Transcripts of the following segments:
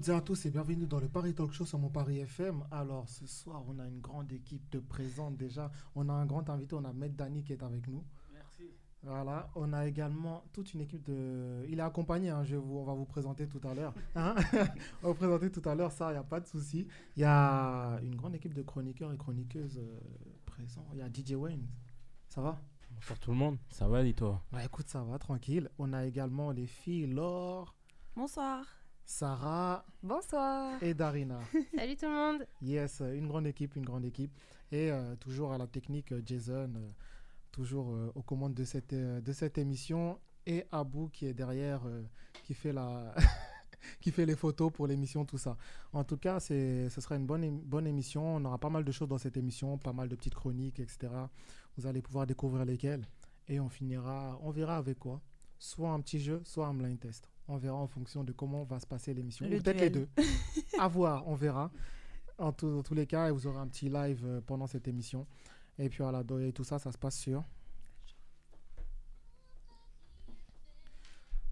Toutes et à tous et bienvenue dans le Paris Talk Show sur mon Paris FM. Alors ce soir, on a une grande équipe de présente déjà. On a un grand invité, on a Med Dani qui est avec nous. Merci. Voilà, on a également toute une équipe de. Il est accompagné, hein, je vous... on va vous présenter tout à l'heure. Hein on va vous présenter tout à l'heure, ça, il n'y a pas de souci. Il y a une grande équipe de chroniqueurs et chroniqueuses euh, présents. Il y a DJ Wayne, ça va? Bonsoir tout le monde, ça va et toi Bah écoute, ça va, tranquille. On a également les filles Laure, Bonsoir. Sarah Bonsoir. et Darina. Salut tout le monde. Yes, une grande équipe, une grande équipe. Et euh, toujours à la technique, euh, Jason, euh, toujours euh, aux commandes de cette, de cette émission. Et Abou qui est derrière, qui, fait la qui fait les photos pour l'émission, tout ça. En tout cas, ce sera une bonne, bonne émission. On aura pas mal de choses dans cette émission, pas mal de petites chroniques, etc. Vous allez pouvoir découvrir lesquelles. Et on finira, on verra avec quoi. Soit un petit jeu, soit un blind test. On verra en fonction de comment va se passer l'émission. Le Ou peut-être les deux. à voir, on verra. En tout- dans tous les cas, vous aurez un petit live euh, pendant cette émission. Et puis voilà, et tout ça, ça se passe sur.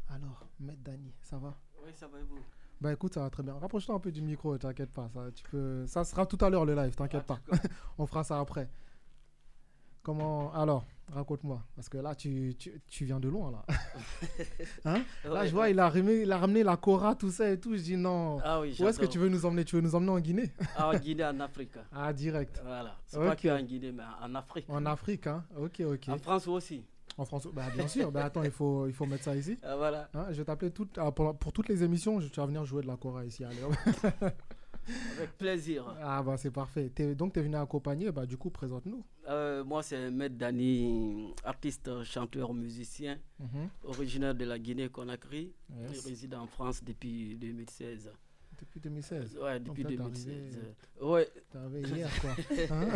Alors, Maître Dani, ça va? Oui, ça va et vous? Bah écoute, ça va très bien. Rapproche-toi un peu du micro, t'inquiète pas. Ça, tu peux... ça sera tout à l'heure le live, t'inquiète pas. On fera ça après. Comment. Alors, raconte-moi. Parce que là, tu, tu, tu viens de loin, là. hein? Là, je vois, il a, ramené, il a ramené la Cora, tout ça et tout. Je dis non. Ah oui, Où est-ce que tu veux nous emmener? Tu veux nous emmener en Guinée? Ah, en Guinée, en Afrique. Ah, direct. Voilà. C'est pas Ok. que en Guinée, mais en Afrique. En Afrique, hein Ok, ok. En France aussi. En France, bah, bien sûr. bah, attends, il faut, il faut mettre ça ici. Ah, voilà. Hein, je vais t'appeler tout, ah, pour, pour toutes les émissions. Je, tu vas venir jouer de la Cora ici. Allez. Avec plaisir. ah, bah, c'est parfait. Donc, tu es venu accompagner. Bah, du coup, présente-nous. Euh, moi, c'est Maître Dani, artiste, chanteur, musicien, Mhm. originaire de la Guinée-Conakry. Yes. Il réside en France depuis 2016. Depuis 2016. Ouais, depuis Donc là, t'es 2016. arrivé- Ouais, T'es arrivé hier, quoi. Hein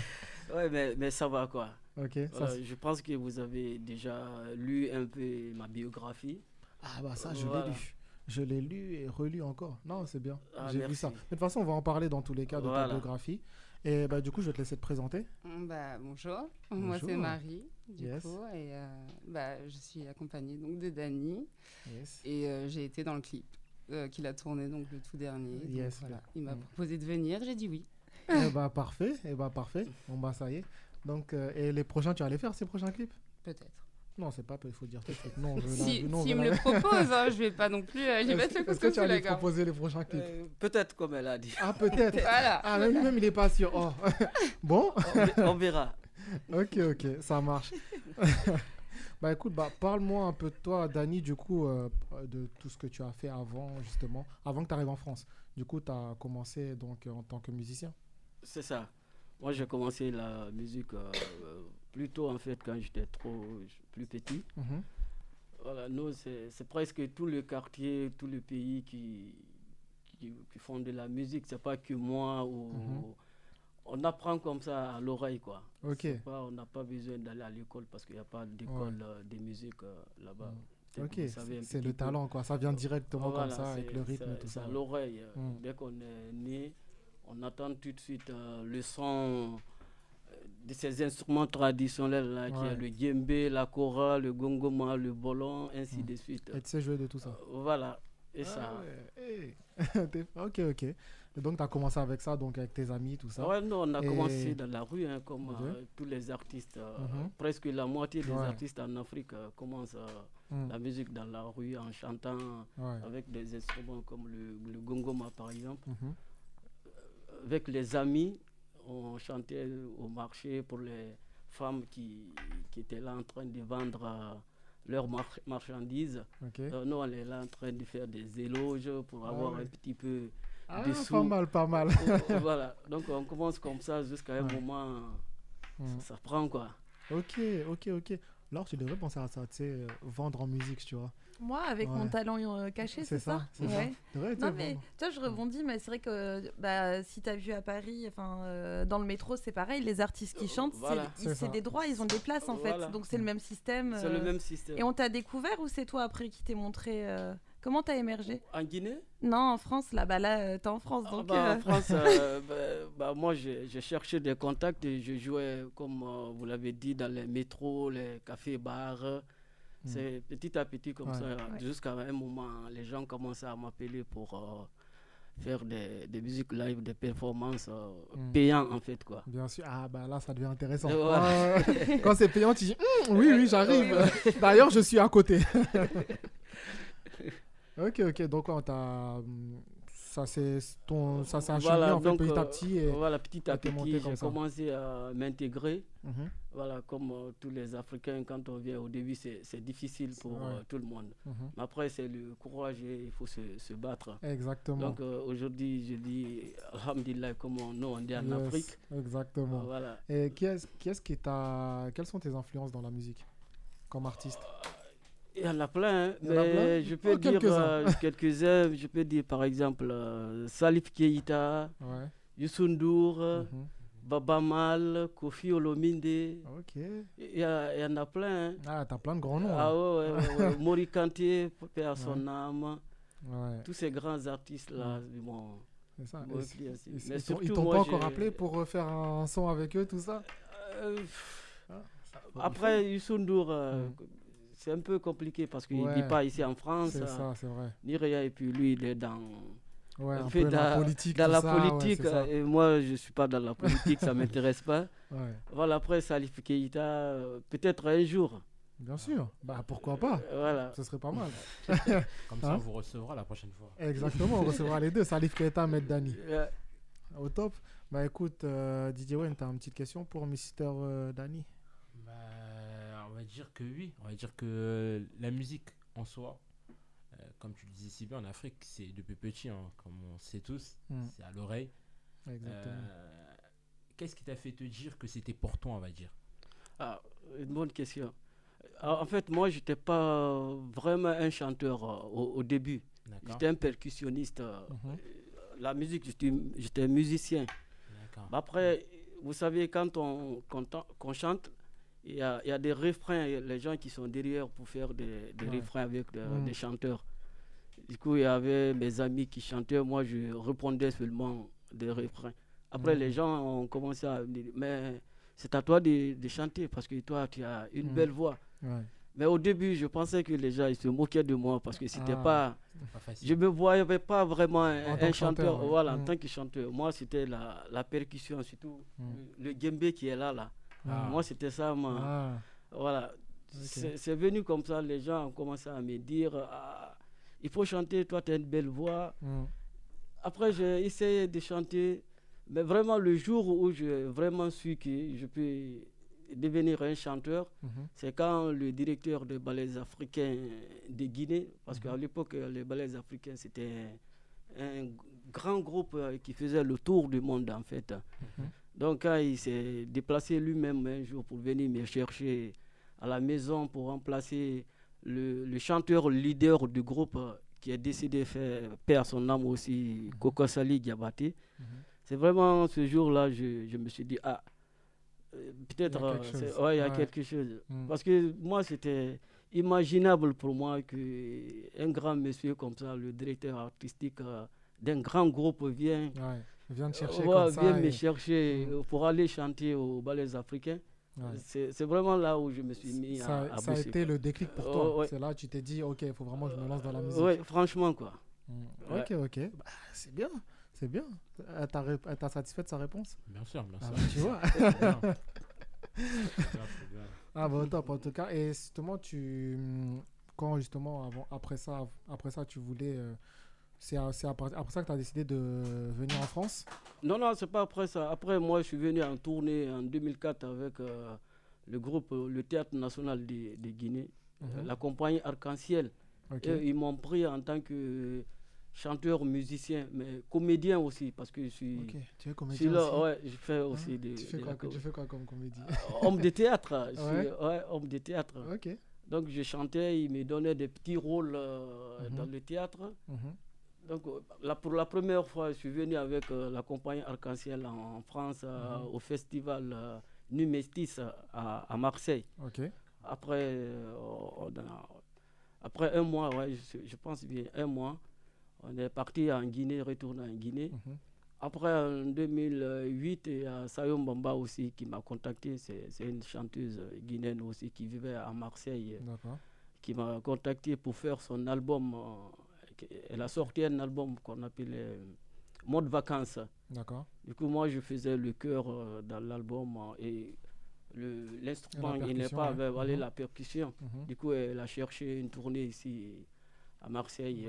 ouais mais, mais ça va quoi. ok. Voilà, c'est- je pense que vous avez déjà lu un peu ma biographie. ah, bah, ça, je Voilà. l'ai lu. Je l'ai lu et relu encore. Non, c'est bien. Ah, J'ai vu merci. ça. Mais De toute façon, on va en parler dans tous les cas de ta Voilà. biographie. Et bah, du coup, je vais te laisser te présenter. Bah, bonjour. moi c'est. Marie, du Yes. coup, et euh, bah, je suis accompagnée donc de Dany, Yes. et euh, j'ai été dans le clip euh, qu'il a tourné donc le tout dernier. Donc, Yes, voilà. Il m'a Mm. proposé de venir, j'ai dit oui. Eh bah, parfait. Eh bah, parfait. Bon, bah, ça y est. Donc, euh, et les prochains, tu vas les faire, ces prochains clips? Peut-être. Non, c'est pas, il faut dire tout de suite. Non, la- Si, non, me la- le propose, hein, je vais pas non plus euh, lui Est-ce mettre le est-ce que couteau tu sous vas la lui gorge. proposer les prochains clips Euh, Peut-être comme elle a dit. Ah, peut-être. Voilà. Ah, même lui-même, il est pas sûr. Oh. bon, On ver- On verra. ok, ok, ça marche. bah écoute, bah, parle-moi un peu de toi, Dani, du coup, euh, de tout ce que tu as fait avant, justement, avant que tu arrives en France. Du coup, tu as commencé donc en tant que musicien. C'est ça. Moi, j'ai commencé la musique euh, euh, plutôt en fait quand j'étais trop plus petit. Mhm. Voilà, nous, c'est presque tout le quartier, tout le pays qui, qui, qui font de la musique. C'est pas que moi ou. Mhm. On apprend comme ça à l'oreille, quoi. Ok, Pas, on n'a pas besoin d'aller à l'école parce qu'il n'y a pas d'école euh, de musique euh, là-bas. Peut-être ok, c'est le talent, quoi. Ça vient directement Voilà, comme ça, avec le rythme c'est- tout c'est ça. à l'oreille. Dès qu'on est né, on attend tout de suite euh, le son de ces instruments traditionnels là, qui est le djembé, la kora, le gongoma, le bolon, ainsi Mm. de suite. Et tu sais jouer de tout ça. Euh, voilà. Et ça. Ah ouais, hey. Ok, ok. Et donc, tu as commencé avec ça, donc avec tes amis, tout ça. Ouais, non, on a Et- commencé dans la rue, hein, comme euh, tous les artistes. euh, Mhm. Presque la moitié des Ouais. artistes en Afrique commencent Mm. la musique dans la rue en chantant avec des instruments comme le, le gongoma, par exemple. Mhm. avec les amis, on chantait au marché pour les femmes qui, qui étaient là en train de vendre euh, leurs mar- marchandises. Euh, nous, on est là en train de faire des éloges pour Ah avoir ouais. un petit peu. Ah, pas sous. mal, pas mal. voilà. Donc, on commence comme ça jusqu'à un Ouais. moment. Mm. Ça, ça prend quoi. Ok, ok, ok. Alors, tu devrais penser à ça, tu sais, euh, vendre en musique, tu vois. Moi, avec Ouais. mon talent euh, caché, c'est ça, c'est ça. Ouais. Devrais, tu Non mais vois, je rebondis, mais c'est vrai que bah, si tu as vu à Paris, enfin euh, dans le métro, c'est pareil, les artistes qui chantent, c'est- voilà. ça. des droits, ils ont des places en Voilà. fait, donc c'est le même système. C'est le euh, même système. Et on t'a découvert ou c'est toi après qui t'es montré euh, Comment t'as émergé? En Guinée? Non, en France, là, bah là, euh, t'es en France, Ah donc. bah, euh, En France, euh, bah, bah, moi, j'ai j'ai cherché des contacts et je jouais, comme euh, vous l'avez dit, dans les métros, les cafés, bars. C'est petit à petit comme Ouais. ça, Ouais. jusqu'à un moment, les gens commençaient à m'appeler pour euh, faire des, des musiques live, des performances euh, Mm. payantes, en fait. Quoi. Bien sûr. Ah, bah là, ça devient intéressant. Voilà. Ah. Quand c'est payant, tu dis Hum, oui, oui, j'arrive. D'ailleurs, je suis à côté. ok, ok. Donc, on t'a. Ça s'est ton... ça s'est enchaîné Voilà, en fait, petit à euh, petit. Et... Voilà, petit à petit, j'ai commencé à m'intégrer. Mhm, Voilà, comme euh, tous les Africains, quand on vient au début, c'est difficile pour Ouais. euh, tout le monde. mhm. Mais après, c'est le courage et il faut se, se battre. Exactement. Donc euh, aujourd'hui, je dis Alhamdulillah, comme on, nous on dit en Yes, Afrique. Exactement. Voilà. Et qui est-ce qui, est-ce qui t'a. Quelles sont tes influences dans la musique comme artiste? Il y en a plein, hein, en mais plein je peux Oh, dire quelques-uns. euh, quelques-uns. Je peux dire par exemple euh, Salif Keita, Ouais. Youssou N'Dour, euh, mhm. Baba Mal, Kofi Olomide. Ok. Il y, y en a plein. hein. Ah, t'as plein de grands noms. Ah là. ouais, ouais, ouais. Mori Kanté, à son âme. Ouais, Tous ces grands artistes-là, bon, ça. moi Et aussi, c'est- aussi. ils- Mais ils t'ont- ils pas encore appelé pour faire un son avec eux, tout ça Euh, Ah, Après, Youssou N'Dour, euh, Mm. C'est un peu compliqué parce qu'il ne Ouais. vit pas ici en France, C'est ça, c'est vrai. ni rien, et puis lui, il est dans, Ouais, un peu dans la politique. dans la ça, politique, et moi, je ne suis pas dans la politique, ça ne m'intéresse pas. Ouais, Voilà, après, Salif Keita, euh, peut-être un jour. bien sûr. Bah, pourquoi pas Euh, Voilà. Ce serait pas mal. Comme ça, Hein on vous recevra la prochaine fois. Exactement, on recevra les deux, Salif Keita, Med Dani. Au top. Bah écoute, euh, Didier Wen, t'as une petite question pour Mister euh, Dani? Dire que oui. On va dire que la musique en soi, euh, comme tu le disais si bien, en Afrique, c'est depuis petit, hein, comme on sait tous, Mm. c'est à l'oreille. Exactement. Euh, Qu'est-ce qui t'a fait te dire que c'était pour toi, on va dire? Ah, une bonne question. Ah, En fait, moi, je n'étais pas vraiment un chanteur euh, au, au début. J'étais un percussionniste. euh, Mhm. La musique, j'étais j'étais musicien. Après, vous savez, quand on, quand on- chante, il y a, y a des refrains, les gens qui sont derrière pour faire des, des Ouais. refrains avec de- Mm. des chanteurs. Du coup, il y avait mes amis qui chantaient, moi je répondais seulement des refrains. Après, Mm. les gens ont commencé à me dire, mais c'est à toi de, de chanter parce que toi, tu as une Mm. belle voix. Ouais. Mais au début, je pensais que les gens ils se moquaient de moi parce que c'était Ah. pas. Pas. Je me voyais pas vraiment un, chanteur, chanteur, ouais. voilà, en tant que chanteur. Moi, c'était la, la percussion, surtout le, le qui est là, là. Ah. Moi, c'était ça, Ah, voilà. C'est c'est venu comme ça, les gens ont commencé à me dire, Ah, il faut chanter, toi, tu as une belle voix. mm. Après, j'ai essayé de chanter, mais vraiment, le jour où j'ai vraiment su que je peux devenir un chanteur, Mhm. c'est quand le directeur des ballets africains de Guinée, parce Mhm. qu'à l'époque, les ballets africains, c'était un grand groupe euh, qui faisait le tour du monde, en fait. Mhm. Donc, quand il s'est déplacé lui-même un jour pour venir me chercher à la maison pour remplacer le, le chanteur leader du groupe euh, qui est décédé, faire perdre son âme aussi, Koko Sali Diabaté. Mhm. C'est vraiment ce jour-là, je, je me suis dit, ah, euh, peut-être, Il y a quelque euh, chose. ouais, Ouais. quelque chose. Mm. Parce que moi, c'était imaginable pour moi qu'un grand monsieur comme ça, le directeur artistique euh, d'un grand groupe, Ouais. Viens te chercher ouais, comme ça. vient me et- chercher Mm. euh, pour aller chanter aux ballets africains. Ouais. C'est vraiment là où je me suis mis Ça, à, à ça a été quoi. le déclic pour Oh, toi. ouais. C'est là que tu t'es dit, ok, il faut vraiment que je me lance dans la musique. Ouais, franchement, quoi. Mm. Ouais. Ok, ok. Bah, c'est bien. C'est bien. Elle t'a satisfait de sa réponse? Bien sûr, bien Ah, sûr. bah, Tu vois C'est bien. C'est bien, c'est bien. Ah bah au top en tout cas. Et justement, tu quand justement avant, après ça, après ça, tu voulais, euh, c'est après, ça que tu as décidé de venir en France? Non, non, c'est pas après ça. Après, moi, je suis venu en tournée en 2004 avec euh, le groupe, euh, le Théâtre National de, de Guinée. Mhm. la compagnie Arc-en-Ciel. Et ils m'ont pris en tant que chanteur, musicien, mais comédien aussi, parce que je suis. Ok, tu es je comédien là, aussi ouais, je fais aussi Hein? des. tu, fais de quoi, la que- co- tu fais quoi comme comédie homme de théâtre. Je suis, Ouais. ouais, homme de théâtre. Ok. Donc je chantais, ils me donnaient des petits rôles euh, Mhm. dans le théâtre. Mhm. Donc la, pour la première fois, je suis venu avec euh, la compagnie Arc-en-Ciel en, en France euh, Mhm. au festival euh, Nu Mestis à, à Marseille. Après, on a- après un mois, ouais, je, je pense bien un mois, on est parti en Guinée, retourné en Guinée. Mhm. Après, en 2008, il y a Sayom Bamba aussi qui m'a contacté. C'est une chanteuse guinéenne aussi qui vivait à Marseille, qui m'a contacté pour faire son album. Elle a sorti un album qu'on appelait euh, Mode Vacances. D'accord. Du coup, moi, je faisais le chœur euh, dans l'album euh, et l'instrument, il n'est pas avec Mhm. la percussion. Mhm. Du coup, elle a cherché une tournée ici à Marseille.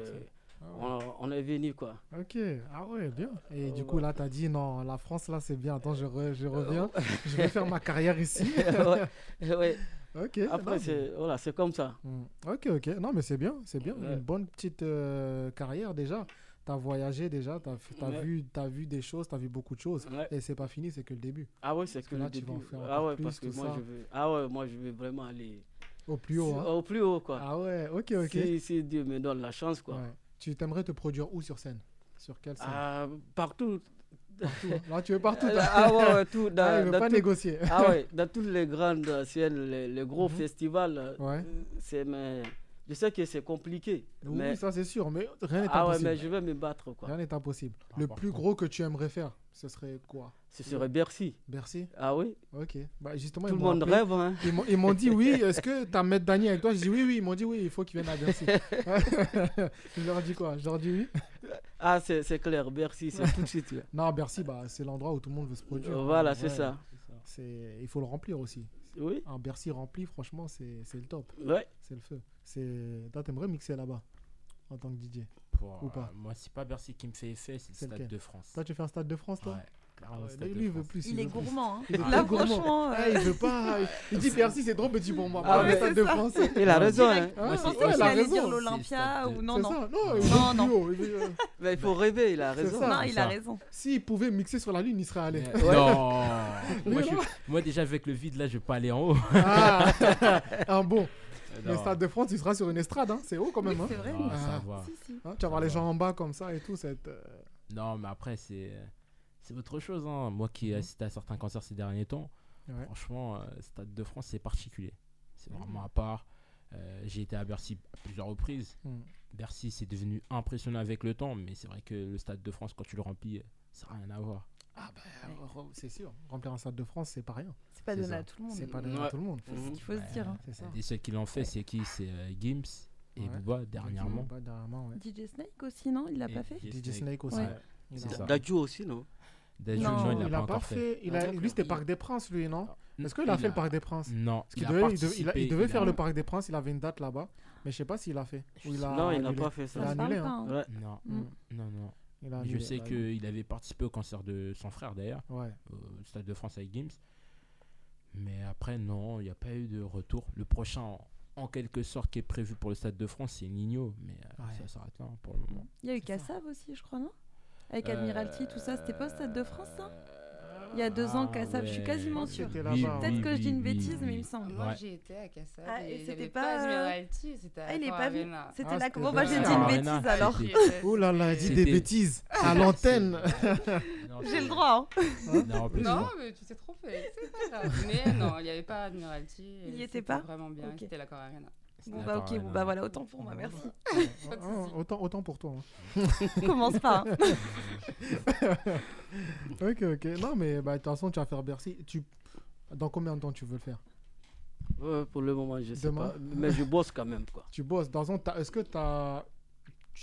Ah ouais. on, on est venu, quoi. Ok, ah ouais, bien. Et Euh, du coup, là, tu as dit non, la France, là, c'est bien. Attends, je, re- je reviens. je vais faire ma carrière ici. Ouais, ouais. Ok. Après, c'est voilà, comme ça. Hmm. Ok, ok. Non, mais c'est bien, c'est bien. Ouais. Une bonne petite euh, carrière déjà. Tu as voyagé déjà, tu as, Ouais. vu, t'as vu des choses, tu as vu beaucoup de choses. Ouais. Et c'est pas fini, c'est que le début. Ah ouais, c'est que, que là, le tu vas en début. faire ah ouais, plus, parce que moi, ça. je veux. Ah ouais, moi, je veux vraiment aller Au plus haut. hein. au plus haut, quoi. Ah ouais, ok, ok. Si, si Dieu me donne la chance, quoi. Tu t'aimerais te produire où sur scène? Sur quelle scène? Ah, partout. Partout. hein. Tu veux partout. Ah, toi. ah ouais, ouais, tout. Dans, Ah, il veut dans pas tout- négocier. Ah ouais, dans toutes les grandes scènes, les, les gros Mhm. festivals, euh, Ouais. c'est mais je sais que c'est compliqué. Oui, mais ça c'est sûr, mais rien n'est ah ouais, impossible. mais je vais me battre quoi. Rien n'est impossible. Ah, le plus contre. gros que tu aimerais faire, ce serait quoi? Ce serait Bercy. Bercy? Ah oui, Ok. Bah, justement, tout le monde appelé. rêve hein. Ils m'ont- Ils m'ont dit oui, est-ce que tu as Maître Dany avec toi? Je dis oui, oui. Ils m'ont dit oui, il faut qu'il vienne à Bercy. je leur dit quoi? Je leur dit oui. Ah c'est c'est clair, Bercy c'est tout de suite. là. Non, Bercy, bah, c'est l'endroit où tout le monde veut se produire. Voilà, c'est ça. C'est- Il faut le remplir aussi. Oui, Un Bercy rempli, franchement, c'est c'est le top. ouais. C'est le feu. C'est... Toi, t'aimerais mixer là-bas en tant que DJ Pour, Ou pas? euh, Moi, c'est pas Bercy qui me fait effet, c'est le Stade lequel? de France. Toi, tu fais un stade de France, toi? Ouais, Ah ouais, lui, lui, il veut plus. Il est veut plus. gourmand. hein. Il est Là, franchement. Ah, euh, il veut pas. Il dit Bercy, c'est trop petit pour moi. Ah Ah, ouais, stade de France. Il a raison. hein. Direct. Ah, Moi, Je pensais ouais, qu'il il a allait raison. dire l'Olympia ou non, non. Non, il Non. Il euh, Mais il faut rêver, il a raison. ça. Non, il a raison. S'il pouvait mixer sur la lune, il serait allé. Ouais. Non moi, déjà, avec le vide, là, je vais pas aller en haut. Ah, ah bon. Le stade de France, il sera sur une estrade. hein. C'est haut quand même. Oui, hein. c'est vrai. Non, Ah. ça va. Si, si. Hein, tu vas voir les gens en bas comme ça et tout. cette, euh, Non, mais après, c'est c'est autre chose. hein. Moi qui ai Mhm. assisté à certains concerts ces derniers temps, Ouais. franchement, euh, Stade de France, c'est particulier. C'est vraiment à part. Euh, J'ai été à Bercy à plusieurs reprises. Mhm. Bercy, c'est devenu impressionnant avec le temps, mais c'est vrai que le Stade de France, quand tu le remplis, euh, ça n'a rien à voir. Ah, bah, c'est sûr. Remplir un stade de France, c'est pas rien. C'est pas donné ça. à tout le monde. C'est pas donné à tout le monde. C'est ce qu'il faut se dire. hein. C'est ça. Des seuls qui l'ont fait, c'est qui? C'est euh, Gims et Ouais. Booba dernièrement. Pas dernièrement, ouais. DJ Snake aussi, non? Il l'a Et pas fait? DJ Snake aussi. Ouais. Il C'est a- ça. Dadju aussi, non? Non, non, il il l'a a pas encore fait. Il a, lui, c'était. Parc des Princes, lui, non Est-ce qu'il a fait le Parc des Princes Non, Parce qu'il il a devait, il devait- il a- il il faire a- le Parc des Princes, il avait une date là-bas. Mais je sais pas s'il l'a fait. Ou il a Non, il n'a pas fait Il a ça. Ça me annulé, hein. hein. Ouais. Non, Mm. non, non. Il a Mais je sais qu'il avait participé au concert de son frère d'ailleurs, Ouais. au Stade de France avec Gims. Mais après, non, il n'y a pas eu de retour. Le prochain, en, quelque sorte, qui est prévu pour le Stade de France, c'est Nino. Mais euh, Ouais. ça s'arrête là hein, pour le moment. Il y a eu. Kassav aussi, je crois, non? Avec Admiralty, tout ça, c'était pas au Stade de France, ça? Il y a deux ans, ah Kassav, je suis quasiment sûre. Oui, Peut-être oui, que je dis une bêtise, oui, mais il me semble. Moi, Ouais. j'ai été à Kassab Ah, et c'était pas, Admiralty, c'était Ah, il est à pas vu. C'était Ah, là. Bon, bah, j'ai dit une Arena, bêtise alors. Oh là là, dis des bêtises à l'antenne. Non, J'ai le droit. hein. Non, plus, mais tu t'es trompé. Mais non, il n'y avait pas Admiralty. Il y était pas vraiment bien. C'était la Arena. Bon, bah, ok, Arena. bon, bah voilà, autant pour moi, merci. Ah, ah, autant, autant pour toi. Commence pas. hein. hein. Ok, ok. Non, mais bah, de toute façon, tu vas faire Bercy. Tu... Dans combien de temps tu veux le faire? Ouais, pour le moment, je sais Demain pas. Mais je bosse quand même, quoi. Tu bosses. Dans un... t'as- Est-ce que t'as...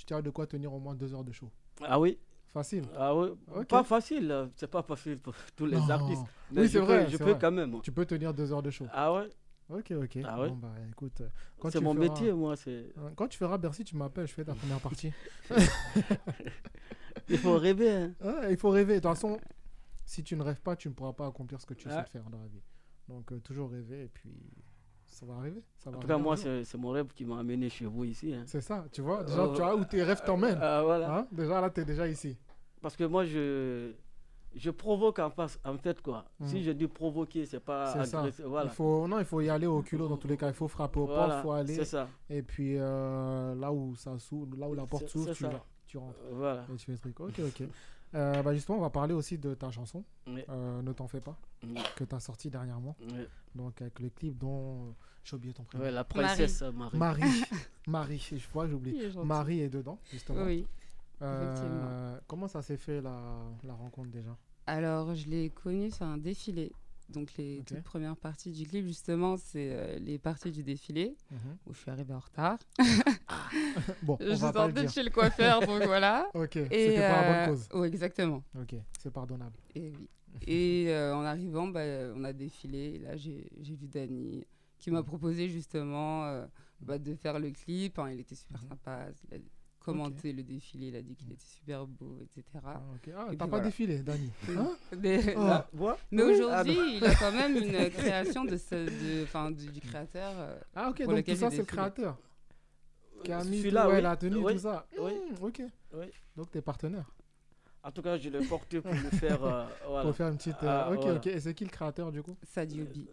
tu as de quoi tenir au moins deux heures de show? Ah oui Facile. Ah oui, Ok. pas facile, euh, c'est pas facile pour tous les Non. artistes. Mais Oui, c'est vrai, Je peux vrai. quand même. Tu peux tenir deux heures de show. Ah ouais, Ok, ok. Ah ouais Bon, bah, écoute, euh, quand c'est tu mon feras- métier, moi. c'est Hein, Quand tu feras Bercy, tu m'appelles, je fais ta première partie. Il faut rêver. hein. Ah, il faut rêver. De toute façon, si tu ne rêves pas, tu ne pourras pas accomplir ce que tu Ouais. souhaites faire dans la vie. Donc, euh, toujours rêver et puis ça va arriver. Ça En tout cas, moi, c'est c'est mon rêve qui m'a amené chez vous ici. hein. C'est ça, tu vois. Déjà, Euh, tu vois où tes rêves t'emmènent. Ah, voilà. Hein déjà, là, tu es déjà ici. Parce que moi, je, je provoque en, face, en fait quoi. Si Mhm. je dis provoquer, c'est pas C'est ça. agresser. Voilà. Il faut, non, il faut y aller au culot dans tous les cas. Il faut frapper au Voilà, porte, il faut aller. C'est ça. Et puis euh, là où ça s'ouvre, là où la porte s'ouvre, tu rentres. Euh, Voilà. Et tu fais le truc. Ok, ok. Euh, bah justement, on va parler aussi de ta chanson. Oui. Euh, ne t'en fais pas, que tu as sorti dernièrement. Oui. Donc avec le clip dont j'ai oublié ton prénom. Ouais, la princesse euh, Marie. Marie. Marie, je crois que j'ai oublié. Marie est dedans, justement. Oui. Euh, comment ça s'est fait la, la rencontre déjà? Alors, je l'ai connu sur un défilé. Donc, les toutes premières parties du clip, justement, c'est euh, les parties du défilé Mhm. où je suis arrivée en retard. Bon, je sortais chez le coiffeur, donc voilà. Ok, c'était pour la euh, bonne cause. Oui, exactement. Ok, c'est pardonnable. Et oui. Et euh, en arrivant, bah, on a défilé. Et là, j'ai vu Dany qui m'a proposé justement euh, bah, de faire le clip. Hein, il était super Mhm. sympa. Il a commenté le défilé. Il a dit qu'il était super beau, etc. Ah, ok. Ah, Et t'as puis pas voilà. défilé, Dani Hein Mais, Oh. là- Oui, aujourd'hui, ah, il a quand même une création de ce, de, enfin, du, du créateur. euh, Ah, ok, pour donc tout ça, c'est le créateur qui a Euh, mis celui-là, tout, ouais, oui. la tenue, Oui. tout ça. Oui. Ok. Oui. Donc, t'es partenaire En tout cas, je l'ai porté pour le faire. euh, voilà. pour faire une petite. euh, Ah, ok, voilà. ok. Et c'est qui le créateur du coup? Sadiobi.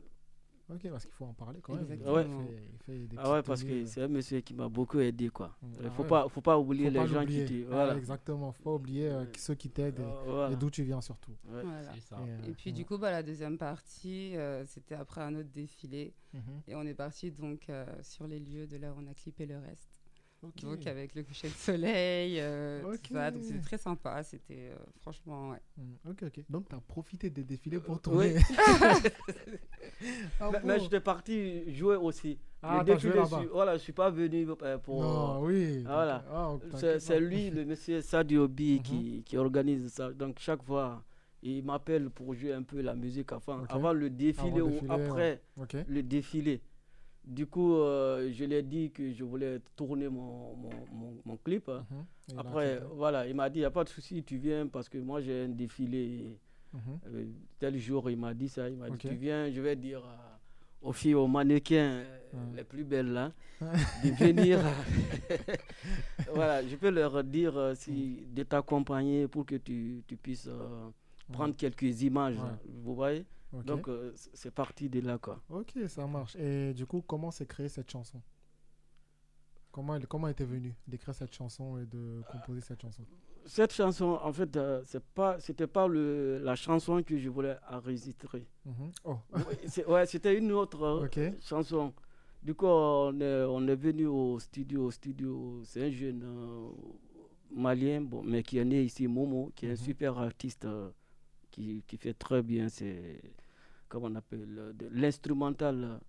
Ok, parce qu'il faut en parler quand même. Exactement. Il fait, il fait des Ah ouais, parce tenues, que c'est un monsieur qui m'a beaucoup aidé, quoi. Mm. Il Ah faut, ouais. pas, faut pas oublier Faut les pas gens qui l'oublier. te. Ah, Voilà. exactement, faut pas oublier euh, ceux qui t'aident et, Euh, voilà. et d'où tu viens surtout. Ouais. Voilà. C'est ça. Et, euh, Et puis mm, du coup, bah, la deuxième partie, euh, c'était après un autre défilé. mhm. Et on est parti donc euh, sur les lieux de là où on a clippé le reste. Ok. Donc avec le coucher de soleil, euh, Ok. tout ça. Donc c'était très sympa. C'était euh, franchement, ouais. Mm, Ok, ok. Donc, tu as profité des défilés pour oui. tourner. Ah mais, bon mais j'étais parti jouer aussi. Ah, le défilé, je, voilà, je suis pas venu euh, pour. Non, oui. voilà. donc, ah, C'est lui, le monsieur Sadiobi, Mhm. qui, qui organise ça. Donc chaque fois, il m'appelle pour jouer un peu la musique avant, avant le défilé Avant ou défilé, après le défilé. Du coup, euh, je lui ai dit que je voulais tourner mon, mon, mon, mon clip. Mhm. Il a Après, voilà, il m'a dit, il n'y a pas de souci, tu viens parce que moi j'ai un défilé Mhm. euh, tel jour, il m'a dit ça. Il m'a dit, tu viens, je vais dire à- aux filles, aux mannequins euh, Ouais. les plus belles là, de venir. voilà, je peux leur dire euh, si, de t'accompagner pour que tu, tu puisses euh, prendre quelques images. Ouais. Vous voyez Donc, euh, c'est parti de là, quoi. Ok, ça marche. Et du coup, comment s'est créée cette chanson? Comment elle, comment était venue d'écrire cette chanson et de composer cette chanson? Cette chanson, en fait, euh, c'est pas, c'était pas le, la chanson que je voulais enregistrer. Mhm. Oh, ouais, c'était une autre euh, Ok. chanson. Du coup, on est, on est venu au studio. Au studio, c'est un jeune euh, malien, bon, mais qui est né ici, Momo, qui est un Mhm. super artiste, euh, qui, qui fait très bien, c'est, comment on appelle, l'instrumental.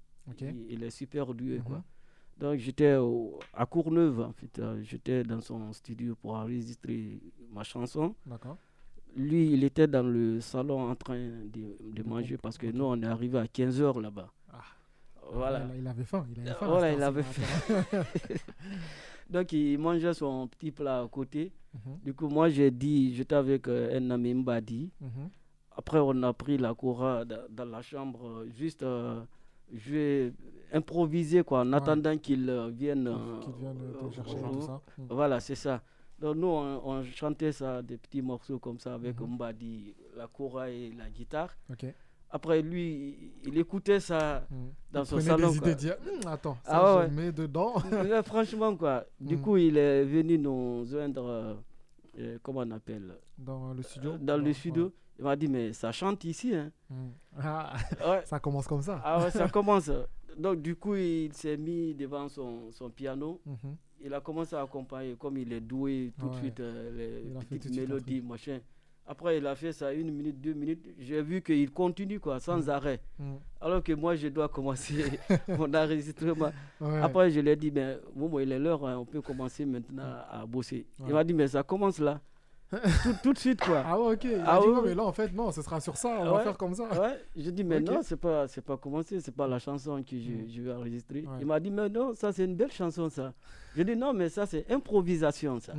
il, il est super doué, quoi. Donc, j'étais à Courneuve, en fait. euh, j'étais dans son studio pour enregistrer ma chanson D'accord. lui, il était dans le salon en train de, manger parce que nous, on est arrivé à 15h là-bas. Ah. Voilà. Il, avait faim. Il avait Euh, faim. voilà, il avait heure-ci, Donc, il mangeait son petit plat à côté. Mhm. Du coup, moi, j'ai dit, j'étais avec euh, un ami Mbadi. Mhm. Après, on a pris la cora da- dans, la chambre, euh, juste euh, jouer, improviser, quoi, en Ouais. attendant qu'il euh, vienne. Qu'il euh, vienne te chercher tout ça. Mhm. Voilà, c'est ça. Donc, nous, on, on chantait ça, des petits morceaux comme ça, avec. Mbadi, la kora et la guitare. Après, lui, il, écoutait ça Mhm. dans Il son salon. des quoi. idées, dire, Hum, attends, ça Ah ouais, je mets dedans. Franchement, quoi. Du Mm. coup, il est venu nous joindre, euh, euh, comment on appelle Dans le studio. Euh, Dans le Ouais. studio. Il m'a dit, mais ça chante ici. Hein. Mhm. Ah, Ouais. ça commence comme ça. Ah ouais, ça commence. Donc, du coup, il s'est mis devant son, son piano. Mhm. Il a commencé à accompagner, comme il est doué, tout de suite, euh, les petites mélodies, machin. Après, il a fait ça une minute, deux minutes. J'ai vu qu'il continue, quoi, sans Mm. arrêt. Mhm. Alors que moi, je dois commencer mon enregistrement. Ouais. Après, je lui ai dit, mais Momo, il est l'heure, hein, on peut commencer maintenant à bosser. Ouais. Il m'a dit, mais ça commence là. tout, tout de suite, quoi. Ah ouais, ok. Il Ah a dit, ouais, mais là, en fait, non, ce sera sur ça, on va faire comme ça. Ouais, je dis, mais non, c'est pas, c'est pas commencé, c'est pas la chanson que je, Mm. je vais enregistrer. Il m'a dit, mais non, ça c'est une belle chanson, ça. Je dis, non, mais ça c'est improvisation, ça.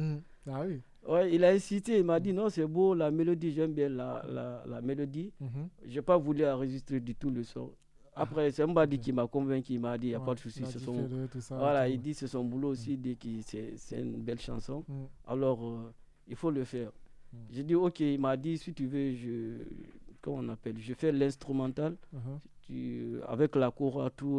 Ah oui. Ouais, il a incité, il m'a dit, non, c'est beau, la mélodie, j'aime bien la, la, la mélodie. Mhm. J'ai pas voulu enregistrer du tout le son. Après, c'est Mbadi qui m'a convaincu, il m'a dit, il n'y a Ouais, pas de souci, son... Voilà, il dit c'est son boulot aussi, il dit que c'est une belle chanson. Mm. Alors, euh, il faut le faire. Mm. J'ai dit, ok, il m'a dit, si tu veux, je... Comment on appelle Je fais l'instrumental. Tu- Avec la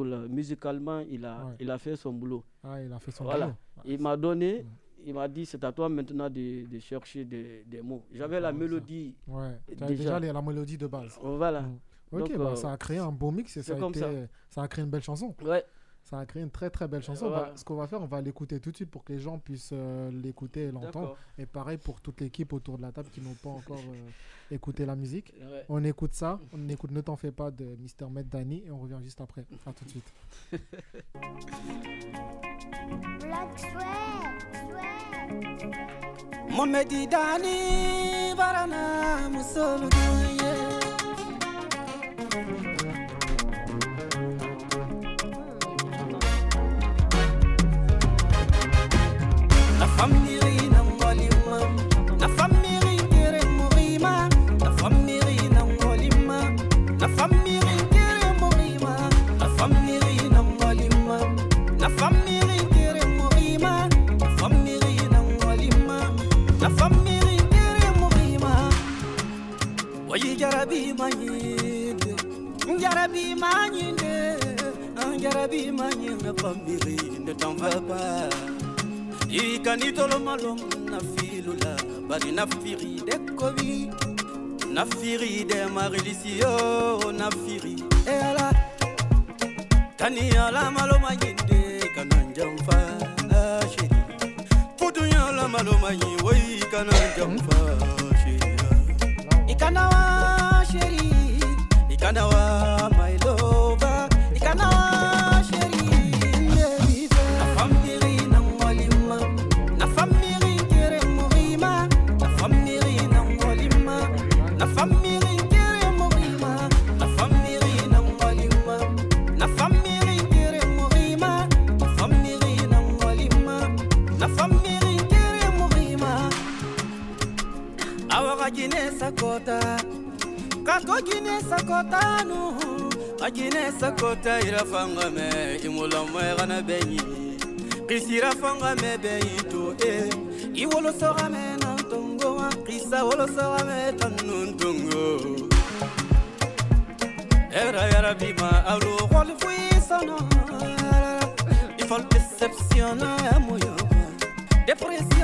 là, musicalement, il a, Ouais. il a fait son boulot. Ah, il a fait son Voilà. boulot. Il m'a donné, Mm. Il m'a dit, c'est à toi maintenant de, de chercher des, des mots. J'avais la Ah, mélodie. Ouais, Déjà. déjà la mélodie de base. Voilà. Mm. Ok, Donc, bah, euh, ça a créé un beau mix et ça a, été- ça. ça a créé une belle chanson. Ouais. Ça a créé une très très belle chanson. Bah, ce qu'on va faire, on va l'écouter tout de suite pour que les gens puissent euh, l'écouter et l'entendre. Et pareil pour toute l'équipe autour de la table qui n'ont pas encore euh, écouté la musique. Ouais. On écoute ça, on écoute Ne t'en fais pas de Mr. Med Danny et on revient juste après. À tout de suite. Black famille ikanitolo malom na filula bari na firi de kobi na firi de marilisio na firi e ala tani ala maloma yinde kananjamfa shiri. Putu ala maloma yi wai kananjamfa shiri. Ikanawa shiri ikanawa kako gine sakota nu agine sakota irafanga me imulamo gana benyi. Kisira fanga me benyi to e iwolo soga me nantongo wa kisa wolo soga me tanuntongo era yara bima alo wol fuisana ifal deception ya moyo. Depression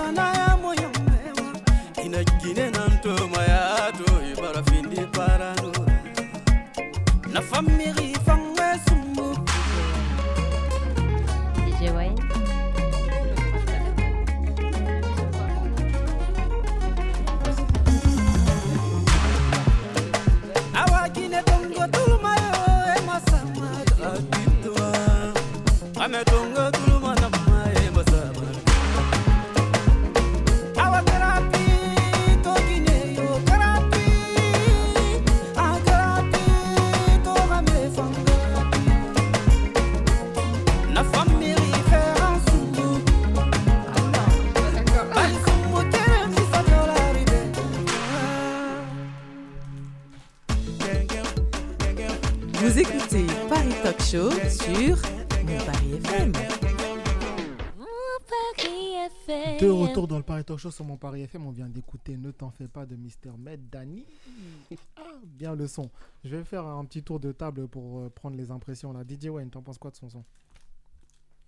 sur mon Paris FM, on vient d'écouter Ne t'en fais pas de Mr. Med Danny. Ah, bien le son. Je vais faire un petit tour de table pour euh, prendre les impressions là. DJ Wayne, t'en penses quoi de son son?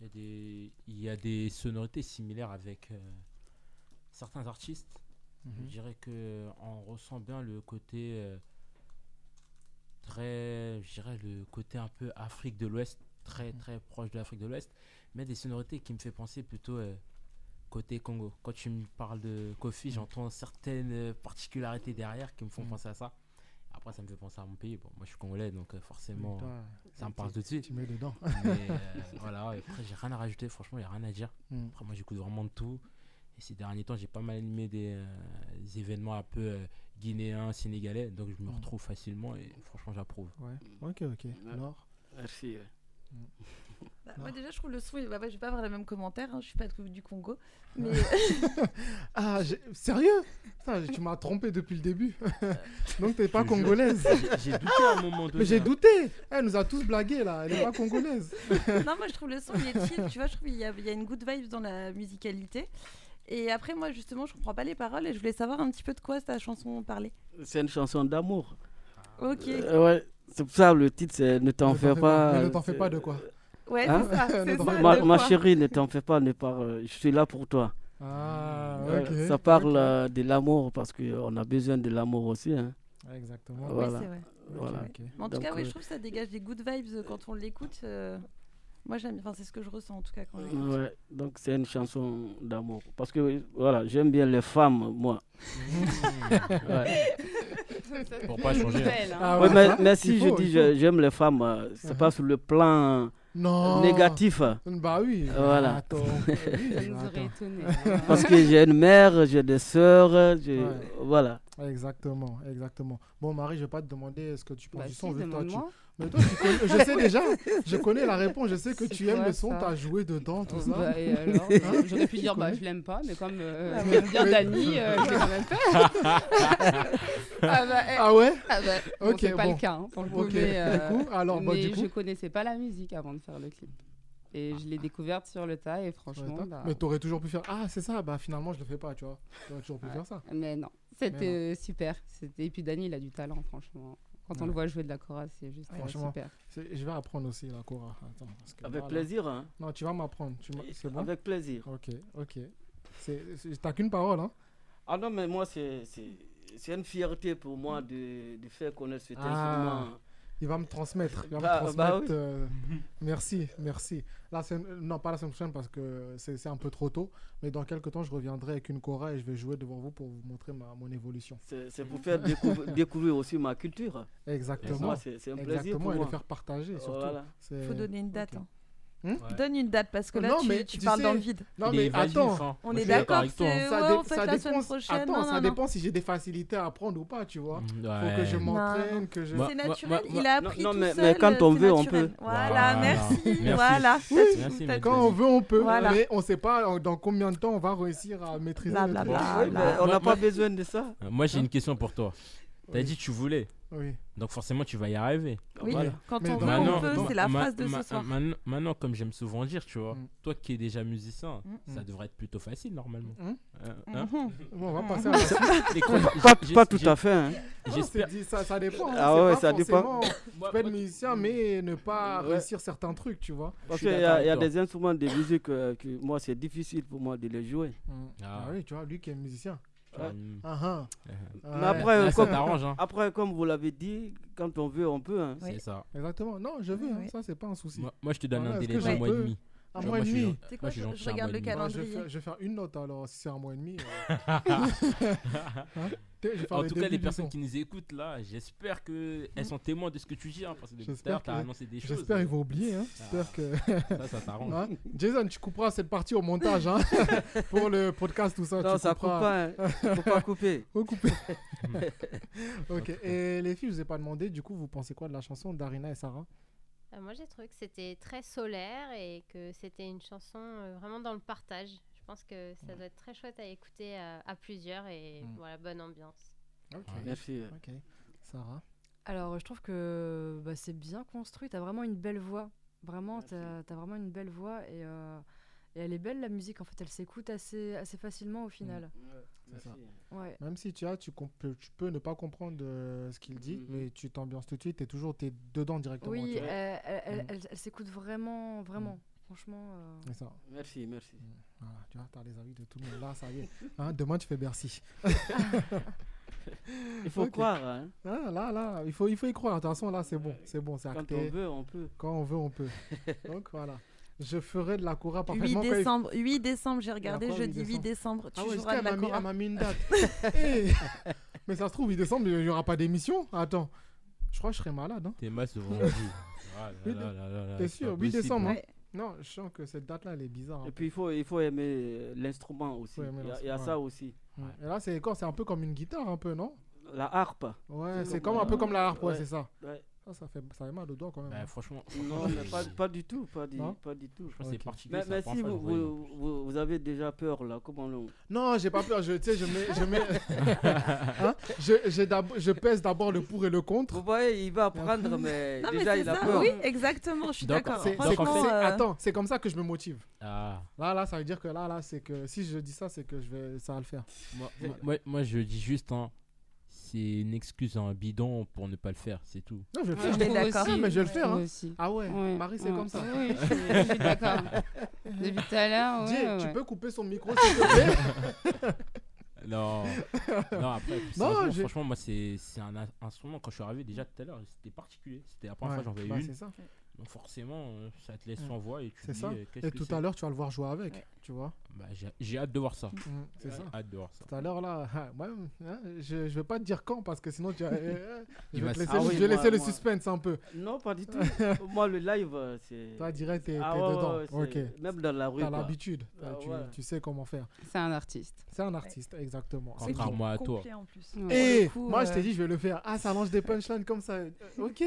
Il y a des, il y a des sonorités similaires avec euh, certains artistes. Je Mhm. dirais que on ressent bien le côté euh, très, je dirais le côté un peu Afrique de l'Ouest, très Mhm. très proche de l'Afrique de l'Ouest, mais des sonorités qui me fait penser plutôt euh, côté Congo. Quand tu me parles de Kofi, j'entends certaines euh, particularités derrière qui me font Mhm. penser à ça. Après, ça me fait penser à mon pays. Bon, moi, je suis congolais, donc euh, forcément, Toi, ça me parle tout de suite. Tu mets dedans. Mais euh, voilà, et après, j'ai rien à rajouter. Franchement, il n'y a rien à dire. Mm. Après, moi, j'écoute vraiment de tout. Et ces derniers temps, j'ai pas mal animé des, euh, des événements un peu euh, guinéens, sénégalais. Donc, je me Mm. retrouve facilement et franchement, j'approuve. Ouais. Ok, ok. Alors, Merci. Bah, moi déjà je trouve le son, bah, ouais, je vais pas avoir le même commentaire, hein, je suis pas du Congo, mais Ah, sérieux? Putain, Tu m'as trompé depuis le début. Donc t'es pas Je congolaise. J'ai- douté à un moment donné, Mais j'ai hein. douté. Elle nous a tous blagué là. Elle est pas congolaise. non moi je trouve le son il est chill, tu vois, je trouve il y a, il y a une good vibe dans la musicalité. Et après moi justement je comprends pas les paroles et je voulais savoir un petit peu de quoi ta chanson parlait. C'est une chanson d'amour. Ok. Euh, ouais, c'est pour ça le titre c'est Ne t'en fais pas. pas- ne t'en fais pas de quoi Ouais, Hein c'est ça, ma, chérie, ne t'en fais pas, ne par- euh, je suis là pour toi. Ah, Euh, ok. Ça parle euh, de l'amour parce qu'on a besoin de l'amour aussi. Hein. Exactement. Oui, Voilà. c'est vrai. Voilà. Mais en tout Donc, cas, oui, euh, je trouve que ça dégage des good vibes euh, quand on l'écoute. euh, Moi, j'aime. Enfin, c'est ce que je ressens en tout cas quand. Ouais, donc c'est une chanson d'amour. Parce que voilà, j'aime bien les femmes, moi. Ouais. Pour pas changer. Belle, hein. Ah Ouais, ouais, mais, si faut, je dis j'aime les femmes, euh, c'est pas sur le plan Non. négatif. Bah oui. Voilà. Attends. Parce que j'ai une mère, j'ai des sœurs, j'ai- Ouais. voilà. Exactement, exactement. Bon, Marie, je vais pas te demander ce que tu penses Bah du si, son. vu que toi, tu... Mais toi, tu connais- je sais déjà, je connais la réponse, je sais que tu aimes le son, ça tu as joué dedans, tout ça. Bah, et alors, Hein euh, J'aurais pu Tu dire, bah, je l'aime pas, mais comme euh, Ah, j'aime bien mais- Dani, euh, je l'ai quand même fait. ah, bah, eh, Ah ouais ah bah, bon, Ok, c'est pas bon. le cas, hein, pour le coup, Ok, mais, du euh, coup, alors, bah, mais du coup- je connaissais pas la musique avant de faire le clip. Et je l'ai découverte sur le tas, et franchement, bah, Mais t'aurais toujours pu faire Ah, c'est ça, bah finalement, je le fais pas, tu vois. T'aurais toujours pu ouais. faire ça. Mais non, Mais c'était euh, super. C'était- Et puis Dani, il a du talent, franchement. Quand on le voit jouer de la chorale, c'est juste euh, Franchement, super. je vais apprendre aussi la Cora. Attends, parce que Avec plaisir. Hein. Non, tu vas m'apprendre. C'est bon? Avec plaisir. Ok, ok. T'as qu'une parole, hein? Ah non, mais moi, c'est c'est- c'est une fierté pour moi de, de faire connaître cet Ah, instrument. Il va me transmettre. Il va Bah- me bah transmettre. oui. euh, merci, merci. Semaine- non, pas la semaine prochaine parce que c'est un peu trop tôt. Mais dans quelques temps, je reviendrai avec une Cora et je vais jouer devant vous pour vous montrer ma, mon évolution. C'est pour faire découvrir, découvrir aussi ma culture. Exactement. C'est un plaisir Exactement, pour et moi. le faire partager surtout. Voilà. C'est- Faut donner une date. hein. Hmm Donne une date parce que là, Non, tu, mais tu tu parles dans le vide. Non, mais attends. hein. On Moi, est d'accord hein. Ça, ouais, dé- on fait ça la semaine dépend, prochaine. attends, non, ça non, dépend si j'ai des facilités à apprendre ou pas, tu vois. Mm, Faut que ouais. je m'entraîne, que je. C'est naturel. il a appris non, tout mais- seul. mais quand on c'est veut, on peut. Voilà, Voilà. merci. Merci. Voilà. Quand on veut, on peut. Voilà. Mais on sait pas euh, dans combien de temps on va réussir à maîtriser on n'a pas besoin de ça. Euh, Moi, j'ai une question pour toi. T'as dit que tu voulais. Oui. Donc forcément, tu vas y arriver. Oui, Voilà. quand on on peut. C'est la ma- phrase de ma- ce soir. Maintenant, maintenant, comme j'aime souvent dire, tu vois, Mm. toi qui es déjà musicien, Mm. ça devrait être plutôt facile normalement. Mm. Euh, hein Mhm. Bon, on va passer à la suite. Pas, tout à fait. Hein. J'espère. ça, ça dépend. Ah ouais, ça dépend. Tu peux être musicien, mais ne pas Ouais. réussir certains trucs, tu vois. Parce qu'il y a, y des instruments de musique euh, que moi, c'est difficile pour moi de les jouer. Mm. Ah. Ah oui, tu vois, lui qui est musicien. Ouais. Ah, ah. euh, Ouais. Mais après, là, comme, hein. après, comme vous l'avez dit, quand on veut, on peut. Hein. Oui. C'est ça. Exactement. Non, je veux, Oui, hein, oui. ça, c'est pas un souci. Moi, moi, je te donne Voilà, un délai d'un mois et demi. Un mois et demi. gen- C'est quoi, moi, je regarde le. Bah, je, vais calendrier. faire, je vais faire une note alors, si c'est un mois et demi. euh. Hein En tout cas, les personnes son. qui nous écoutent là, j'espère qu'elles sont témoins de ce que tu dis. hein, parce que depuis tout à J'espère que- annoncé des choses. J'espère qu'ils vont oublier. Hein. Ah. J'espère que. Ça, ça t'arrange. Hein? Jason, tu couperas cette partie au montage hein, pour le podcast, tout ça. Non, tu ça coupe couperas. pas. Hein. Faut pas couper. Faut couper. ok. Et les filles, je vous ai pas demandé, du coup, vous pensez quoi de la chanson d'Arina et Sarah? Euh, moi, j'ai trouvé que c'était très solaire et que c'était une chanson euh, vraiment dans le partage. Je pense que ça doit être très chouette à écouter à, à plusieurs et Mm. voilà, bonne ambiance. Ok. Merci. Ok. Sarah Alors, je trouve que bah, c'est bien construit. T'as vraiment une belle voix. Vraiment, t'as as vraiment une belle voix et, euh, et elle est belle la musique. En fait, elle s'écoute assez, assez facilement au final. C'est ça. Ouais. Même si tu as, tu, comp- tu peux ne pas comprendre euh, ce qu'il dit, Mhm. mais tu t'ambiances tout de suite et toujours t'es dedans directement. Oui, tu vois. elle, elle- elle- Mm. elle- elle s'écoute vraiment, vraiment. Franchement. euh, C'est ça. Merci, merci. Voilà, tu vois, t'as les avis de tout le monde. Là, ça y est. Hein, demain, tu fais Bercy. Il faut Ok. croire. Hein. Ah, là, là, il faut, il faut y croire. De toute façon, là, c'est bon. C'est bon, c'est Quand acté. on veut, on peut. Quand on veut, on peut. Donc, voilà. Je ferai de la Cora 8 parfaitement. quand il- décembre, 8 décembre, j'ai Il regardé jeudi 8 8 décembre. Tu Ah ouais, joueras de la elle m'a mis- Cora. elle m'a mis une date. Eh, Mais ça se trouve, 8 décembre, il n'y aura pas d'émission. Attends, je crois que je serai malade. Hein. T'es mal ce vendredi. Ah T'es sûr, pas 8 possible. décembre. hein. Ouais. Non, je sens que cette date-là, elle est bizarre. Et hein. puis, il faut, il faut aimer l'instrument aussi. Aimer Il y a, il y a l'instrument, ça aussi. Ouais. Et là, c'est quoi? C'est un peu comme une guitare, un peu, non? La harpe. Ouais, C'est comme comme un peu comme la harpe, ouais, ouais. c'est ça. Ah, ça, fait, ça fait mal au doigt quand même. Bah, hein. franchement, Non, mais pas, pas du tout, pas du, pas du tout. franchement, c'est Ok. particulier. Mais, c'est la mais première si vous, je vous, vous, vous avez déjà peur là, comment on... Non, j'ai pas peur. Je, tu sais, je, mets, je, mets Hein je, je pèse d'abord le pour et le contre. Vous voyez, il va apprendre, mais Non, mais déjà il a ça. peur. Oui, exactement, je suis d'accord. Euh, Attends, c'est comme ça que je me motive. Ah, Là, là, ça veut dire que là, là, c'est que si je dis ça, c'est que je vais, ça va le faire. moi, moi- moi, moi, je dis juste, hein, c'est une excuse en bidon pour ne pas le faire, c'est tout. Non, je vais le Ouais, faire. je Mais trouve d'accord. aussi, Ah, mais je vais le je faire, hein. aussi. Ah ouais, Ouais, Marie, c'est ouais. comme ça. Oui, je suis, je suis d'accord. Depuis tout à l'heure, ouais, Dis, ouais, tu ouais. peux couper son micro, s'il te plaît Non, non après, Non, franchement, moi, c'est c'est un in- instrument. Quand je suis arrivé déjà tout à l'heure, c'était particulier. C'était la première Ouais, fois que j'en bah, voyais c'est une. Donc, forcément, euh, ça te laisse Ouais. sans voix et tu te dis, ça. euh, Et que tout à l'heure, tu vas le voir jouer avec, Ouais. tu vois. Bah, j'ai- J'ai hâte de voir ça. Mm, c'est ça. Hâte de voir ça. Tout à l'heure, là, ouais, hein, je, je vais pas te dire quand parce que sinon, tu vas- euh, je Il vais va te se- laisser, Ah oui, je vais moi- laisser le suspense un peu. Non, pas du tout. Moi, le live, c'est. Toi, direct, t'es, Ah dedans. ouais, Même dans la rue. T'as l'habitude. Ah tu, ouais. tu sais comment faire. C'est un artiste. C'est un artiste, exactement. c'est Contrairement à toi. en plus. Et coup, moi, je t'ai dit, je vais le faire. Ah, ça lance des punchlines comme ça. Ok.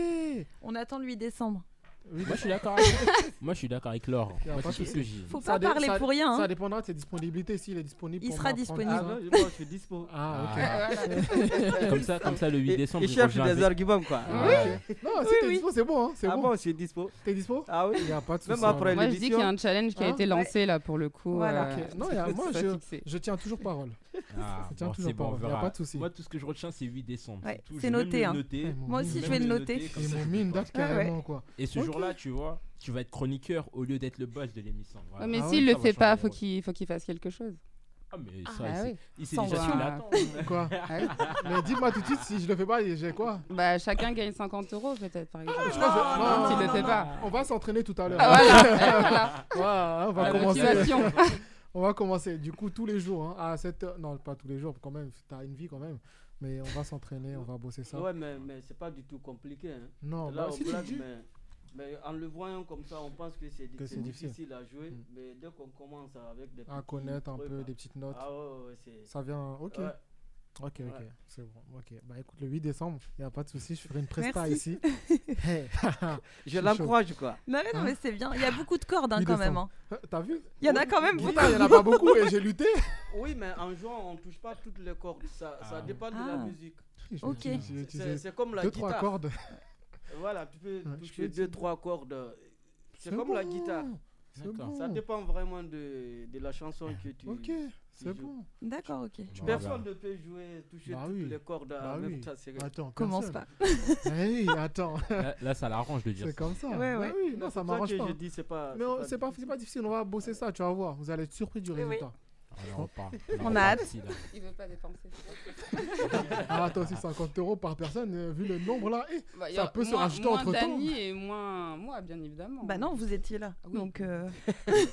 On attend le 8 décembre. Oui, Moi, je suis d'accord avec, moi, je suis d'accord avec Laure. Y a Moi, pas de ce que j'ai. Faut pas dé- parler ça- pour rien. Ça hein. dépendra de ses disponibilités. S'il est disponible. Il pour sera disponible. Ah ça. non, moi, je suis dispo. Ah, ok. Ah, voilà. Comme ça, comme ça, le 8 Il- décembre, Il je cherche reviens des avec- arguments, quoi. Ah, ok. Non, si Oui, t'es oui. dispo, c'est bon. hein, C'est Ah bon. bon, je suis dispo? T'es dispo? Ah oui. Il n'y a pas de souci. Même après Moi, je dis qu'il y a un challenge qui a Hein? été lancé là pour le coup. Voilà. euh, Ok. Non, y a- moi, c'est je, fixé. je tiens toujours parole. Ah, Je tiens bon, c'est bon, on. Il n'y a verra. pas de souci. Moi, tout ce que je retiens, c'est 8 décembre. Ouais, c'est Je noté, hein. mon Moi aussi, je vais le noter. Ils ça, m'ont je mis une date Ah ouais. carrément, quoi. Et ce jour-là, tu vois, tu vas être chroniqueur au lieu d'être le boss de l'émission. Voilà. Ouais, mais Ah s'il ouais, le Ça fait pas, faut qu'il faut qu'il fasse quelque chose. Ah, mais ça, Ah il, oui. sait- il sait Sans déjà qu'il attend. Quoi Ah. Mais dis-moi tout de suite, si je le fais pas, j'ai quoi Bah, chacun gagne 50 euros peut-être par exemple. Je pense que- non, S'il non, le fait non. pas. On va s'entraîner tout à l'heure. Ah, voilà, voilà. Voilà, on va La commencer. motivation. On va commencer. Du coup, tous les jours, hein, à 7 heures. Non, pas tous les jours, quand même. T'as une vie quand même. Mais on va s'entraîner, on va bosser ça. Ouais, mais, mais c'est pas du tout compliqué. Hein. Non, Là, bah, on si tu blague, dis. mais, mais en le voyant comme ça, on pense que c'est difficile. difficile. à jouer. Mm. Mais dès qu'on commence avec des À connaître un peu des petites notes. Ah ouais, ouais. Ça vient. Ok. Ok, ok. Ouais. C'est bon. Ok. Bah écoute, le 8 décembre, il n'y a pas de souci. Je ferai une presta Merci. ici. Hey, Je l'encourage, quoi. Non, mais, non, Hein mais c'est bien. Il y a beaucoup de cordes hein, quand même. hein. T'as vu? Il y en a quand même beaucoup. Il n'y en a pas beaucoup et j'ai lutté. Oui, mais en jouant, on touche pas toutes les cordes. Ça, ça Ah. dépend de Ah. la musique. J'ai Ok. C'est comme la Deux, guitare. trois cordes. Voilà, tu peux toucher peux deux, trois cordes. C'est comme la guitare. Bon. Ça dépend vraiment de, de la chanson que tu. Ok, c'est bon. D'accord, ok. Bon, Personne ne peut jouer, toucher Bah toutes oui. les cordes Bah en même oui. temps. c'est- Attends, Commence pas. Eh oui, attends. Là, là, ça l'arrange de dire C'est ça. comme ça. Ouais, Bah ouais. oui, Non, ça m'arrange pas. je dis, c'est pas. Mais c'est pas, pas difficile, on va bosser ça, tu vas voir. Vous allez être surpris du Oui, oui. On a hâte. Il veut pas dépenser. Ah, attends, aussi 50 euros par personne, euh, vu le nombre là. eh, Bah, Ça a peut se moins- rajouter moins entre-temps. Dany et moins moi, bien évidemment. Bah non, vous étiez là. Ah oui. Donc, euh,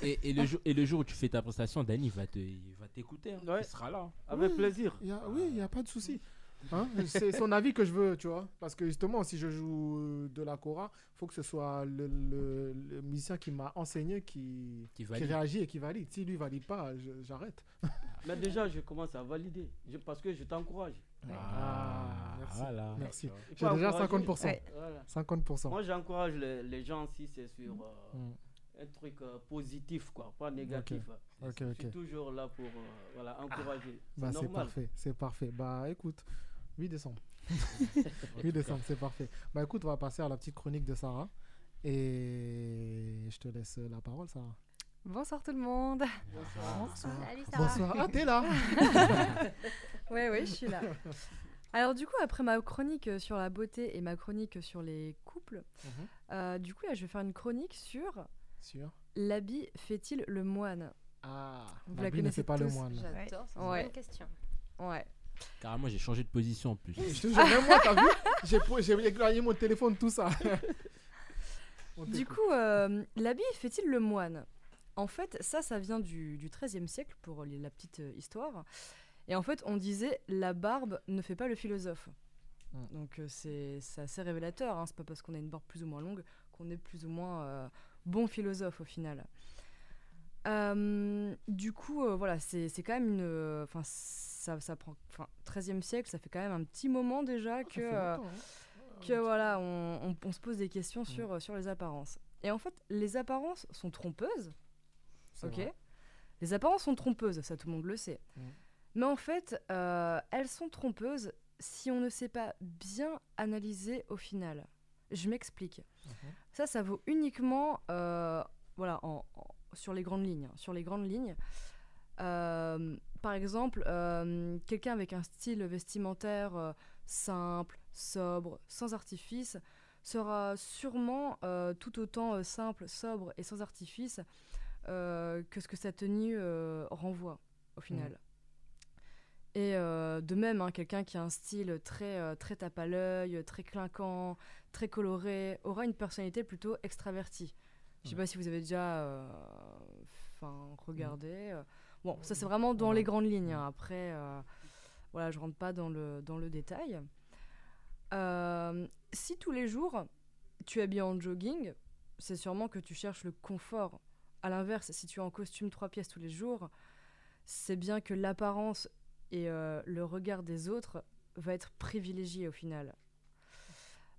Et, et le jour, et le jour où tu fais ta prestation, Danny va te, il va t'écouter. hein. Ouais. Il sera là. Avec Oui. plaisir. y a- oui, il n'y a pas de souci. Hein, c'est son avis que je veux, tu vois. Parce que justement, si je joue de la Cora, il faut que ce soit le, le- le musicien qui m'a enseigné qui, Qui réagit et qui valide. Si lui valide pas, j'arrête. Mais déjà, je commence à valider. Je- parce que je t'encourage. Ah, merci. Voilà. Merci. J'ai déjà encourager. 50%. Ouais. Voilà. 50%. Moi, j'encourage les, les gens si c'est sur euh, Mm. Un truc euh, positif, quoi, pas négatif. Ok, Je ok. suis toujours là pour euh, voilà, encourager. Bah, c'est parfait, c'est parfait. Bah écoute, 8 décembre. 8 décembre, c'est parfait. Bah écoute, on va passer à la petite chronique de Sarah. Et je te laisse la parole, Sarah. Bonsoir tout le monde. Bonsoir. Salut Sarah. Bonsoir. Ah, t'es là Ouais, ouais, je suis là. Alors du coup, après ma chronique sur la beauté et ma chronique sur les couples, Mhm. euh, du coup là, je vais faire une chronique sur Sûr. l'habit fait-il le moine? Ah, Vous la Nabil ne fait pas le moine. J'adore, c'est une Ouais. bonne question. Ouais. Carrément, j'ai changé de position en plus. Je te jure, même moi, t'as vu? J'ai éloigné mon téléphone, tout ça. Du coup, euh, l'habit fait-il le moine? En fait, ça, ça vient du, du XIIIe siècle pour les- la petite euh, histoire. Et en fait, on disait la barbe ne fait pas le philosophe. Mm. Donc euh, c'est c'est assez révélateur. Hein. C'est pas parce qu'on a une barbe plus ou moins longue qu'on est plus ou moins euh, bon philosophe au final. Euh, du coup, euh, voilà, c'est quand même une. euh, Enfin, ça, ça prend. Enfin, 13e siècle, ça fait quand même un petit moment déjà que. Euh, longtemps, hein. que voilà, on, on- on se pose des questions sur, euh, sur les apparences. Et en fait, les apparences sont trompeuses. Ok. vrai. Les apparences sont trompeuses, ça tout le monde le sait. Mm. Mais en fait, euh, elles sont trompeuses si on ne sait pas bien analyser au final. Je m'explique. Ça, ça vaut uniquement euh, voilà, en- en- sur les grandes lignes. Sur les grandes lignes. Euh, par exemple, euh, quelqu'un avec un style vestimentaire simple, sobre, sans artifice, sera sûrement tout autant simple, sobre et sans artifice que ce que sa tenue renvoie au final. Et euh, de même, hein, quelqu'un qui a un style très, euh, très tape à l'œil, très clinquant, très coloré, aura une personnalité plutôt extravertie. Je sais Ouais. pas si vous avez déjà euh, regardé. euh. Bon, ça c'est vraiment dans les grandes lignes. hein. Après, euh, voilà, je rentre pas dans le, dans le détail. Si tous les jours tu es habillé en jogging, c'est sûrement que tu cherches le confort. À l'inverse, si tu es en costume trois pièces tous les jours, c'est bien que l'apparence et euh, le regard des autres va être privilégié au final.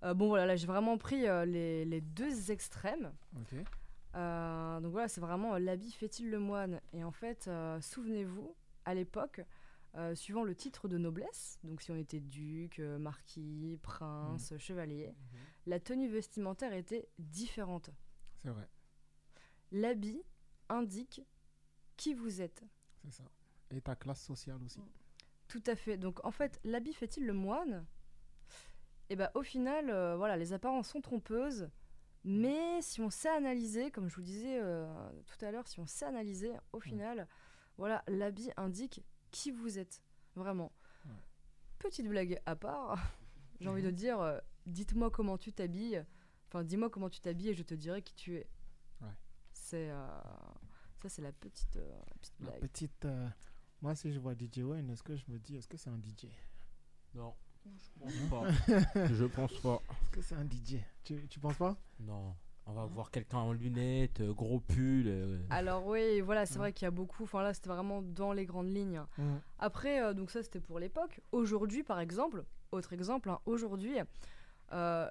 Euh, bon voilà, là j'ai vraiment pris euh, les, les deux extrêmes. Ok. Euh, donc voilà, c'est vraiment l'habit fait-il le moine? Et en fait, souvenez-vous, à l'époque, suivant le titre de noblesse, donc si on était duc, marquis, prince, chevalier, la tenue vestimentaire était différente. C'est vrai. L'habit indique qui vous êtes. C'est ça. Et ta classe sociale aussi. Tout à fait. Donc en fait, l'habit fait-il le moine? Et ben au final, euh, voilà, les apparences sont trompeuses. Mais si on sait analyser, comme je vous disais euh, tout à l'heure, si on sait analyser, au final, voilà, l'habit indique qui vous êtes. Vraiment. Petite blague à part, j'ai envie de dire, euh, dites-moi comment tu t'habilles. Enfin, dis-moi comment tu t'habilles et je te dirai qui tu es. Ouais. C'est euh, ça, c'est la petite, petite La blague. petite. Moi, si je vois DJ Wayne, est-ce que je me dis, est-ce que c'est un DJ Non. Je pense pas. Je pense pas. Est-ce que c'est un DJ tu, tu penses pas? Non. On va voir quelqu'un en lunettes, euh, gros pull. euh, Alors oui, voilà, c'est vrai qu'il y a beaucoup. Enfin là, c'était vraiment dans les grandes lignes. Après, euh, donc ça, c'était pour l'époque. Aujourd'hui, par exemple, autre exemple, hein, aujourd'hui, euh,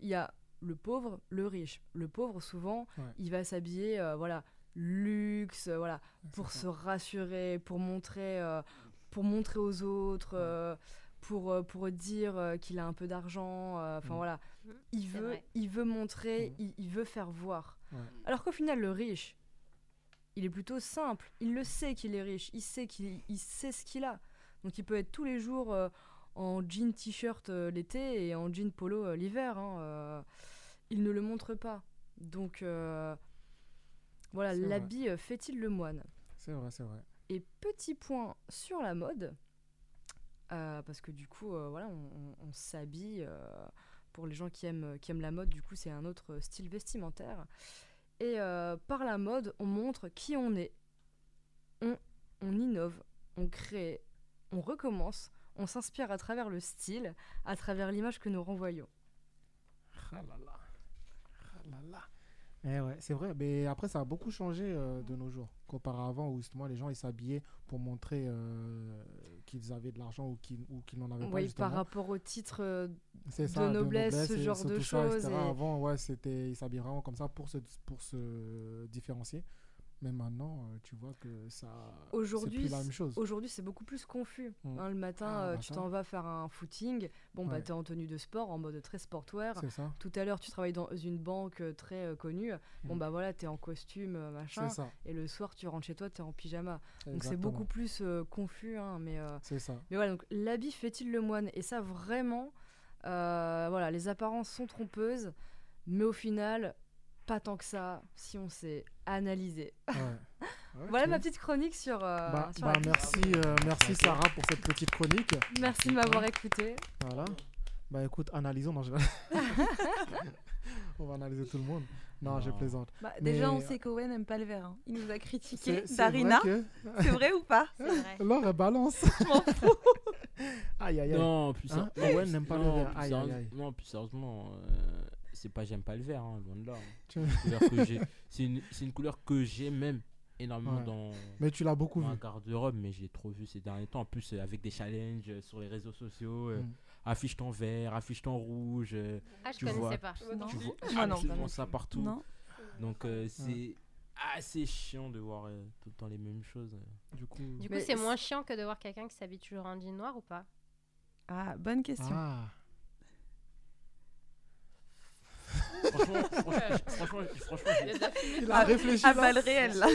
il y a le pauvre, le riche. Le pauvre, souvent, Ouais. il va s'habiller, euh, voilà, luxe, euh, voilà, pour ça. se rassurer, pour montrer, euh, pour montrer aux autres. euh, pour, pour dire euh, qu'il a un peu d'argent, euh, enfin Mhm. voilà, il c'est veut, vrai. il veut montrer, il, il veut faire voir. Ouais. Alors qu'au final, le riche, il est plutôt simple. Il le sait qu'il est riche. Il sait qu'il il sait ce qu'il a. Donc il peut être tous les jours euh, en jean t-shirt euh, l'été et en jean polo euh, l'hiver. hein, euh, il ne le montre pas. Donc euh, voilà, l'habit euh, fait-il le moine? C'est vrai, c'est vrai. Et petit point sur la mode, euh, parce que du coup, euh, voilà, on, on- on s'habille. euh, pour les gens qui aiment, qui aiment la mode, du coup, c'est un autre style vestimentaire. Et par la mode, on montre qui on est. On, on innove, on crée, on recommence, on s'inspire à travers le style, à travers l'image que nous renvoyons. Ah là là. Ah là là. Eh ouais, c'est vrai. Mais après, ça a beaucoup changé euh, de nos jours. Qu'auparavant, où justement, les gens ils s'habillaient pour montrer euh, qu'ils avaient de l'argent ou qu'ils ou qu'ils n'en avaient pas. Oui, par rapport au titre euh, de, ça, noblesse, ce et genre de choses. et- Avant, ouais, c'était, ils s'habillaient vraiment comme ça pour se, pour se différencier. Mais maintenant, euh, tu vois que ça. Aujourd'hui, plus la même chose. Aujourd'hui, c'est beaucoup plus confus. Mm. Hein, le matin, Ah, euh, tu t'en vas faire un footing. Bon, bah, Ouais. t'es en tenue de sport, en mode très sportwear. Ça. Tout à l'heure, tu travailles dans une banque euh, très euh, connue. Bon, Mm. bah voilà, t'es en costume, machin. Ça. Et le soir, tu rentres chez toi, t'es en pyjama. Donc, c'est beaucoup plus euh, confus. hein, mais, C'est ça. mais voilà, donc l'habit fait-il le moine? Et ça, vraiment, voilà, les apparences sont trompeuses. Mais au final, pas tant que ça, si on sait analyser. Ouais. voilà ma petite chronique sur, euh, Bah, sur bah, la- merci, euh, merci Sarah pour cette petite chronique. Merci de m'avoir écouté. Voilà. Bah écoute, analysons. Non, je... On va analyser tout le monde. Non, je Non. plaisante. Bah, Mais- Déjà, on sait qu'Owen n'aime pas le verre. hein. Il nous a critiqué. Darina, vrai que- c'est vrai ou pas? C'est vrai. Laure, elle balance. Je m'en fous. Aïe, aïe, aïe. Non, plus Hein? Owen n'aime pas le non, verre. plus Aïe, aïe, aïe. Non, plus sérieusement, euh, c'est pas j'aime pas le vert, hein, loin de là. Tu- C'est une couleur que j'ai- C'est une, couleur que j'ai même. énormément Ouais. dans Mais tu l'as beaucoup dans vu. un garde-robe, mais je l'ai trop vu ces derniers temps. En plus, euh, avec des challenges euh, sur les réseaux sociaux. euh, Mm. Affiche ton vert, affiche ton rouge. euh, Ah, je tu connaissais vois, pas. Non. Tu vois Moi non. absolument ça partout. Non. Donc euh, c'est assez chiant de voir euh, tout le temps les mêmes choses. euh. Du coup. Du coup, c'est moins chiant que de voir quelqu'un qui s'habille toujours en jean noir ou pas? Ah, bonne question. Ah. Franchement, franchement, franchement, franchement, Il a je- de la fumée. Il a réfléchi. À là. balle réelle, là.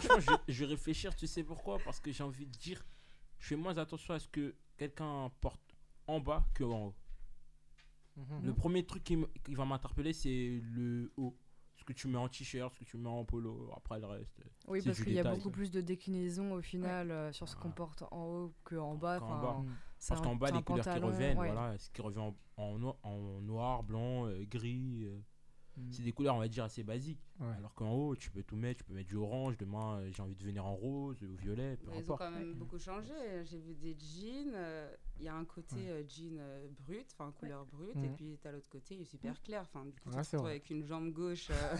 franchement, je, je vais réfléchir. Tu sais pourquoi? Parce que j'ai envie de dire, je fais moins attention à ce que quelqu'un porte en bas que en haut. Mhm. Le premier truc qui, me- qui va m'interpeller, c'est le haut. Ce que tu mets en t-shirt, ce que tu mets en polo. Après le reste. Oui, c'est parce du qu'il y a détail, beaucoup plus de déclinaisons au final euh, sur ce qu'on porte en haut qu'en bas. Qu'en enfin, bas. Parce qu'en bas, les couleurs qui reviennent, ouais. voilà, ce qui revient en, en noir, en noir, blanc, euh, gris. euh, Mm. C'est des couleurs, on va dire, assez basiques. Ouais. Alors qu'en haut, tu peux tout mettre, tu peux mettre du orange, demain euh, j'ai envie de venir en rose ou violet, peu Ils ont importe. quand même beaucoup changé. J'ai vu des jeans. Il y a un côté euh, jean euh, brut, enfin couleur brute, et puis t'as l'autre côté il est super clair. Enfin, du coup, Ouais, tu te retrouves vrai. avec une jambe gauche euh,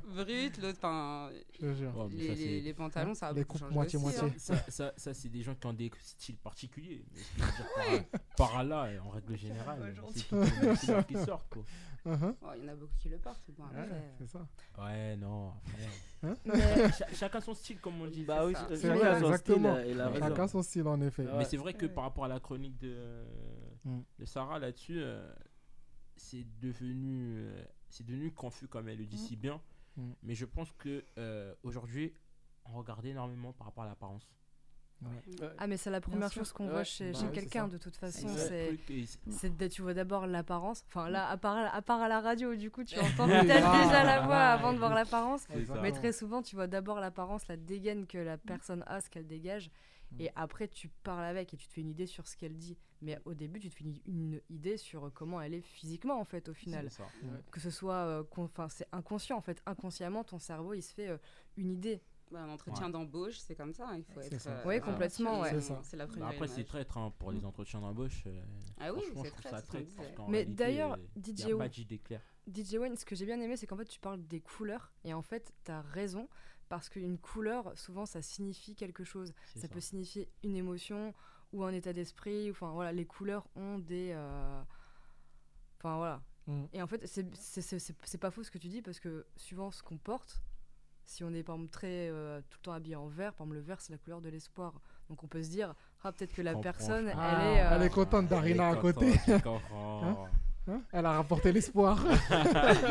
brute, l'autre, enfin, te les, ça, les- c'est- les pantalons, ça a Les beaucoup changé moitié-moitié. aussi, hein. Ça, ça, ça, c'est des gens qui ont des styles particuliers. Mais ce que je veux dire par, par là, en règle générale, c'est qui sortent. Quoi. Mhm. Oh, Il y en a beaucoup qui le portent. Bon, Ouais, après, c'est ça. Ouais, non. Hein? Mais- chacun son style, comme on dit. Bah oui, c'est son style, euh. Chacun son style, en effet. Ouais. Mais c'est vrai que par rapport à la chronique de, Mm. de Sarah là-dessus, euh, c'est devenu, euh, c'est devenu confus comme elle le dit si bien. Mm. Mais je pense que euh, aujourd'hui, on regarde énormément par rapport à l'apparence. Ah, mais c'est la première chose qu'on Ouais, voit chez, bah chez ouais, c'est quelqu'un de toute façon. C'est tu vois d'abord l'apparence. Enfin, là, à part, à part à la radio, du coup, tu entends peut-être déjà la voix avant de voir l'apparence. Mais très souvent, tu vois d'abord l'apparence, la dégaine que la personne a, ce qu'elle dégage. Mm. Et après, tu parles avec et tu te fais une idée sur ce qu'elle dit. Mais au début, tu te fais une, idée sur comment elle est physiquement, en fait, au final. Que ce soit. euh, Enfin, c'est inconscient, en fait. Inconsciemment, ton cerveau, il se fait euh, une idée. Un entretien d'embauche, c'est comme ça. hein, Il faut être. euh, vraiment complètement, ouais. C'est la Bah première après, c'est traître hein, pour les entretiens d'embauche. euh, Ah oui, c'est je trouve traître, ça traître. Mais d'ailleurs, DJ claire. DJ Wayne, ce que j'ai bien aimé, c'est qu'en fait, tu parles des couleurs. Et en fait, tu as raison. Parce qu'une couleur, souvent, ça signifie quelque chose. Ça, ça. peut signifier une émotion ou un état d'esprit. Enfin, voilà, les couleurs ont des. euh, Enfin, voilà. Mm. Et en fait, c'est- c'est c'est- c'est- c'est pas faux ce que tu dis parce que suivant ce qu'on porte, si on est par exemple très euh, tout le temps habillé en vert, par exemple, le vert c'est la couleur de l'espoir. Donc on peut se dire, ah, peut-être que la personne. Ah, elle est. euh, elle est contente d'Arina à côté. Comprends. Hein Elle a rapporté l'espoir.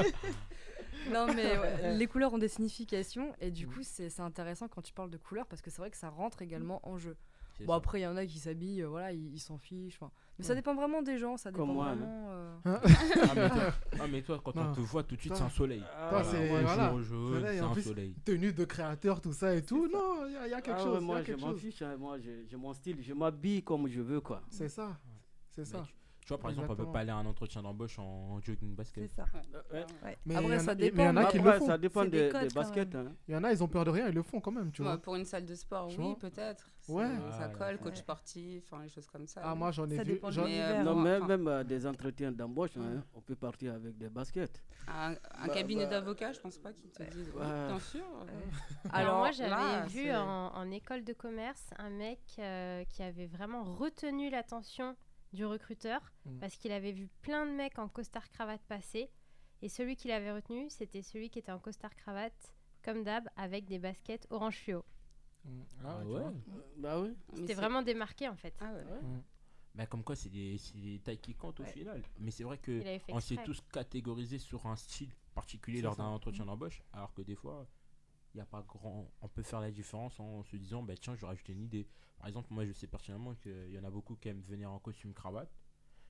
Non, mais ouais, les couleurs ont des significations et du coup, c'est c'est intéressant quand tu parles de couleurs parce que c'est vrai que ça rentre également en jeu. Bon, ça. après, il y en a qui s'habillent, euh, voilà, ils s'en fichent. Mais ça dépend vraiment des gens, ça Comme dépend moi, hein. vraiment. euh, Ah, mais toi, ah, mais toi, quand Non. on te voit tout de suite, c'est un soleil. Toi, c'est- voilà. un plus, soleil. Tenue de créateur, tout ça et tout. Non, il y, a- il y a quelque Ah chose. ouais, moi, a je m'en fiche. hein, Moi, j'ai mon style. Je m'habille comme je veux, quoi. C'est ça. C'est Mais ça. Tu, vois, par exemple, on peut pas aller à un entretien d'embauche en, en jogging basket. C'est ça. Ouais. Ouais. Mais Après, il y en ça a- dépend, Mais il y en a qui Après, le font. ça dépend des, codes, baskets. hein. Il y en a, ils ont peur de rien, ils le font quand même, tu Ouais, vois. pour une salle de sport, Tu oui, peut-être. Ouais. Ça colle, coach Ouais. sportif, enfin, les choses comme ça. Ah, moi, j'en ai Ça vu. j'en- euh. Non, mais enfin, même euh, des entretiens d'embauche, hein, on peut partir avec des baskets. Un, un Bah, cabinet bah, d'avocats, je pense pas qu'ils te disent. Bien sûr. Alors, moi, j'avais vu en école de commerce un mec euh, qui avait vraiment retenu l'attention du recruteur Mm. parce qu'il avait vu plein de mecs en costard cravate passer et celui qu'il avait retenu, c'était celui qui était en costard cravate comme d'hab avec des baskets orange fluo. Mm. Ah ouais vois. Bah oui. Mais C'était vraiment démarqué en fait. Ah ouais. Bah, comme quoi, c'est des, c'est des tailles qui comptent au final. Mais c'est vrai que on s'est tous catégorisés sur un style particulier lors d'un entretien d'embauche, alors que des fois, il y a pas grand. On peut faire la différence en se disant, bah tiens, je vais rajouter une idée. Par exemple, moi, je sais pertinemment qu'il y en a beaucoup qui aiment venir en costume cravate.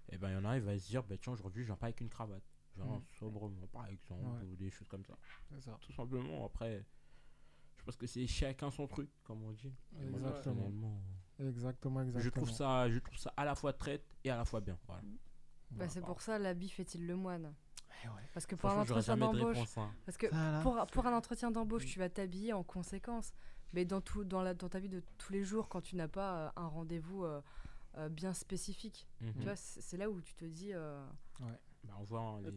Et ben, il y en a, il va se dire, bah tiens, aujourd'hui, je viens pas avec une cravate. Je viens Mm. sobrement, par exemple, Ouais. ou des choses comme ça. Tout simplement. Après, je pense que c'est chacun son truc, comme on dit. Moi, Exactement. personnellement, Exactement, exactement. Je trouve ça, je trouve ça à la fois traite et à la fois bien. Voilà. Bah, c'est pour ça l'habit fait-il le moine? Parce que pour un entretien de d'embauche, hein. parce que pour, pour un entretien d'embauche, tu vas t'habiller en conséquence. Mais dans tout, dans la, dans ta vie de tous les jours, quand tu n'as pas euh, un rendez-vous euh, euh, bien spécifique, Mhm. tu vois, c'est c'est là où tu te dis. euh, Bah, on voit hein, les-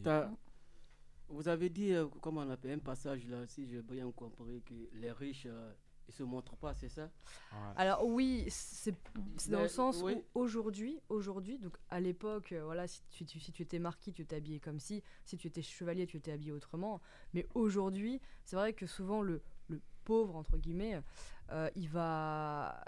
Vous avez dit, euh, comment on appelle, un passage là, si j'ai bien compris, que les riches, euh, il se montre pas, c'est ça? Alors oui, c'est dans le sens oui. où aujourd'hui, aujourd'hui, donc à l'époque, euh, voilà, si tu, tu- si tu étais marquis, tu t'es habillé comme si, si tu étais chevalier, tu t'es habillé autrement. Mais aujourd'hui, c'est vrai que souvent le, le pauvre entre guillemets, euh, il va,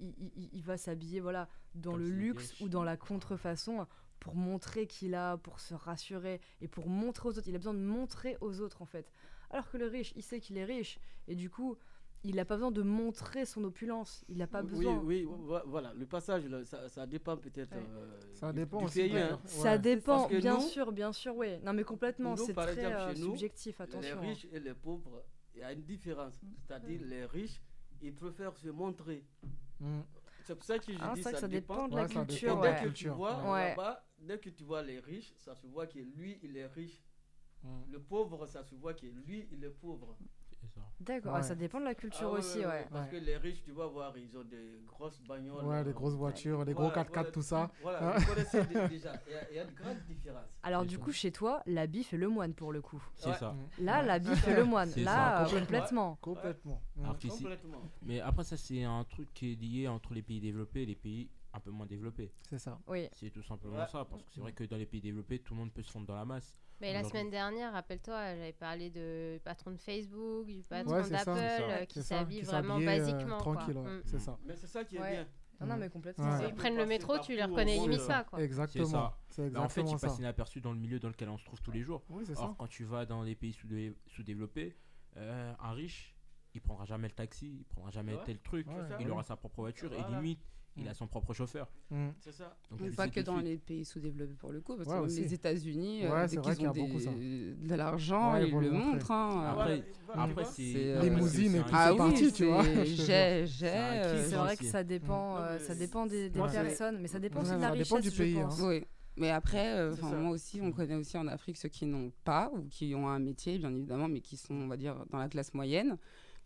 il, il- il va s'habiller voilà dans Comme le luxe ou dans la contrefaçon pour montrer qu'il a, pour se rassurer et pour montrer aux autres. Il a besoin de montrer aux autres en fait. Alors que le riche, il sait qu'il est riche et du coup, il n'a pas besoin de montrer son opulence. Il n'a pas Oui, besoin. oui, vo- voilà, le passage, là, ça, ça dépend peut-être. euh, Ça du- dépend du aussi, pays, hein. Ça dépend, bien nous, sûr, bien sûr, oui. Non, mais complètement, c'est très exemple, euh, chez nous, subjectif, attention. Les hein. riches et les pauvres, il y a une différence. C'est-à-dire, les riches, ils préfèrent se montrer. Mm. C'est pour ça que je Ah, dis c'est vrai que ça dépend de la ça culture. dépend de Dès que tu culture, vois dès que tu vois les riches, ça se voit que lui, il est riche. Mm. Le pauvre, ça se voit que lui, il est pauvre. D'accord, Ouais. ah, ça dépend de la culture Ah ouais, aussi, ouais, ouais. ouais, Parce que les riches, tu vas voir, ils ont des grosses bagnoles. Ouais, les euh, grosses voitures, les gros voilà, 4x4, voilà, tout ça. Voilà, vous connaissez dé- déjà. Il y a- il y, a une grande différence. Alors, du ça. coup, chez toi, l'habit fait le moine pour le coup. C'est Ouais. ça. Là, l'habit fait le moine. C'est Là, ça. euh, Complètement. complètement. Complètement. Alors qu'ici- Complètement. Mais après, ça, c'est un truc qui est lié entre les pays développés et les pays un peu moins développés. C'est ça. Oui. C'est tout simplement Ouais. ça. Parce que c'est vrai que dans les pays développés, tout le monde peut se fondre dans la masse. Mais la semaine dernière, rappelle-toi, j'avais parlé de patron de Facebook, du patron Ouais, d'Apple, euh, qui s'habille vraiment euh, basiquement. Tranquille, ouais, Mm. c'est ça. Mais c'est ça qui est Ouais. bien. Non, non, mais complètement. Ouais. Ils prennent le métro, tu leur partout connais au limite pas, quoi. Exactement. Mais en fait, exactement il passe ça. inaperçu dans le milieu dans lequel on se trouve tous les jours. Oui, c'est ça. Or, quand tu vas dans les pays sous- sous-développés, euh, un riche, il prendra jamais le taxi, il prendra jamais Ouais. tel truc. Ouais, il ouais. aura sa propre voiture et limite, il Mm. a son propre chauffeur. Mm. C'est ça. Donc, Mais tu pas que dans les pays sous-développés pour le coup, parce Ouais, que même les États-Unis, euh, Ouais, dès qu'ils qu'il y a ont des- de l'argent, Ouais, ils ils vont le montrent. hein. Après, c'est. Euh, Limousine et Ah parti, tu vois. j'ai, j'ai. C'est euh, vrai que ça dépend, euh, ça dépend des, personnes, mais ça dépend aussi de ça la dépend richesse, du pays, hein. pense. Oui. Mais après, euh, moi aussi, on connaît aussi en Afrique ceux qui n'ont pas ou qui ont un métier, bien évidemment, mais qui sont, on va dire, dans la classe moyenne,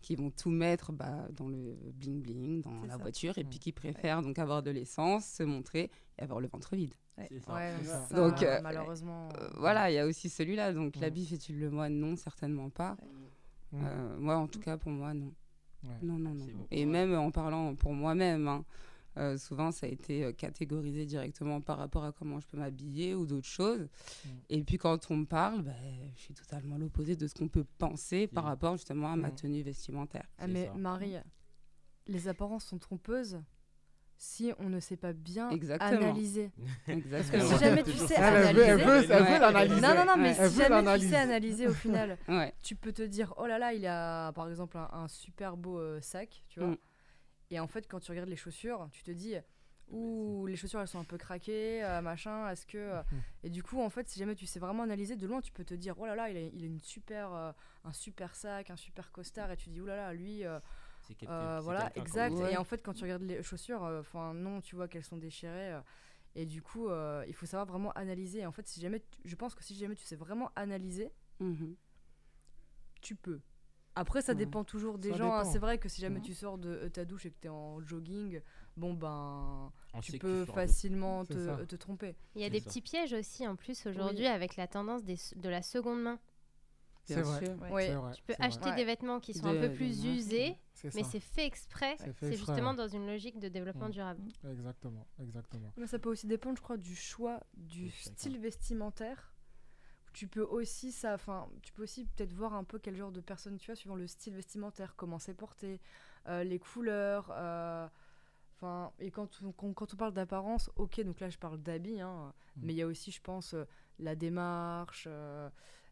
qui vont tout mettre bah, dans le bling bling, dans la ça. voiture, et puis qui préfèrent donc avoir de l'essence, se montrer et avoir le ventre vide. Ouais, C'est ça. ouais. Donc, euh, malheureusement. Euh, voilà, il y a aussi celui-là. Donc Mm. l'habit fait-il le moine Non, certainement pas. Euh, moi, en tout cas, pour moi, non. Ouais. Non, non, non. Et même en parlant pour moi-même, hein, euh, souvent ça a été euh, catégorisé directement par rapport à comment je peux m'habiller ou d'autres choses. Mm. Et puis quand on me parle, bah, je suis totalement l'opposé de ce qu'on peut penser par Mm. rapport justement à ma Mm. tenue vestimentaire. Ah, mais ça. Marie, les apparences sont trompeuses si on ne sait pas bien Exactement. analyser. Exactement. Parce que si jamais tu sais Elle, elle veut, elle analyser. veut, elle veut l'analyser. Non, non, non, mais. Elle si jamais tu sais analyser au final, Ouais. tu peux te dire oh là là, il a par exemple un, un super beau euh, sac, tu vois. Mm. Et en fait, quand tu regardes les chaussures, tu te dis ouh, les chaussures elles sont un peu craquées, euh, machin, est-ce que. euh, Mm. Et du coup, en fait, si jamais tu sais vraiment analyser de loin, tu peux te dire oh là là, il a, il a une super, euh, un super sac, un super costard, et tu dis oh là là, lui. C'est voilà, exact. Ouais. Et en fait, quand tu regardes les chaussures, enfin non, tu vois qu'elles sont déchirées. et du coup, il faut savoir vraiment analyser. Et en fait, si jamais, tu- je pense que si jamais tu sais vraiment analyser, Mhm. tu peux. Après, ça dépend toujours des Ça gens. hein. dépend. C'est vrai que si jamais tu sors de euh, ta douche et que tu es en jogging, bon ben, On tu que peux sors de- facilement C'est ça. te, te tromper. Il y a C'est des ça. petits pièges aussi en plus aujourd'hui avec la tendance des, de la seconde main. C'est Bien vrai. sûr. Ouais. C'est vrai. Tu peux c'est vrai. acheter Ouais. des vêtements qui sont un peu plus usés, C'est mais ça. c'est fait exprès. C'est fait C'est exprès, justement ouais. dans une logique de développement Mm. durable. Exactement, exactement. Mais ça peut aussi dépendre, je crois, du choix du style vestimentaire. Tu peux aussi ça, enfin, tu peux aussi peut-être voir un peu quel genre de personne tu as suivant le style vestimentaire, comment c'est porté, euh, les couleurs. euh, Enfin, et quand on, quand, on parle d'apparence, ok, donc là je parle d'habits, hein, Mm. mais il y a aussi, je pense, euh, la démarche,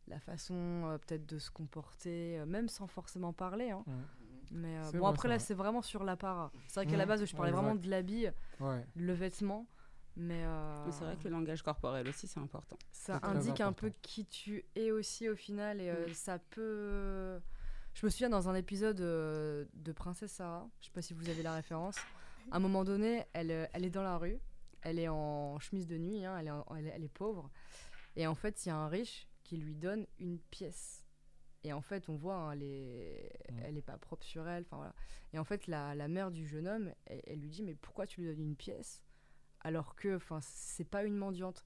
la façon peut-être de se comporter, même sans forcément parler. hein. Mm. Mais euh, bon, vrai, après là, c'est vraiment sur l'apparat. C'est vrai qu'à Mm. la base, je parlais vraiment de l'habit, Ouais. le vêtement, mais. euh, Mais C'est vrai que le langage corporel aussi, c'est important. ça indique un peu qui tu es aussi au final et euh, ça peut je me souviens dans un épisode euh, de Princesse Sarah je sais pas si vous avez la référence à un moment donné elle, euh, elle est dans la rue elle est en chemise de nuit hein, elle, est en- elle, est, elle est pauvre et en fait il y a un riche qui lui donne une pièce et en fait on voit hein, elle est Mm. elle est pas propre sur elle enfin voilà et en fait la, la mère du jeune homme elle, elle lui dit mais pourquoi tu lui donnes une pièce? Alors que c'est pas une mendiante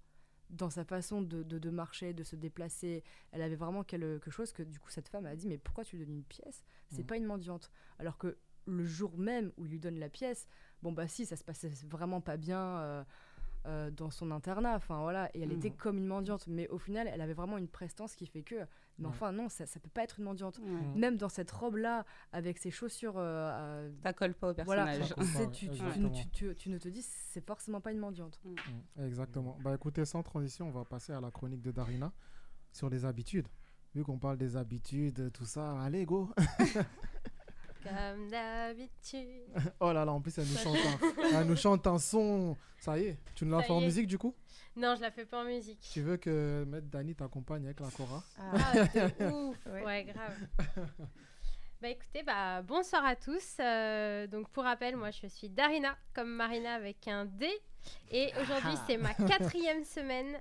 dans sa façon de, de- de marcher, de se déplacer. Elle avait vraiment quelque chose que du coup cette femme a dit mais pourquoi tu lui donnes une pièce? C'est Mhm. pas une mendiante. Alors que le jour même où il lui donne la pièce, bon bah si ça se passait vraiment pas bien euh, euh, dans son internat. Enfin voilà et elle était Mhm. comme une mendiante. Mais au final elle avait vraiment une prestance qui fait que mais Ouais. enfin non ça ça peut pas être une mendiante. Ouais. Même dans cette robe là avec ses chaussures. euh, Ça colle pas au voilà, personnage. Ouais, tu, tu- tu- exactement. tu- tu- tu ne te dis c'est forcément pas une mendiante. Mm, Exactement. Bah écoutez, sans transition, on va passer à la chronique de Darina sur les habitudes. Vu qu'on parle des habitudes, tout ça, allez, go Comme d'habitude. Oh là là, en plus, elle nous, chante un, elle nous chante un son. Ça y est, tu nous l'as fait en musique du coup? Non, je la fais pas en musique. Tu veux que Maître Dani t'accompagne avec la Cora? Ah, de ouf. Ouais, grave. Bah écoutez, bah, bonsoir à tous. Euh, donc pour rappel, moi je suis Darina, comme Marina avec un D. Et aujourd'hui Ah. c'est ma quatrième semaine.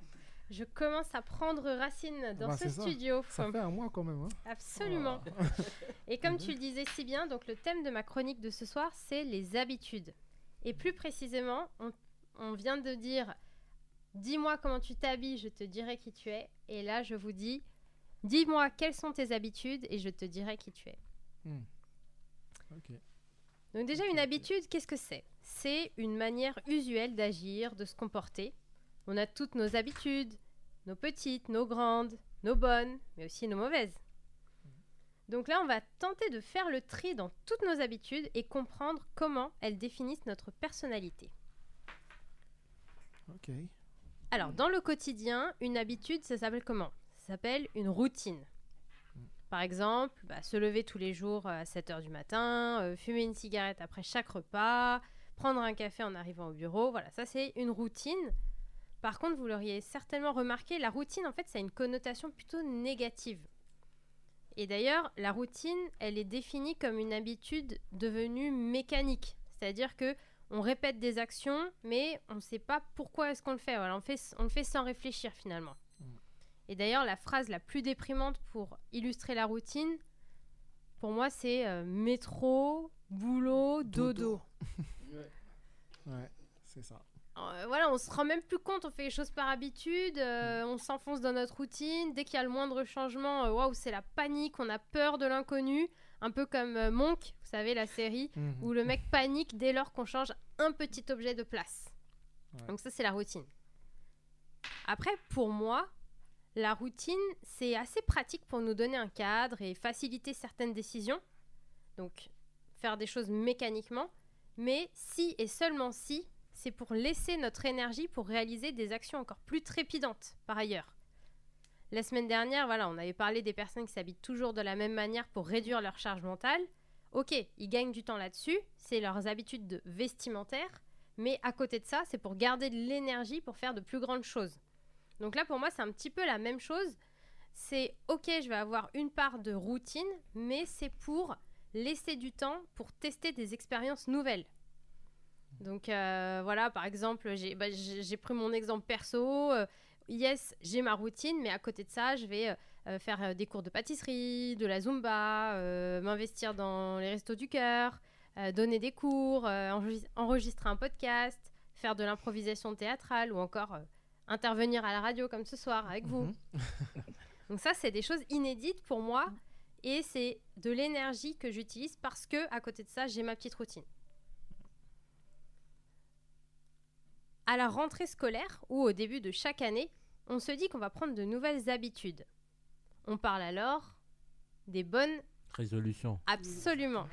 Je commence à prendre racine dans Bah, ce ça. studio. Ça fait un mois quand même. Hein Absolument. Et comme tu le disais si bien, donc le thème de ma chronique de ce soir, c'est les habitudes. Et plus précisément, on, on vient de dire dis-moi comment tu t'habilles, je te dirai qui tu es. Et là, je vous dis dis-moi quelles sont tes habitudes et je te dirai qui tu es. Hmm. Ok. Donc déjà, une habitude, qu'est-ce que c'est? C'est une manière usuelle d'agir, de se comporter. On a toutes nos habitudes, nos petites, nos grandes, nos bonnes, mais aussi nos mauvaises. Donc là, on va tenter de faire le tri dans toutes nos habitudes et comprendre comment elles définissent notre personnalité. Ok. Alors, dans le quotidien, une habitude, ça s'appelle comment? Ça s'appelle une routine. Par exemple, bah, se lever tous les jours à 7h du matin, euh, fumer une cigarette après chaque repas, prendre un café en arrivant au bureau. Voilà, ça c'est une routine. Par contre, vous l'auriez certainement remarqué, la routine, en fait, ça a une connotation plutôt négative. Et d'ailleurs, la routine, elle est définie comme une habitude devenue mécanique. C'est-à-dire que on répète des actions, mais on ne sait pas pourquoi est-ce qu'on le fait. Voilà, on, fait. on le fait sans réfléchir finalement. Et d'ailleurs, la phrase la plus déprimante pour illustrer la routine, pour moi, c'est euh, métro, boulot, dodo. Ouais, c'est ça. Euh, voilà, on se rend même plus compte, on fait les choses par habitude, euh, on s'enfonce dans notre routine. Dès qu'il y a le moindre changement, euh, waouh, c'est la panique, on a peur de l'inconnu. Un peu comme euh, Monk, vous savez, la série, Mhm. où le mec panique dès lors qu'on change un petit objet de place. Donc ça, c'est la routine. Après, pour moi, la routine, c'est assez pratique pour nous donner un cadre et faciliter certaines décisions. Donc, faire des choses mécaniquement. Mais si et seulement si, c'est pour laisser notre énergie pour réaliser des actions encore plus trépidantes, par ailleurs. La semaine dernière, voilà, on avait parlé des personnes qui s'habitent toujours de la même manière pour réduire leur charge mentale. Ok, ils gagnent du temps là-dessus, c'est leurs habitudes de vestimentaires, mais à côté de ça, c'est pour garder de l'énergie pour faire de plus grandes choses. Donc là, pour moi, c'est un petit peu la même chose. C'est ok, je vais avoir une part de routine, mais c'est pour laisser du temps pour tester des expériences nouvelles. Donc euh, voilà, par exemple, j'ai bah, j'ai- pris mon exemple perso. euh, yes, j'ai ma routine, mais à côté de ça, je vais euh, faire des cours de pâtisserie, de la zumba, m'investir dans les restos du cœur, donner des cours, enregis- enregistrer un podcast, faire de l'improvisation théâtrale ou encore intervenir à la radio comme ce soir avec vous. Donc ça, c'est des choses inédites pour moi et c'est de l'énergie que j'utilise parce que à côté de ça, j'ai ma petite routine. À la rentrée scolaire ou au début de chaque année, on se dit qu'on va prendre de nouvelles habitudes. On parle alors des bonnes Résolution. Absolument.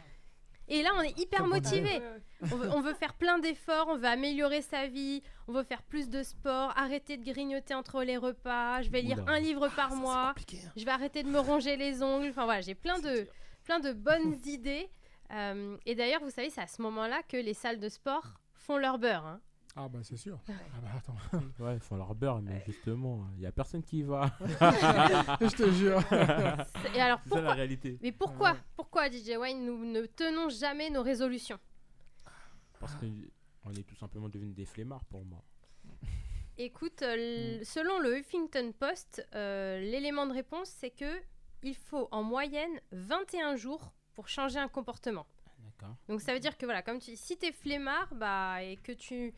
Et là, on est hyper motivé. On veut, on veut faire plein d'efforts, on veut améliorer sa vie, on veut faire plus de sport, arrêter de grignoter entre les repas. Je vais lire Oula. un livre par mois. Je vais arrêter de me ronger les ongles. Enfin voilà, j'ai plein de, plein de bonnes idées. Euh, et d'ailleurs, vous savez, c'est à ce moment-là que les salles de sport font leur beurre. hein. Ah bah c'est sûr. Ah bah attends. Ouais, ils font leur beurre, mais justement, il n'y a personne qui y va. Je te jure. Et alors C'est ça la réalité. Mais pourquoi Pourquoi DJ Wayne nous ne tenons jamais nos résolutions? Parce qu'on est tout simplement devenus des flemmards pour moi. Écoute, euh, l- selon le Huffington Post, euh, l'élément de réponse, c'est que il faut en moyenne 21 jours pour changer un comportement. D'accord. Donc ça veut dire que voilà, comme tu dis, si tu es flemmard bah, et que tu,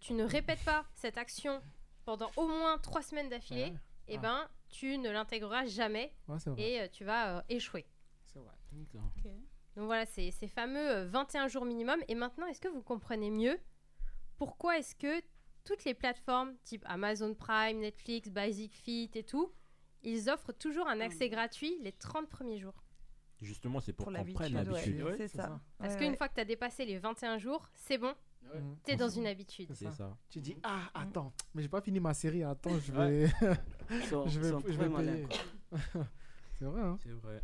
tu ne répètes pas cette action pendant au moins trois semaines d'affilée, Ouais. et Ah. ben tu ne l'intégreras jamais Ouais, c'est vrai. et euh, tu vas euh, échouer. C'est vrai. Donc voilà, c'est ces fameux euh, 21 jours minimum. Et maintenant, est-ce que vous comprenez mieux pourquoi est-ce que toutes les plateformes type Amazon Prime, Netflix, Basic Fit et tout, ils offrent toujours un accès gratuit les 30 premiers jours? Justement, c'est pour, Pour qu'on prenne l'habitude, ouais, ça. Parce Ouais, qu'une ouais. fois que tu as dépassé les 21 jours, c'est bon, Mhm. t'es dans une habitude. C'est ça. Tu dis ah attends, mais j'ai pas fini ma série. Attends, je Ouais. vais, sont- je vais, je vais payer. c'est vrai. Hein C'est vrai.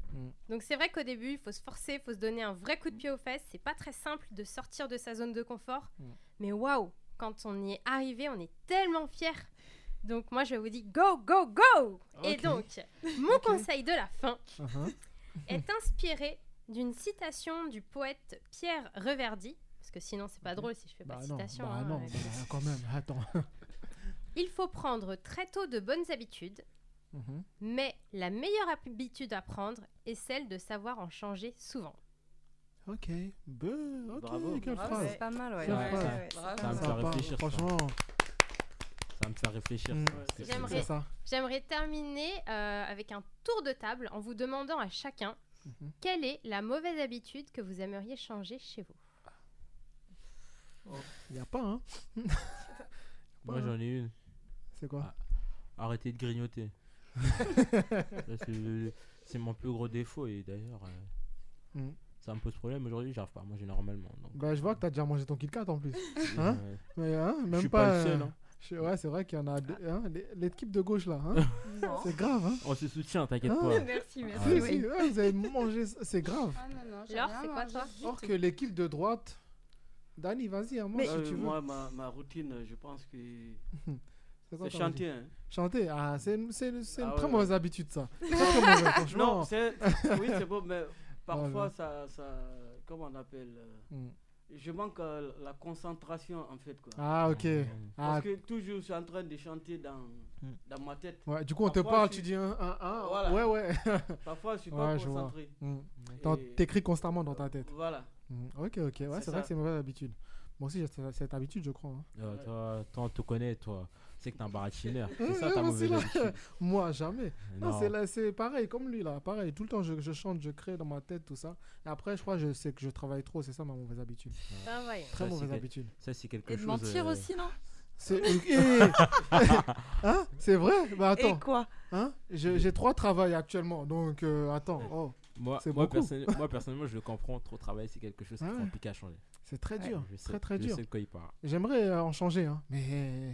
Donc c'est vrai qu'au début, il faut se forcer, il faut se donner un vrai coup de pied aux fesses. C'est pas très simple de sortir de sa zone de confort. Mm. Mais waouh, quand on y est arrivé, on est tellement fiers. Donc moi, je vous dis go, go, go Et donc, mon conseil de la fin Uh-huh. est inspiré d'une citation du poète Pierre Reverdy. Parce que sinon, c'est pas drôle si je fais Bah pas de non, citation. bah hein, non, ouais. bah, quand même. Attends. Il faut prendre très tôt de bonnes habitudes, Mhm. mais la meilleure habitude à prendre est celle de savoir en changer souvent. Ok, Be- ok, Bravo. quelle Bravo, phrase. c'est pas mal, ouais. Quelle Ouais, phrase. ouais, Bravo. Ça va me faire réfléchir. Franchement, Ça va me faire réfléchir. Mm. J'aimerais terminer euh, avec un tour de table en vous demandant à chacun Mhm. quelle est la mauvaise habitude que vous aimeriez changer chez vous. Il n'y a pas, hein. Moi, j'en ai une. C'est quoi? Arrêtez de grignoter. C'est- C'est mon plus gros défaut et d'ailleurs, euh, Mm. ça me pose problème aujourd'hui. J'arrive pas à manger normalement. donc, Bah, je vois que t'as déjà mangé ton Kit Kat en plus. Hein? Euh, Mais hein, même je suis pas. pas le seul. euh, hein. je- Ouais, c'est vrai qu'il y en a deux. hein, l'é- L'équipe de gauche là. hein. C'est grave, hein. On se soutient, t'inquiète Hein pas. Merci, merci. Ouais. si, ouais, vous avez mangé, c'est grave. Ah non, non, j'ai Laure, rien c'est quoi, toi? Or que l'équipe de droite. Dani, vas-y, hein, Ah si oui, tu veux. moi, ma, ma routine, je pense que C'est chanter. hein. Chanter, ah, c'est une, c'est une- Ah très ouais, mauvaise habitude ça. Mauvaise, franchement. Non, c'est oui, c'est bon, mais parfois ça, ça, comment on appelle euh, Mm. Je manque euh, la concentration en fait quoi. Ah, ok. Ah, Parce que toujours je suis en train de chanter dans, dans ma tête. ouais, du coup, on te parle, tu dis un, un, un. Voilà. Ouais, ouais. Parfois je suis pas Ouais, vois. concentré. Mm. T'en- Et- T'écris constamment dans ta tête. Voilà. Mm. Ok, ok. Ouais, C'est vrai que c'est une mauvaise habitude. Moi aussi, j'ai cette- habitude, je crois. hein. Euh, toi, toi, on te connaît, toi. C'est que t'es un baratineur. C'est ça ta moi mauvaise habitude. Moi, jamais. Non, Non. c'est là- c'est pareil, comme lui, là. Pareil, tout le temps, je, je chante, je crée dans ma tête, tout ça. Et après, je crois, je sais que je travaille trop, c'est ça ma mauvaise habitude. Très Ça, mauvaise quel- habitude. Ça, c'est quelque Et de chose. mentir euh, aussi, non? C'est hein? C'est vrai? Bah Et attends. quoi? Hein? J'ai trois travails actuellement, donc euh, attends. Oh, Moi, C'est moi, personnellement, je le comprends. Trop travailler, c'est quelque chose qui Ah est ouais. compliqué à changer. c'est très Ouais, dur, Je sais, très très je dur. sais de quoi il parle. J'aimerais euh, en changer, hein, mais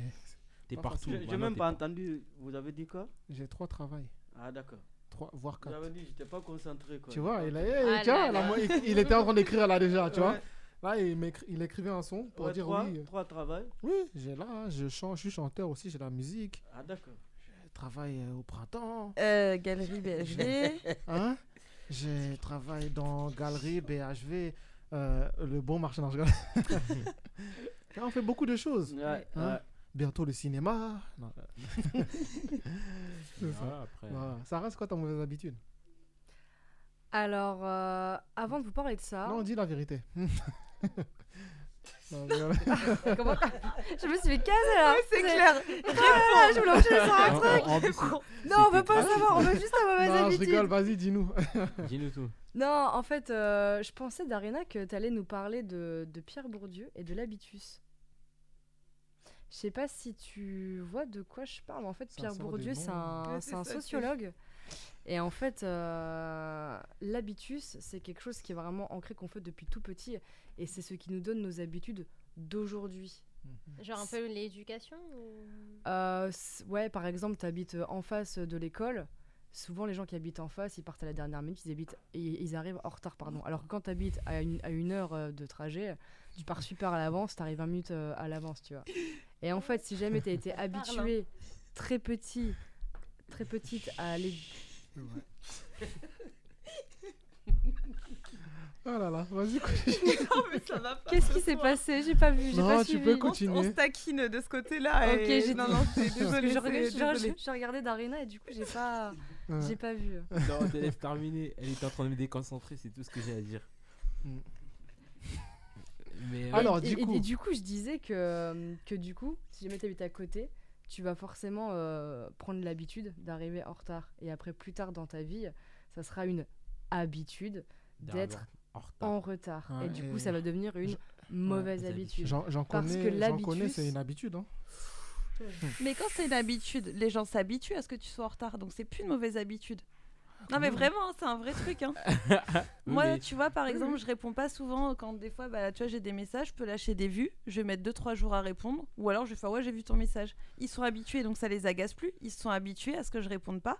T'es partout. J'ai même pas entendu. Vous avez dit quoi? J'ai trois travails, Ah d'accord. trois voire Vous quatre. avez dit j'étais pas concentré quoi. Tu vois, il, a, Ah tu là là. moi, il, il était en train d'écrire là déjà, tu vois. Ouais, Là, il, il écrivait un son pour ouais, dire trois, oui. trois travail. Oui, j'ai là, hein, je chante, je suis chanteur aussi, j'ai la musique. Ah d'accord. Je travaille euh, au printemps. euh, Galerie BHV. Hein? Je travaille dans Galerie, BHV, euh, le bon marché. Non, je on fait beaucoup de choses. Ouais, Hein ouais. Bientôt le cinéma. Non. C'est ça. Voilà, après. Voilà. Sarah, c'est quoi ta mauvaise habitude? Alors, euh, avant de vous parler de ça, Non, dis la vérité. Non, je rigole. comment- je me suis fait caser là. C'est clair. Ah, je voulais enchaîner sur un En- truc. en- en plus, Non, on veut pas savoir, on veut juste ta mauvaise non, je habitude. rigole, vas-y, dis-nous. Dis-nous tout. Non, en fait, euh, je pensais, Darina, que tu allais nous parler de, de Pierre Bourdieu et de l'habitus. Je sais pas si tu vois de quoi je parle. En fait, Pierre Bourdieu, c'est un, Ouais, un ça, sociologue. Et en fait, euh, l'habitus, c'est quelque chose qui est vraiment ancré, qu'on fait depuis tout petit. Et c'est ce qui nous donne nos habitudes d'aujourd'hui. Genre un peu l'éducation ou- Euh, ouais, par exemple, tu habites en face de l'école. Souvent, les gens qui habitent en face, ils partent à la dernière minute, ils, habitent, et ils arrivent en retard. pardon. Alors que quand tu habites à une, à une heure euh, de trajet, tu pars super à l'avance, tu arrives 20 minutes euh, à l'avance, tu vois. Et en fait, si jamais tu as été habitué très petit, très petite à aller. Oh là là, vas-y. Qu'est-ce ce qui s'est passé? J'ai pas vu, j'ai Non, pas tu suivi. peux On, continuer. on se taquine de ce côté-là. Ok, et- j'ai non, non, désolé. Je regardais Darina et du coup, j'ai pas, Ouais. j'ai pas vu. Non, te laisse terminer. Elle était en train de me déconcentrer, c'est tout ce que j'ai à dire. Mm. Mais Alors, et, du et- coup- et du coup, je disais que, que du coup, si jamais t'habites à côté, tu vas forcément euh, prendre l'habitude d'arriver en retard. Et après, plus tard dans ta vie, ça sera une habitude d'être en retard. en retard. Ouais, et du et coup, ça va devenir une je- mauvaise Ouais, habitude. J'en connais, c'est une habitude. hein. Mais quand c'est une habitude, les gens s'habituent à ce que tu sois en retard, donc c'est plus une mauvaise habitude. Non mais vraiment, hein, c'est un vrai truc. hein. Moi, mais- tu vois, par exemple, je réponds pas souvent quand des fois, bah, tu vois, j'ai des messages, je peux lâcher des vues, je vais mettre 2-3 jours à répondre, ou alors je vais faire ouais, j'ai vu ton message. Ils sont habitués, donc ça les agace plus. Ils se sont habitués à ce que je réponde pas,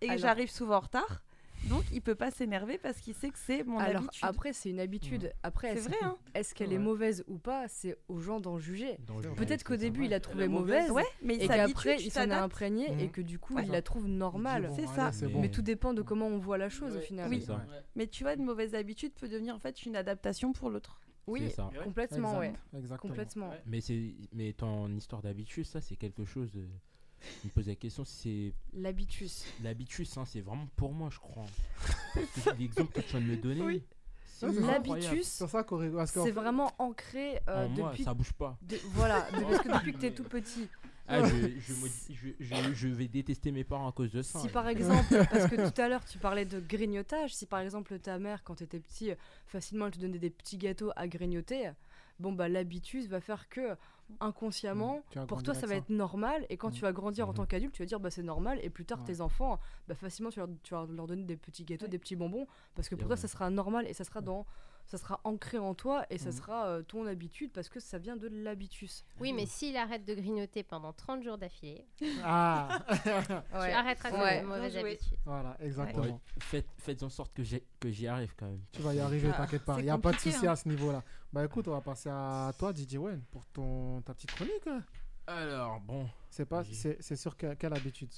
et Alors- j'arrive souvent en retard. Donc il peut pas s'énerver parce qu'il sait que c'est mon Alors habitude. après, c'est une habitude. Après, C'est est-ce vrai, hein. est-ce qu'elle Ouais. est mauvaise ou pas C'est aux gens d'en juger. Peut-être qu'au début, il a trouvé est mauvaise. Ouais, mais il et qu'après, il s'en est t'adaptes. imprégné et Mhm. que du coup, Ouais. il la trouve normale. bon, C'est ça. Mais- bon. Mais tout dépend de comment on voit la chose au Ouais. final. Oui. Ouais. Mais tu vois, une mauvaise habitude peut devenir en fait une adaptation pour l'autre. Oui, ça. complètement, ouais. Exact- Exactement. Complètement. Ouais. Mais, c'est, mais ton histoire d'habitus, ça, c'est quelque chose. euh, je me pose la question si c'est L'habitus. l'habitus, hein, c'est vraiment pour moi, je crois. Parce que l'exemple que tu viens de me donner, Oui. L'habitus, C'est vraiment ancré euh, En moi, depuis. ça bouge pas. de- Voilà, de- parce que depuis que t'es tout petit. Ah, je, je, me- je, je- je vais détester mes parents à cause de ça. Si hein. par exemple, parce que tout à l'heure tu parlais de grignotage, si par exemple ta mère quand t'étais petit, facilement elle te donnait des petits gâteaux à grignoter, bon bah l'habitus va faire que inconsciemment, Mm, as pour toi ça va ça. être normal. Et quand tu vas grandir en Mhm. tant qu'adulte, tu vas dire bah c'est normal. Et plus tard Ouais. tes enfants, bah facilement tu vas, tu vas leur donner des petits gâteaux, des petits bonbons. Parce que pour toi ça sera normal et ça sera dans ça sera ancré en toi et ça Mhm. sera euh, ton habitude parce que ça vient de l'habitus. Oui, mais s'il arrête de grignoter pendant 30 jours d'affilée, Ah tu arrêteras Ouais. mauvaise Bien joué. habitude. Voilà, exactement. Ouais, faites, faites en sorte que, j'ai- que j'y arrive quand même. Tu vas y arriver, Ah, t'inquiète pas. Il n'y a pas de souci hein. à ce niveau-là. Bah écoute, on va passer à toi, DJ Wen, pour ton, ta petite chronique. hein. Alors, bon. C'est pas, J'ai- c'est c'est sur que- quelle habitude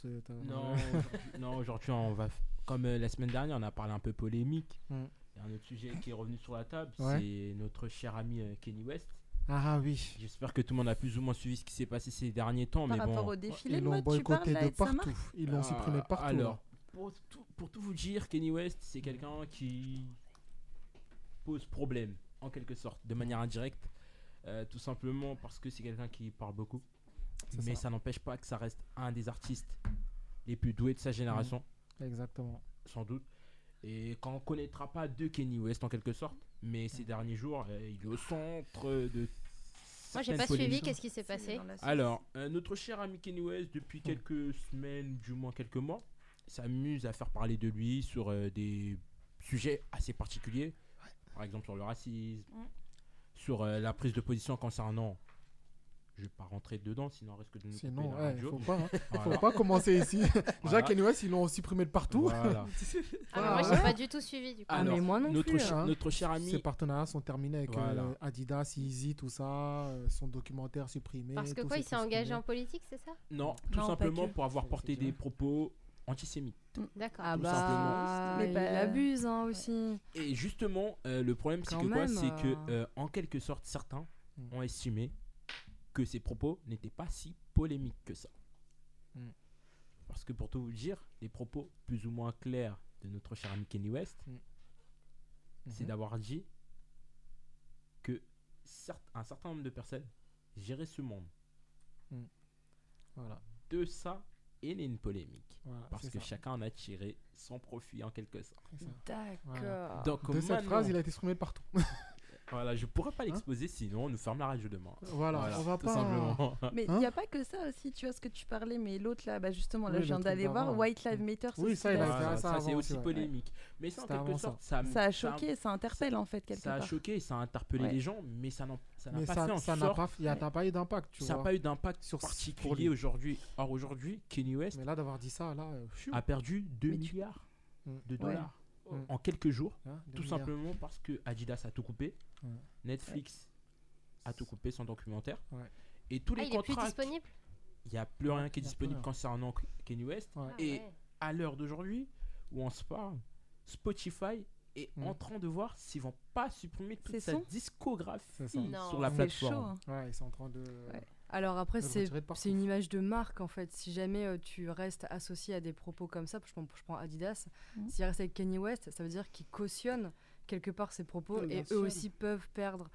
Non, aujourd'hui- non, aujourd'hui, on va. Comme euh, la semaine dernière, on a parlé un peu polémique. Mm. Il y a un autre sujet qui est revenu sur la table, Ouais. c'est notre cher ami euh, Kenny West. Ah oui. J'espère que tout le monde a plus ou moins suivi ce qui s'est passé ces derniers temps, Par mais rapport bon. au défilé Ils de l'ont boycotté de partout. Ils l'ont Ah, supprimé partout. Alors, là. pour tout, pour tout vous dire, Kenny West, c'est quelqu'un qui pose problème, en quelque sorte, de manière indirecte. euh, tout simplement parce que c'est quelqu'un qui parle beaucoup. Mais ça. ça, n'empêche pas que ça reste un des artistes les plus doués de sa génération, Exactement. sans doute. Et qu'on ne connaîtra pas de Kenny West en quelque sorte, mais ces derniers jours, euh, il est au centre de. Moi, j'ai pas suivi. Qu'est-ce qui s'est passé. Alors, euh, notre cher ami Kenny West, depuis quelques semaines, du moins quelques mois, s'amuse à faire parler de lui sur euh, des sujets assez particuliers. Par exemple, sur le racisme, sur euh, la prise de position concernant. Je vais pas rentrer dedans, sinon on risque de nous couper Sinon, la ouais, faut pas, hein. Voilà. faut pas commencer ici. Voilà. Kenny West, ils l'ont supprimé de partout. Voilà. Ah, mais Ah, moi, j'ai ouais. pas du tout suivi du coup. Ah, mais moi non notre, plus, ch- hein. notre cher ami. Ses partenariats sont terminés avec Voilà. euh, Adidas, Yeezy, tout ça, euh, son documentaire supprimé. Parce que tout quoi, il s'est engagé en politique, c'est ça? Non, tout Non, simplement pour avoir porté des propos antisémites. D'accord. Ah Tout bah, simplement. il Mais pas- abuse hein, aussi. Et justement, euh, le problème, c'est que quoi? C'est que, en quelque sorte, certains Mm. ont estimé que ces propos n'étaient pas si polémiques que ça. Mm. Parce que pour tout vous dire, les propos plus ou moins clairs de notre cher ami Kenny West, Mm. c'est Mhm. d'avoir dit que certes, un certain nombre de personnes géraient ce monde. Voilà. De ça est née une polémique. Voilà, Parce que ça. chacun en a tiré son profit en quelque sorte. D'accord. Voilà. Donc De cette phrase, il a été supprimé de partout. Voilà, je pourrais pas Hein l'exposer sinon on nous ferme la radio demain. Voilà, on va tout pas- simplement. Mais il Hein n'y a pas que ça aussi, tu vois ce que tu parlais, mais l'autre là, bah justement, là Oui, je viens d'aller voir. White Lives Matter. Oui, ça, ça ça, c'est aussi ouais. polémique. Mais ça, en quelque sorte, ça. ça, Ça a choqué, ça interpelle en fait quelque ça a part. choqué, ça a interpellé Ouais. les gens, mais ça n'a ça n'a pas ça fait en ça n'a sorte. pas, il y a n'a pas eu d'impact, tu ça n'a vois. pas eu d'impact Sur- particulier aujourd'hui. Or aujourd'hui, Kenny West Mais là, d'avoir dit ça, là, euh, a perdu 2 Mais tu- milliards Mm. de dollars Mm. en quelques jours, Hein, tout milliards. simplement parce que Adidas a tout coupé, Ouais. Netflix a tout coupé son documentaire, Ouais. et tous Ah, les plus contrats. disponible Il n'y a plus rien qui est disponible concernant Kenny West. Ouais. Ah, Et ouais. à l'heure d'aujourd'hui, où on se parle, Spotify est Mm. en train de voir s'ils vont pas supprimer toute sa discographie sur la plateforme. chaud, hein. Ouais, ils sont en train de. Alors après, c'est une image de marque en fait. Si jamais euh, tu restes associé à des propos comme ça, je prends, je prends Adidas, Mhm. s'il reste avec Kanye West, ça veut dire qu'il cautionne quelque part ses propos et eux aussi peuvent perdre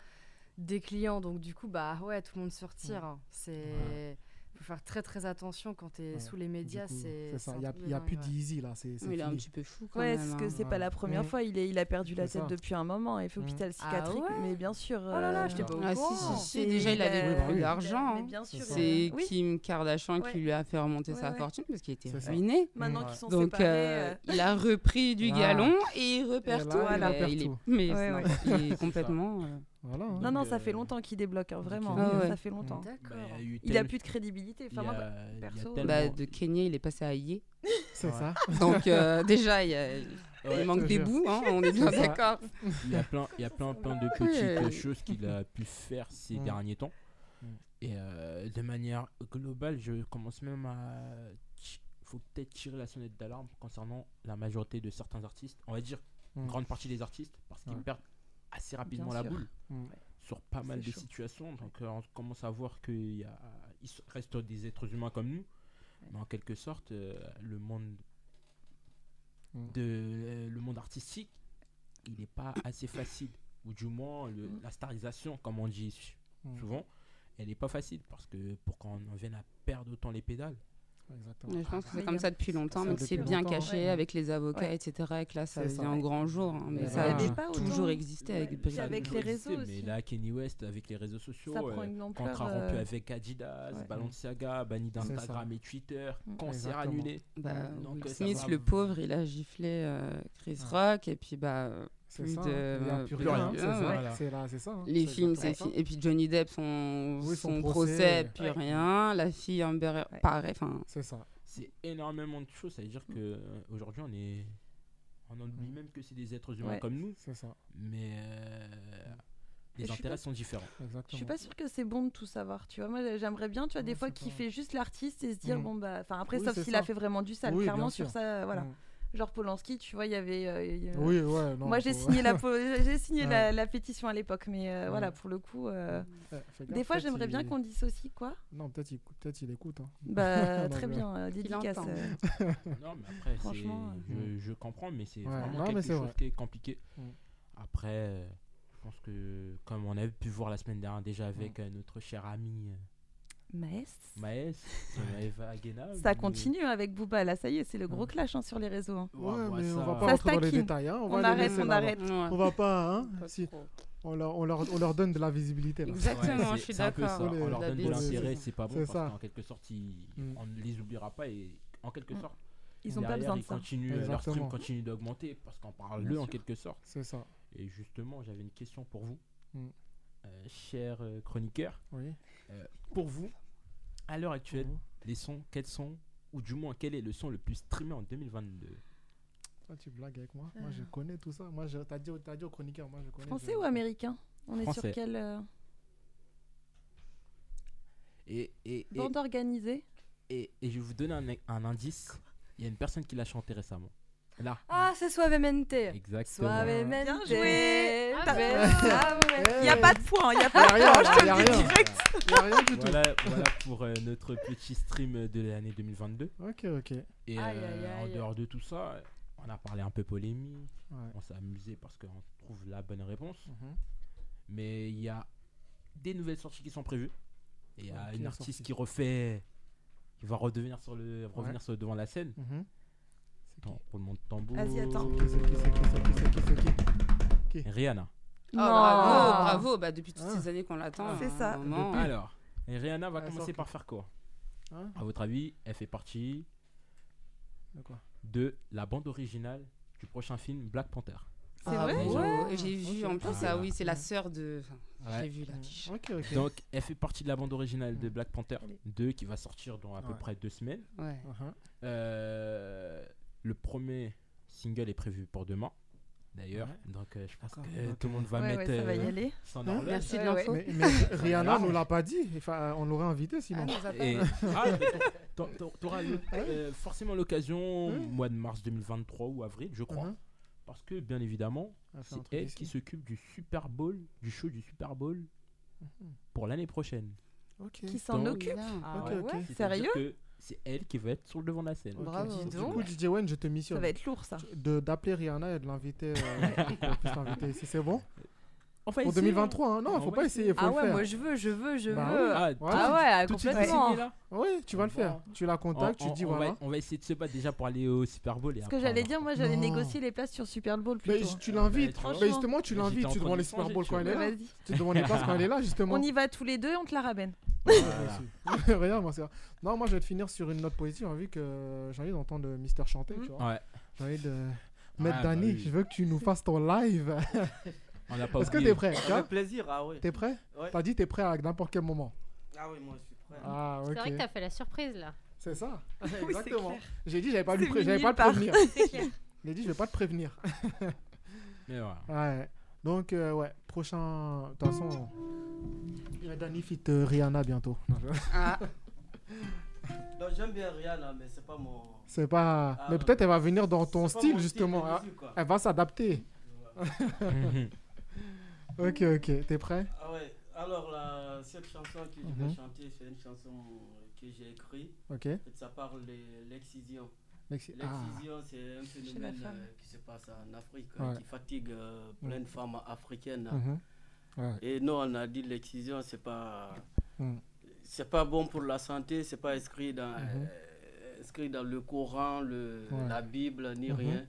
des clients. Donc du coup, bah ouais, tout le monde se retire. hein. C'est faut faire très très attention quand tu es Ouais. sous les médias. C'est c'est ça. Il y a, a plus d'easy là. C'est il est un petit peu fou quand Ouais, même. parce hein. que c'est pas la première Mm. fois, il, est, il a perdu la tête ça. depuis un moment, il fait hôpital psychiatrique, ouais mais bien sûr. Oh là là, euh, j'étais pas Ah si, si, si, déjà il avait a- bah plus oui. d'argent. Mais hein. bien sûr. C'est euh. Kim Kardashian Ouais. qui lui a fait remonter Ouais, sa ouais. fortune parce qu'il était ruiné. Maintenant Ouais. qu'ils sont Donc séparés. euh, euh, il a repris du galon et il repère tout. Mais il est complètement. Voilà. hein. Non, non, ça fait euh, longtemps qu'il débloque, hein, vraiment. Ah ouais. Ça fait longtemps. Bah, D'accord. il a Il plus de crédibilité. Enfin, moi, a- a perso, tellement- bah, de Kenya, il est passé à Yé. C'est ça. Donc euh, déjà, il, y a- il manque des bouts, hein, on est bien d'accord. Il y a plein, il y a plein, plein de Ouais. petites choses qu'il a pu faire ces Mm. derniers temps. Mm. Et euh, de manière globale, je commence même à. Il faut peut-être tirer la sonnette d'alarme concernant la majorité de certains artistes. On va dire une Mm. grande partie des artistes, parce qu'ils Ouais. perdent assez rapidement Bien la sûr. boule Mm. sur pas mal de chaud. situations. Donc euh, on commence à voir qu'il reste des êtres humains comme nous. Mais en quelque sorte, euh, le monde Mm. de euh, le monde artistique, il n'est pas assez facile. Ou du moins, le- Mm. la starisation, comme on dit souvent, elle n'est pas facile. Parce que pour qu'on en vienne à perdre autant les pédales, Exactement. Mais je pense que c'est comme ça depuis longtemps, mais que c'est bien caché ouais. avec les avocats, Ouais. etc. Et que là, ça vient au grand jour. hein, mais Mais ça a pas toujours exister avec Britney. avec les réseaux existé, Mais aussi. là, Kenny West, avec les réseaux sociaux, Ça prend euh, une ampleur. contrat rompu euh, avec Adidas, ouais. Balenciaga, banni d'Instagram et Twitter, Mm. concert Exactement. annulé. Bah, Will Smith, va- le pauvre, il a giflé euh, Chris Ouais. Rock, et puis bah, plus ça. de. Il n'y a plus plus rien. hein, rien, C'est ça. voilà. C'est là, c'est ça. hein. Les films, c'est. Et puis Johnny Depp, son, Oui, son son procès. procès, plus Ouais. rien. La fille Amber, Ouais. pareil. Enfin. C'est ça. C'est énormément de choses. Ça veut dire que euh, aujourd'hui on est. On oublie Mm. même que c'est des êtres humains Ouais. comme nous, C'est ça. mais euh, les intérêts pas- sont différents. Exactement. Je suis pas sûre que c'est bon de tout savoir, tu vois. Moi, j'aimerais bien, tu vois, des fois c'est qui pas- fait juste l'artiste et se dire, Mm. bon, bah. Enfin, après, Oui, sauf s'il ça. a fait vraiment du sale, clairement, sur sûr. ça, voilà. Genre Polanski, tu vois, il y avait. euh, y Oui, ouais. non, Moi, j'ai faut- signé, la, j'ai signé Ouais. la, la pétition à l'époque, mais euh, Ouais. voilà, pour le coup. euh, Des fois, j'aimerais bien qu'on dissocie, quoi. Non, peut-être il, peut il écoute. hein. Bah, Non, très bien, euh, dédicace. euh. Non, mais après, Franchement, je, je comprends, mais c'est Ouais. vraiment quelque chose vrai. qui est compliqué. Après, euh, je pense que, comme on a pu voir la semaine dernière déjà avec euh, notre cher ami Eva Aguena. Ça continue avec Booba, là, ça y est, c'est le gros clash hein, sur les réseaux. hein. Ouais, on va pas Ça rentrer dans les détails. hein. On, On va les arrête, on arrête. ouais. On va pas. Hein, Pas si, trop. on, leur, on, leur, on leur donne de la visibilité. Là. Exactement, Ouais, je suis d'accord. On leur donne de l'intérêt, c'est pas bon C'est parce ça. qu'en quelque sorte, ils- Mm. on ne les oubliera pas et en quelque Mm. sorte, Ils ont pas derrière, besoin de ils ça. continuent, leur stream continue d'augmenter parce qu'on parle le en quelque sorte. C'est ça. Et justement, j'avais une question pour vous, Mm. Cher euh, chroniqueur. Oui. Pour vous, à l'heure actuelle, les sons, quels sont, ou du moins quel est le son le plus streamé en 2022 Toi, tu blagues avec moi. Moi, je Euh. connais tout ça. Moi, t'as dit, dit au chroniqueur. Moi, je connais. Français je- ou américain? On est sur euh, et, et, et, bande organisée? et, et je vais vous donner un, un indice. Il y a une personne qui l'a chanté récemment. Là. Ah, c'est Suavemente. Exactement. Suavemente. Bien joué. Ah, Besame. Il n'y a pas de point, il n'y a pas de rien, point, je te le dis rien. direct. Y a rien du tout. Voilà, voilà pour euh, notre petit stream de l'année 2022. Ok, ok. Et Aïe, euh, aïe, en dehors de tout ça, on a parlé un peu polémique. Ouais. On s'est amusé parce qu'on trouve la bonne réponse. Mhm. Mais il y a des nouvelles sorties qui sont prévues. Et il y a une artiste qui refait. qui va redevenir sur le, revenir Ouais. sur devant de la scène. Mhm. Attends, roulement de tambour. Vas-y, attends. C'est qui, c'est qui, c'est qui, c'est qui, c'est qui, c'est qui Rihanna. Oh, Non. bravo, bravo. Bah, depuis toutes Ah. ces années qu'on l'attend. C'est un ça. Alors, et Rihanna va Elle commencer par faire quoi? Hein? À votre avis, elle fait partie De quoi? de la bande originale du prochain film Black Panther. C'est Ah, vrai? Ouais. J'ai vu en plus, Ah. ah oui, c'est la sœur de. enfin, Ouais. J'ai vu l'affiche. Ok, ok. Donc, elle fait partie de la bande originale de Mm. Black Panther Elle est- 2 qui va sortir dans à peu Ouais. près deux semaines. Ouais. Uh-huh. Euh, le premier single est prévu pour demain, d'ailleurs. Ouais. Donc, euh, je pense que tout le monde va Ouais, mettre ouais, ça va y euh, aller. son Hein? Merci de l'info. Mais, mais Rihanna nous l'a pas dit. Enfin, on l'aurait invité sinon. Ah, Et ah, t'au- t'auras le- euh, forcément l'occasion Ouais. mois de mars 2023 ou avril, je crois. Uh-huh. Parce que, bien évidemment, fait c'est elle ici. qui s'occupe du Super Bowl, du show du Super Bowl Mhm. pour l'année prochaine. Ok. Qui s'en occupe. Ah Sérieux que c'est elle qui va être sur le devant de la scène. Bravo. Du coup, DJ Wen, je te Ça missionne va être lourd, ça. de d'appeler Rihanna et de l'inviter, euh, pour qu'on puisse l'inviter ici. C'est bon On va Pour essayer, 2023, hein. non, On faut pas essayer, faut Ah le ouais, faire. moi je veux, je veux, je Bah veux. oui. Ah. Ah ouais, tout de suite, complètement. signé, là. Oui, tu vas le faire. Tu la contactes, tu On- dis on- voilà. On va, on va essayer de se battre déjà pour aller au Super Bowl. et Ce que j'allais dire, moi j'allais négocier les places sur Super Bowl Mais tu l'invites. Bah, justement, tu l'invites. Tu demandes de les Super Bowl quand elle est Ouais, là. Tu demandes les places quand elle est là, justement. On y va tous les deux et on te la ramène. Regarde, moi, c'est Non, moi, je vais te finir sur une note positive, hein, vu que j'ai envie d'entendre Mister chanter, tu vois. Ouais. J'ai envie de mettre Ouais, bah Dani. Je veux que tu nous fasses ton live. On n'a pas Est-ce que t'es prêt Avec plaisir, ah. T'es prêt Ouais. T'as dit t'es prêt à n'importe quel moment. Ah oui, moi je suis prêt. Ah, ok. C'est vrai que t'as fait la surprise là. C'est ça. Exactement. clair. J'ai dit, j'avais pas, lui C'est pré- mis j'avais pas le prévenir. C'est clair. J'ai dit, je vais pas te prévenir. Mais voilà. Ouais. Donc, euh, ouais, prochain. De toute façon, il y a fit euh, Rihanna bientôt. Non, je- Ah, j'aime bien Rihanna, mais c'est pas mon. C'est pas. Ah, Mais peut-être elle va venir dans ton c'est pas style, justement. de Ah, musique, quoi. Elle va s'adapter. Ok, ok. T'es prêt? Ah ouais, alors la, cette chanson que je Mhm. vais chanter, c'est une chanson que j'ai écrite. Ok. Et ça parle de l'excision. Ah. L'excision, c'est un phénomène euh, qui se passe en Afrique, euh, Ouais. qui fatigue euh, plein de femmes africaines. Mhm. Ouais. Et nous, on a dit l'excision, c'est pas, Mhm. c'est pas bon pour la santé, c'est pas inscrit dans, Mhm. euh, inscrit dans le Coran, le, Ouais. la Bible, ni Mhm. rien.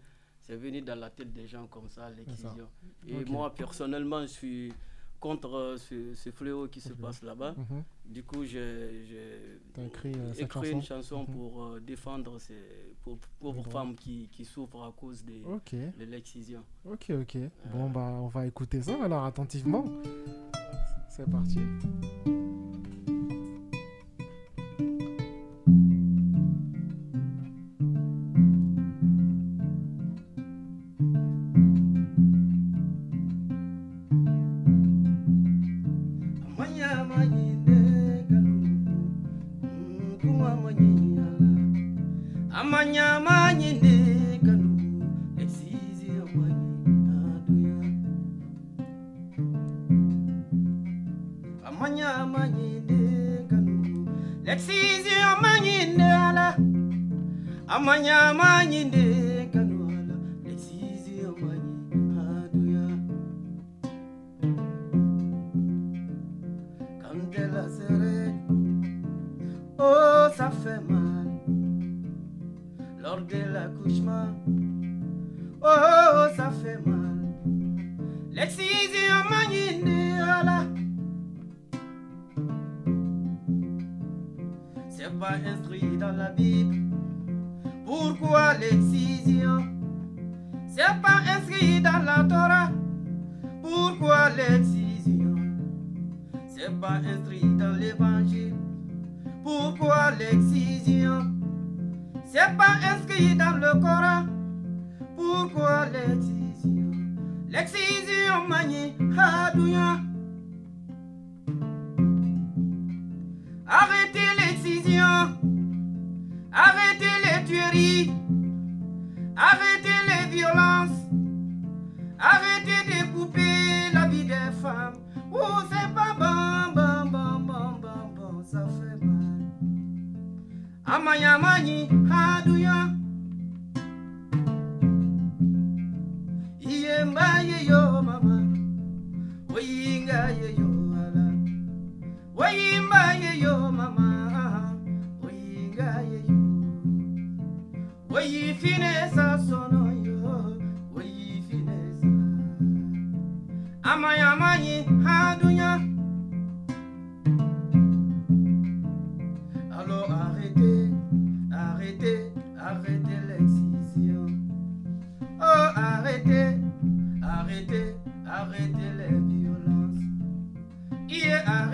C'est venu dans la tête des gens comme ça, l'excision. Et moi, personnellement, je suis contre euh, ce, ce fléau qui se passe là-bas. Mhm. Du coup, j'ai j'ai T'as écrit, euh, écrit une chanson. Mhm. pour euh, défendre ces pauvres, femmes qui, qui souffrent à cause des- Ok. de l'excision. Ok, ok. Bon, bah, on va écouter ça alors attentivement. C'est parti. amanyama nyine kanu esizi amanyina amanyama nyine kanu esizi amanyina ala. Amanyama nyine dans l'évangile. Pourquoi l'excision? C'est pas inscrit dans le Coran. Pourquoi l'excision? L'excision manie hadouya. kufanya maji haduya mbaye yo mama. Oyinga yeyo ala. Oyimba yo mama. Oyinga yeyo oyifinesa sono yo. Oyifinesa amayamani amayi haduya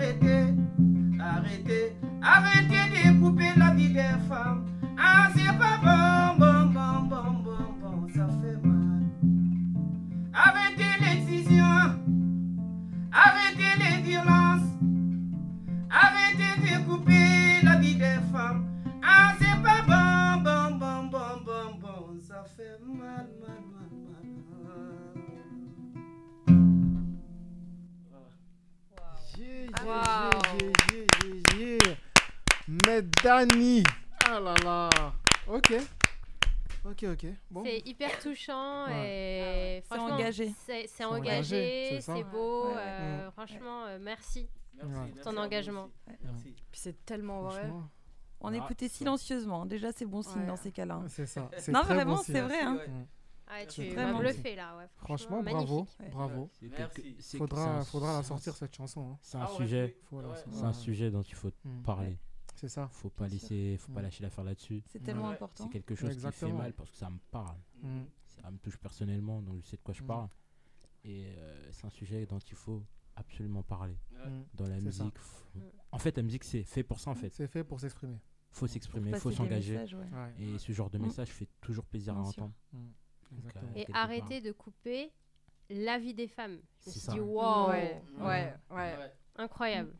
Yeah, Dani. Ah là là. Ok. Ok, ok. Bon. C'est hyper touchant Ouais. et C'est franchement, engagé. C'est c'est C'est engagé, c'est c'est beau. Ouais, euh, Mm. Franchement, euh, merci Ouais. pour ton engagement. Merci. Puis c'est tellement vrai. Franchement, On Ah, écoutait silencieusement. Déjà, c'est bon signe Ouais. dans ces cas-là. C'est ça. c'est Non, très vraiment, bon c'est vrai. hein. Ah, C'est tu vraiment m'as bluffé là. Ouais, Franchement, bravo, magnifique. Ouais. bravo. C'est Merci. c'est- Faudra, c'est faudra la c'est sortir cette chanson. hein. C'est un Ah Ouais. C'est un sujet dont il faut Mm. parler. C'est ça. Faut pas laisser, faut pas lâcher l'affaire là-dessus. C'est tellement Ouais. important. C'est quelque chose qui fait mal parce que ça me parle. Mm. Ça me touche personnellement, donc je sais de quoi je Mm. parle. Et euh, c'est un sujet dont il faut absolument parler. Mm. Dans la musique, faut- en fait, la musique c'est fait pour ça en fait. C'est fait pour s'exprimer. Faut s'exprimer, faut s'engager. messages, ouais. Ouais. Et ce genre de Mm. message fait toujours plaisir à sûr. entendre. Mm. Donc, euh, Et arrêter de couper la vie des femmes. Je me C'est suis ça. dit, wow, Ouais, ouais, ouais. incroyable.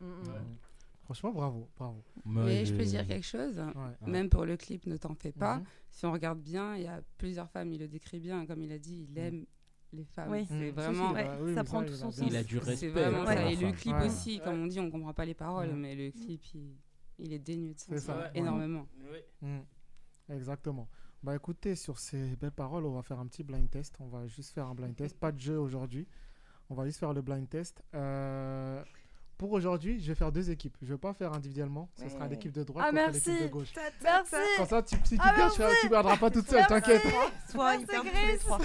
Franchement, bravo, bravo. Mais je peux dire quelque chose. Ouais. Même pour le clip, ne t'en fais pas. Mhm. Si on regarde bien, il y a plusieurs femmes, il le décrit bien. Comme il a dit, il aime les femmes. Oui. C'est si, vraiment. Ouais, bah oui, ça prend il tout a son sens. Il a du respect. Vraiment ça. Et le clip Ouais. aussi, comme on dit, on comprend pas les paroles, Ouais. mais le clip, il, il est dénué de sens. Ça. Ouais. Énormément. Oui. Mm. Exactement. Bah écoutez, sur ces belles paroles, on va faire un petit blind test. On va juste faire un blind test. Pas de jeu aujourd'hui. On va juste faire le blind test. Euh, pour aujourd'hui, je vais faire deux équipes. Je vais pas faire individuellement. Ce sera l'équipe de droite Ah, contre l'équipe de gauche. Merci. Comme ça, tu, si tu Ah, perds, tu, pas toute seule, t'inquiète. Tous les trois.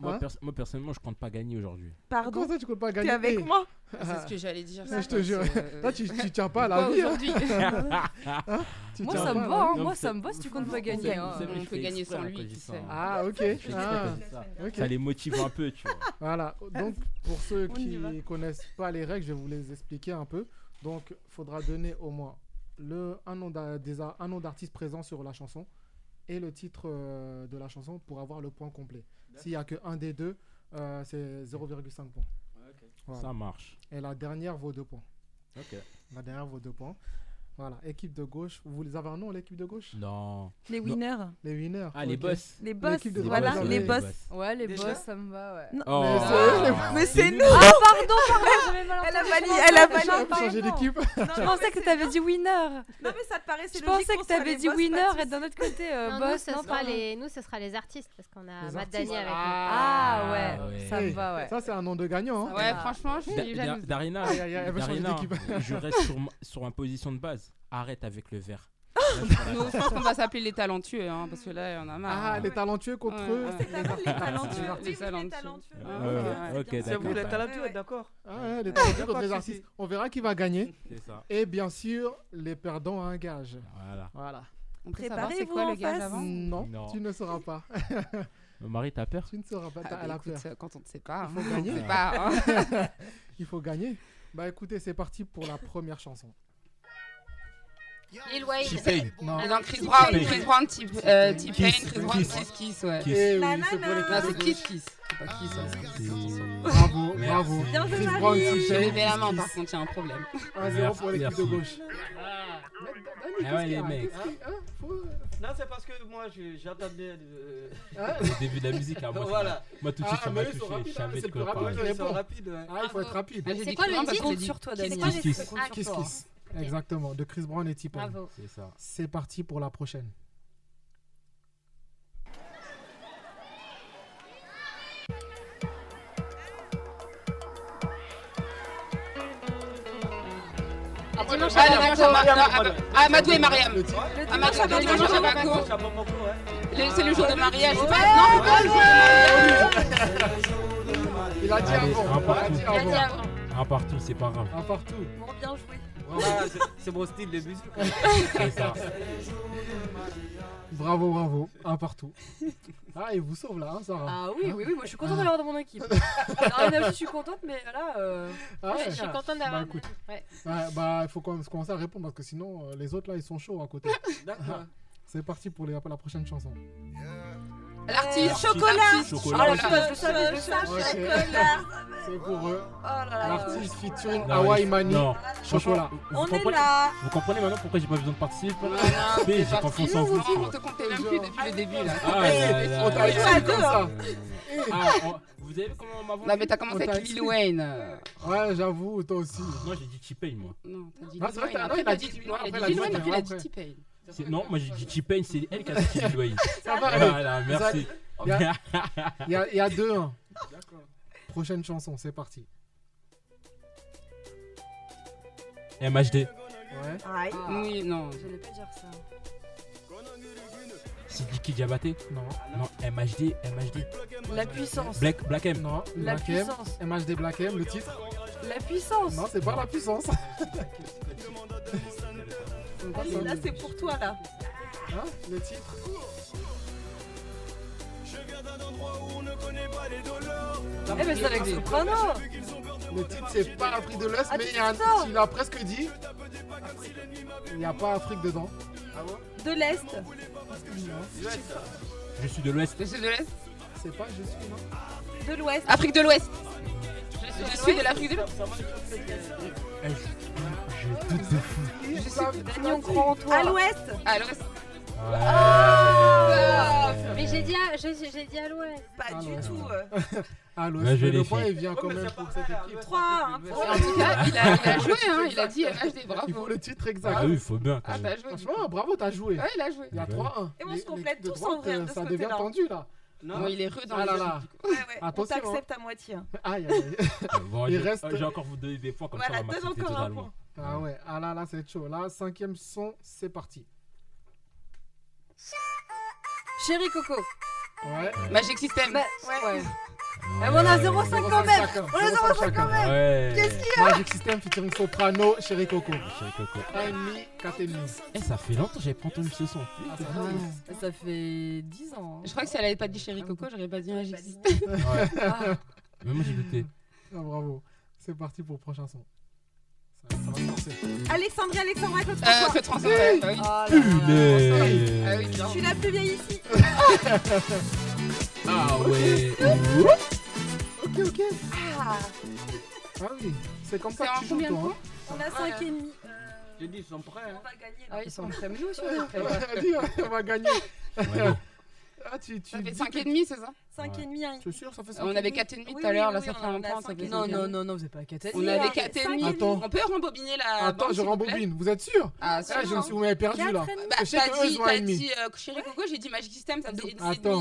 Moi, Hein pers- moi, personnellement, je compte pas gagner aujourd'hui. Pardon. Comment ça, tu comptes pas gagner T'es avec moi C'est ce que j'allais dire. Ah, je te jure. euh, Là, tu, tu tiens pas à la vie. hein. Tu Moi, ça me va, hein. moi, ça me va si tu comptes pas gagner. hein. On je peut gagner sans hein, lui, hein. Ah, ok. Ah, ça. ok. Ça les motive un peu, tu vois. Voilà, donc pour ceux qui connaissent pas les règles, je vais vous les expliquer un peu. Donc, il faudra donner au moins le, nom un nom d'artiste présent sur la chanson et le titre euh, de la chanson pour avoir le point complet. S'il n'y a que un des deux, euh, c'est 0,5 points. Voilà. Ça marche. Et la dernière vaut 2 points. Ok. La dernière vaut 2 points. Voilà, équipe de gauche. Vous les avez un nom, l'équipe de gauche Non. Les Non. winners. Les winners. Ah, les boss. Les boss. Voilà, les boss. Ouais, les boss, ça me va, ouais. Non. Oh. Mais c'est- nous. Ah, pardon, pardon, j'avais mal Elle a validé, je elle a pensais- validé. J'ai changé d'équipe. Je pensais que t'avais dit winner. Non, mais ça te paraissait Je logique pensais qu'on que t'avais dit winner et d'un autre côté euh, Non, boss. nous, ce non, sera les, nous, ce sera les artistes parce qu'on a Matt avec nous. Ah ouais, Ah ouais. ça me va, ouais. Ça, c'est un nom de gagnant. hein. Ouais, Ah. franchement, je suis jalouse. Darina, je reste sur ma, sur ma position de base. Arrête avec le verre. Nous, je pense qu'on va s'appeler les talentueux, hein, parce que là, il y en a marre. Ah, hein. les talentueux contre Ouais, eux. ouais. C'est les talentueux. Les talentueux. talentueux. Ah, Ouais, ouais, ouais, ouais. ok, C'est d'accord. vous les talentueux, d'accord Ah, ouais, les talentueux contre les artistes. On verra qui va gagner. C'est ça. Et bien sûr, les perdants ont un gage. Voilà. Voilà. On peut savoir c'est Préparez-vous quoi en le gage face. avant Non, Non. tu ne sauras pas. Marie, t'as peur Tu ne sauras pas. Ah, bah, peur. quand on ne sait pas, Il faut hein, gagner. on ne sait pas. hein. Il faut gagner. Bah écoutez, c'est parti pour la première chanson. Lil Wayne. T-Pain. Non. Ah non, Chris Brown. Chris Brown, T- euh, T-Pain, Kiss. Chris Brown, Kiss. Kiss ouais. Kiss. Eh oui, Nanana. c'est pour Non, c'est Kiss. Kiss. C'est pas Kiss, hein. Bravo, bravo. Bien joué, Chris Marie. Brown, J'ai T-Pain, levé la main, par contre, il y a un problème. 1-0 pour l'équipe de Merci. gauche. Ah ouais, les mecs. Non, c'est parce que moi, je- j'attendais. euh, Le début de la musique, hein, moi, Voilà. tout de Ah, suite, ça mais m'a sont touché. rapides, Je hein, savais c'est de le plus quoi rapide parler. qui Ils sont répond. rapides, ouais. Ah, il faut être rapide. Ah, j'ai C'est dit quoi Chris le titre que j'ai dit sur toi, Kiss. Ah, Kiss Exactement, de Chris Brown et T-Pain. Bravo. C'est ça. C'est parti pour la prochaine. Ah, dimanche à Amadou et Mariam. Amadou à Bamako. C'est le jour de mariage. c'est pas- Non, c'est pas le jour de mariage. Il a dit avant. un Il a partout. dit Il a dit avant. avant. Un partout, c'est pas grave. Un partout. Bon, bien joué. Ah, c'est- mon style de musique. Bravo, bravo. Un partout. Ah, il vous sauve là, hein, Sarah. Ah oui, oui, oui, moi je suis contente d'avoir dans mon équipe. Rien à je suis contente, mais là. euh, Ah, Je suis contente Bah d'avoir. écoute, Ouais. Ouais, bah il faut quand même commencer à répondre parce que sinon euh, les autres là ils sont chauds à côté. D'accord. C'est parti pour, les, la prochaine chanson. L'artiste. Chocolat. L'artiste. Chocolat. Oh là putain, là. je savais, je savais. Chocolat. C'est pour eux. Oh là là. L'artiste featuring Non, Hawaii Mani. Non, Chocolat. Vous On est comprenez- là. Vous comprenez maintenant pourquoi j'ai pas besoin de participer Non, non, Mais j'ai confiance en vous. Non, on te comptait même plus depuis le début là. Ah On t'a là. comme ça. Ah, Vous avez vu comment on m'a vendu Non, mais t'as commencé avec Lil. Wayne. Ouais, j'avoue, toi aussi. Moi j'ai dit T-Pain moi. Non, t'as dit Ah, Lil c'est vrai Wayne. non, il a dit- non, Lil Wayne, il a dit. T-Pain. C'est- Non, moi j'ai dit T-Pain, c'est elle qui a sorti Lil Wayne. Ça va, allez. Voilà, merci. Il y a- il y a- il y a deux. hein. Prochaine chanson, c'est parti. MHD. Ouais. Aïe. Oui, non. J'allais pas dire ça. C'est Diki Diabaté Non. Non, MHD, MHD. La puissance. Black, Black M. Non. La Black M, puissance. MHD Black M, le titre. La puissance. Non, c'est pas la puissance. Là, c'est pour toi, là. Hein, le titre. Eh, mais c'est avec Soprano. Le titre, c'est pas Afrique de l'Ouest, Ah, mais il y a un- ça il a presque dit. Il n'y a pas Afrique dedans. De l'Est. Je suis de l'Ouest. Je suis de l'Est. C'est pas je suis, non De l'Ouest. Afrique de l'Ouest. Je suis de l'Afrique de l'Ouest. Je- J'ai tout de fou. Je suis Dany, on croit en toi. À l'Ouest. à l'Ouest. Ah Mais j'ai dit, à- j'ai j'ai dit à l'ouest. Pas Ah, du ouais. tout. Ouais, je mais le point, fait. il vient quand même pour cette équipe. 3 1 pour En tout cas, il a, il a joué, hein. Il a dit MHD, Il faut bravo. le titre exact. Ah oui, il faut bien. Ah, t'as joué. Franchement, bravo, t'as joué. Ouais, il a joué. Il y a Ouais. 3-1. Et on se complète tous en vrai, euh, de ce Ça devient tendu là. Bon, il est rude dans Ah là les là. Ouais, ouais. On Attention, t'accepte à moitié. hein. Aïe, aïe. Bon, Il reste- j'ai encore vous donner des points comme Voilà, ça, on va donne m'accepter encore un totalement. point. Ah ouais, ah là là, c'est chaud. Là, cinquième son, c'est parti. Chérie Coco. Ouais. Magic System. Ouais. Ouais. Ah, mais on a 0,5 quand même. On a 0,5 0,5 quand même. Ouais. Qu'est-ce qu'il y a Magic System featuring Soprano, Chéri Coco. Chérie Coco. 1,5, 4,5. Eh, ça fait longtemps que j'avais pas entendu ce son. Ah, ça Ah. fait 10 ans. hein. Je crois que si elle avait pas dit Chéri Coco, j'aurais pas dit Magic System. Ah. Mais moi j'ai douté. Ah, bravo. C'est parti pour le prochain son. Ça, ça va. Alexandrie, Alexandra, Claude Euh, François. Claude François, ouais, oui. Oh là là. Punaise. Ah oui, Je suis la plus vieille ici. Ah ouais. Ok, ok. Ah, Ah oui, c'est comme ça que tu joues, toi. on a 5 et demi. Euh, J'ai dit, ils sont prêts. on Hein. va gagner. Ah, ils sont prêts, mais nous aussi, on est Hein. prêts. Elle dit, on va gagner. Ouais. Ah, tu, tu Ça fait dis 5 que- et demi, c'est ça? 5 et demi. hein. C'est sûr, ça fait 5 On avait 4 et demi tout à l'heure, là ça fait un point, ça fait Non, 5 et non, non, non, vous n'avez pas 4 On avait 4 et demi. Attends. On peut rembobiner la Attends, je rembobine. Vous êtes sûr? Ah, Ah, je me suis, vous m'avez perdu là. Quatre et demi. Bah, Je sais t'as que eux, ils ont un euh, Chéri Coco, j'ai dit Magic System, ça faisait Attends.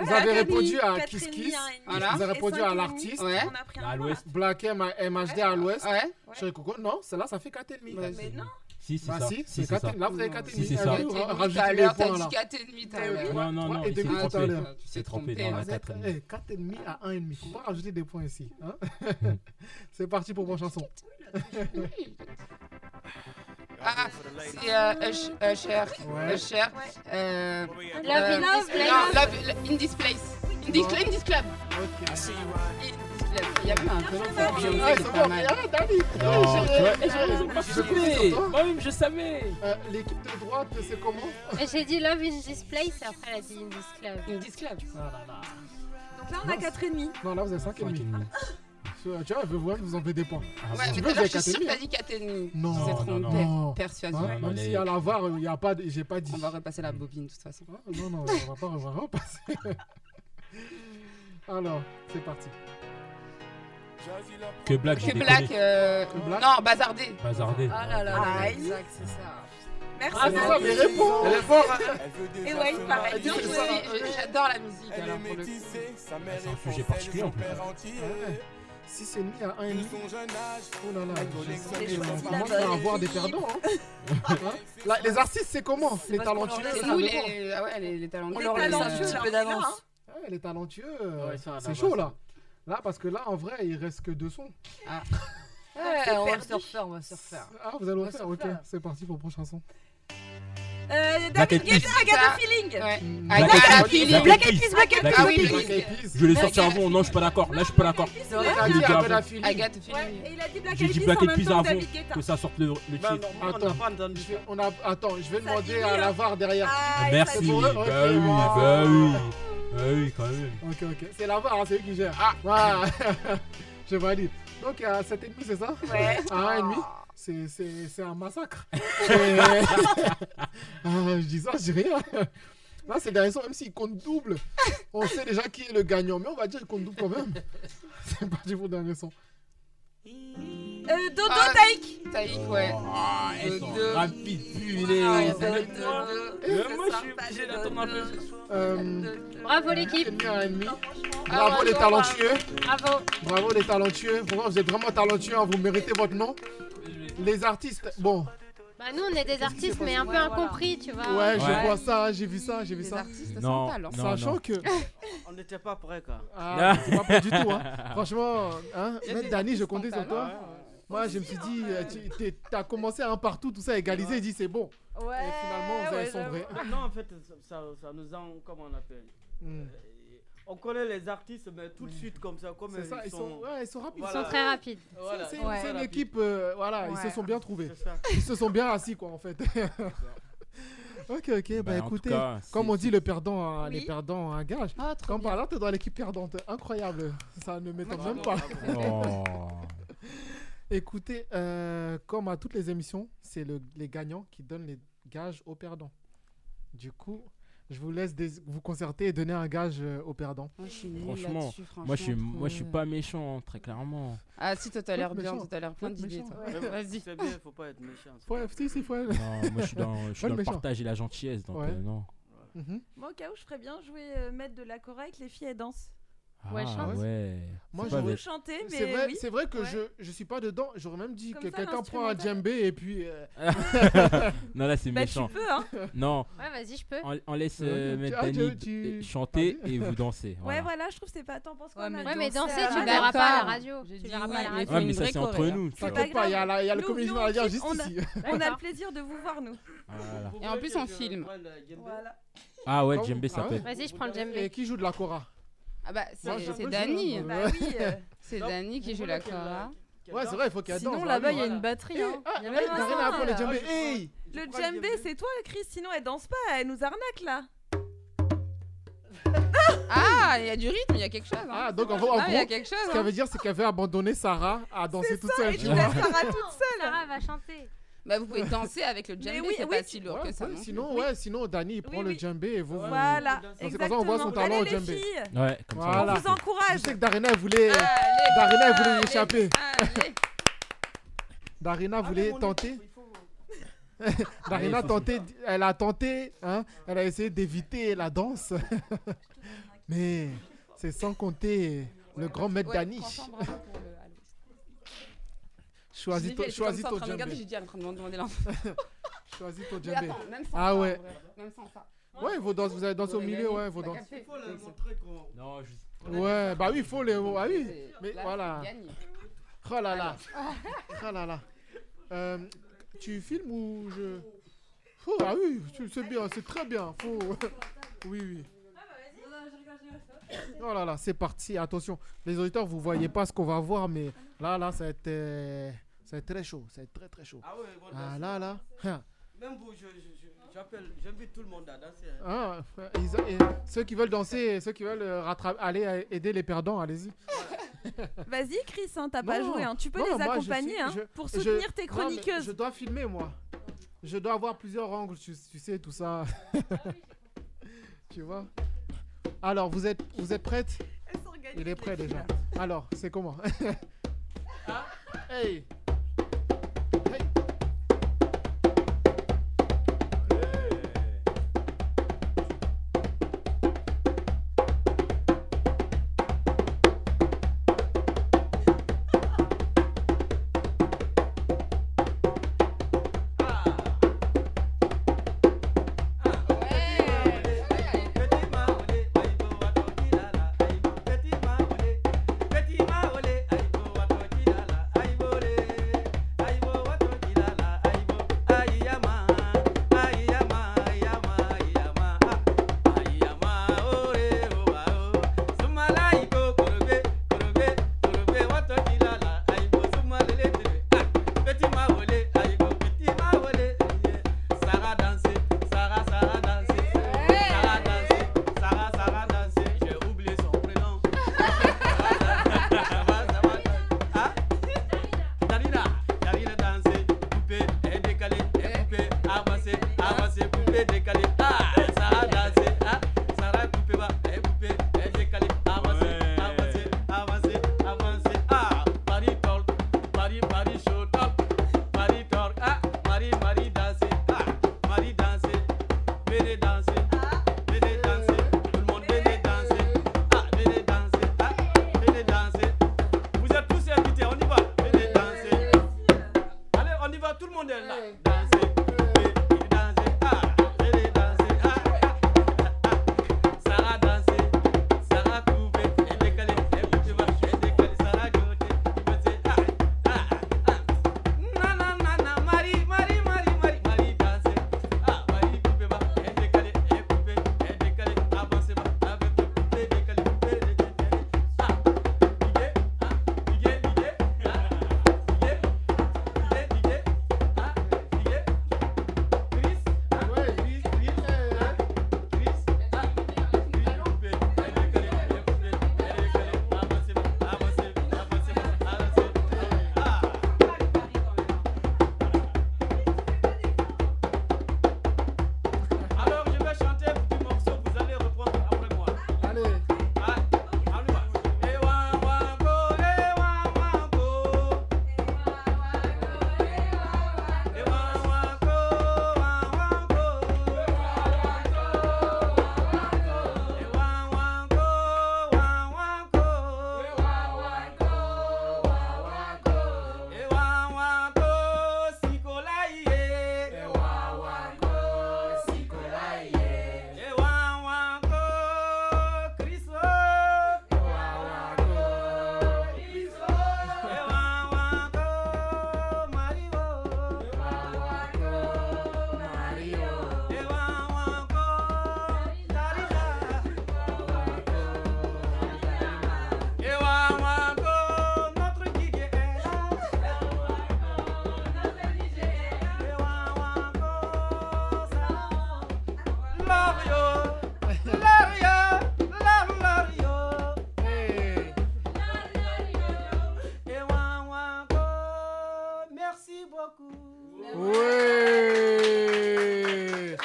Vous avez répondu à Kiss Kiss. Vous avez répondu à l'artiste. Ouais. On a pris À l'ouest. Black M, MHD à l'ouest. Ouais. Chéri Coco, non, celle-là, ça fait 4,5. Ouais, Mais non. Si, c'est Bah ça. si, Si, c'est c'est 4 ça. Là, vous avez Non, 4,5. si, c'est ça. Ah, Rajoutez les t'as là. dit 4 et demi tout à l'heure. oui. Non, non, Trois non. et il demi s'est tout à trompé. l'heure. Tu t'es trompé dans la Vous êtes 4 eh, 4,5 à 1,5. Faut pas rajouter des points ici. hein? C'est parti pour vos chansons. Ah, c'est euh, Ush- Usher. Euh, Love in this place. Non, Love in this place. In this, in this club. Ok. In this club. Il y avait un peu Ah, savais. sur toi. Moi-même, je savais. Euh, L'équipe de droite, c'est comment? J'ai dit Love in this place et après elle a dit in this club. In this club. Ah. Donc là, on a 4 et demi. Non, là, vous avez 5,5. Tu vois, vous voyez, vous en faites des points. Ouais, Si mais veux, à je suis sûre que 4,5. t'as dit 4 et demi. Non, C'est non, non. Persuasion. Hein, Même y a la VAR, il y a pas, de- j'ai pas dit. On va repasser la bobine de toute façon. Ah, Non, non, on va pas on va repasser. Alors, c'est parti. Que Black, j'ai Que Black, déconné. euh, Que Black non, bazardé. Bazardé. Ah là là, là, Aïe. exact, c'est ça. Merci. Ah, c'est ça, mais réponds Elle est forte, hein. Et ouais, il paraît. Elle Non, je J'adore la musique alors pour le coup. C'est un sujet particulier en plus. Ouais. 6,5 à 1,5. Oh là là, J'ai on commence à avoir des perdants. Hein. Hein Là, les artistes, c'est comment Les parce qu'on leur talentueux laisse C'est ça nous dépend. les, ah ouais, les, les talentueux. On leur laisse un talentueux, petit peu est là, d'avance. Ouais, les talentueux, Ouais, c'est bah, chaud là. Là, parce que là, en vrai, il reste que deux sons. Ouais, on va refaire, on va refaire. Ah, vous allez On le faire, ok. C'est parti pour le prochain son. Euh, Black David Eyed Guetta, Peas. Agatha Feeling. Ouais. Black Eyed Peas. feeling. Black Eyed Peas, Black Eyed Black Peas, Eyed oui. Peas. Black Eyed Peas. Je l'ai sorti avant, non, je suis pas d'accord. Là, je suis pas d'accord. Il a dit dit a Ouais, feeling. et il a dit Black J'ai Eyed dit Peas Black en Eyed même Peas temps que avant David Guetta. que ça sorte le, le Bah, titre. Attends. Je vais- on a... Attends, je vais Ça demander dit à oui, la. VAR derrière. Ah, Merci. Bah oui, bah oui. Bah oui, quand même. Ok, ok. C'est la VAR, hein, c'est eux qui gèrent. Ah, voilà. je valide. Donc, à 7,5, c'est ça? Ouais. À 1,5 c'est, c'est, c'est un massacre. Ah, je dis ça, je dis rien. Là, ces derniers sons, même s'ils comptent double, on sait déjà qui est le gagnant. Mais on va dire qu'ils comptent double quand même. C'est parti pour dernier son. Euh, Dodo Ah, Taïk Taïk, ouais. Ah, elles sont Dodo. rapides. Ah, moi, je suis obligé d'attendre un peu. Euh, Bravo l'équipe. demi. Ah, Bravo les bravo, talentueux. Bravo. Bravo les talentueux. Vous êtes vraiment talentueux. hein, Vous méritez votre nom. Les artistes, bon, Bah nous on est des artistes mais un peu incompris, tu vois. ouais, je vois ça, hein, j'ai vu ça, j'ai vu Les ça. artistes Non. Sachant que. On n'était pas prêts, quoi. Ah, pas prêt du tout, hein. Franchement, hein, Dani, je comptais sur toi. hein. Moi, je me suis dit, euh, tu t'as commencé un partout, tout ça égalisé, dit c'est bon. Ouais. Et finalement, vous avez sombré. Non, en fait, ça, nous a, comment on appelle On connaît les artistes, mais tout de suite comme ça, comme C'est ça, ils sont, ouais, ils sont rapides. Ils sont très rapides. Voilà. C'est Ouais. une équipe, euh, voilà, ils se sont bien trouvés. Ils se sont bien assis, quoi, en fait. ok, ok, bah, Bah, en tout écoutez, cas, comme on dit, le perdant, les perdants ont un gage. Ah, Comme bien. par là, t'es dans l'équipe perdante. Incroyable. Ça ne m'étonne même pas. Oh. Écoutez, euh, comme à toutes les émissions, c'est le- les gagnants qui donnent les gages aux perdants. Du coup, je vous laisse des- vous concerter et donner un gage euh, aux perdants. Moi, je suis Franchement, Moi, je suis, franchement, moi, je suis trop, pas méchant, très clairement. euh. Ah, si, toi, t'as l'air bien, t'as l'air plein d'idées, bon, Vas-y. Bien, faut pas être méchant. c'est Faut, si, si, faut. Non, moi, je suis dans, je suis dans le méchant. partage et la gentillesse, donc Ouais. euh, non. Mhm. Moi, au cas où, je ferais bien jouer euh, mettre de la chorale avec les filles, elles dansent. Ouais, Ah, chante. ouais. Moi, je veux- chanter, mais C'est vrai, oui. c'est vrai que Ouais. je, je suis pas dedans. J'aurais même dit Comme que quelqu'un prend un djembé et puis. euh, non, là, c'est Bah, méchant. tu peux, hein. Non, Ouais, vas-y, je peux. on, on laisse Ouais, euh, tu- ah, tu- tu- d- chanter et vous danser. Ouais, voilà. je trouve que c'est pas. T'en penses quoi, Ouais, mais Ouais, mais danser à tu la verras pas à la radio. Tu verras pas à la radio. Ouais, une mais ça, c'est entre nous. T'inquiète pas, il y a, la- le community nous, manager on juste ici. On a le plaisir de vous voir, nous. Et en plus, on filme. Ah ouais, djembé, ça Ah peut. ouais. Vas-y, je prends le Et djembé. qui joue de la Cora Ah, bah, c'est je c'est Dani. Bah oui. euh, C'est Non, Dani qui joue la qu'elle Ouais, c'est vrai, il faut qu'elle danse. Sinon, là-bas, il y a voilà. une batterie. hein. Ah, Il y a même un le djembé. Ah, crois- Hey Le djembé, c'est toi, Chris. Sinon, elle danse pas. Elle nous arnaque, là. Ah, il y a du rythme, il y a quelque chose. hein. Ah, donc en gros, en Ah, il y a gros, quelque chose. ce qu'elle hein. veut dire, c'est qu'elle veut abandonner Sarah à danser toute seule. Et tu Sarah toute seule. Sarah va chanter. Bah, vous pouvez danser avec le djembé, oui, c'est oui, pas si lourd Ouais, que ça. ouais, sinon, ouais, sinon, Dani, il prend Oui, le djembé et vous. vous- Voilà, Donc, c'est comme ça, exactement. on voit son talent au djembé. filles, Ouais, comme ça. Voilà. on vous encourage. Je sais que Darina elle voulait, Allez, Darina voulait allez, échapper. allez. Darina voulait tenter. Darina tenté, elle a tenté, hein, elle a essayé d'éviter la danse. Mais c'est sans compter le grand maître Ouais, Dani. franchement, bravo pour le- allez. Choisis ton, choisis en ton train de me regarder, djembé. J'ai dit, elle est en train de me demander l'info. Choisis ton djembé. Ah ouais. Même sans ça. Ouais, vous, dansez- vous allez danser au milieu, avez ouais, vous gagné, dansez. Il faut capté. montrer qu'on. Non, juste. Ouais, bah oui, il faut les. Ah oui, mais là, voilà. Oh là là. Oh là là. Euh, tu filmes ou je. Oh, ah oui, tu- c'est bien, c'est très bien. Faut... Oui, oui. Oh là là, c'est parti. Attention, les auditeurs, vous voyez pas ce qu'on va voir, mais là, là, ça va être, ça va être très chaud. Ça va être très, très chaud. Ah ouais, bon, Ah là, là. Même vous, je- je- je- j'appelle, j'invite tout le monde à danser. hein. Ah, ils- et ceux qui veulent danser, ceux qui veulent euh, rattraper, aller euh, aider les perdants, allez-y. Vas-y, Chris, hein, t'as pas joué. hein. Tu peux non, les accompagner suis- hein, je- pour je- soutenir tes non, chroniqueuses. je dois filmer, moi. Je dois avoir plusieurs angles, tu, tu sais, tout ça. tu vois? Alors, vous êtes, vous êtes prête Il est prêt déjà. Alors, c'est comment? Hey Hey Ouais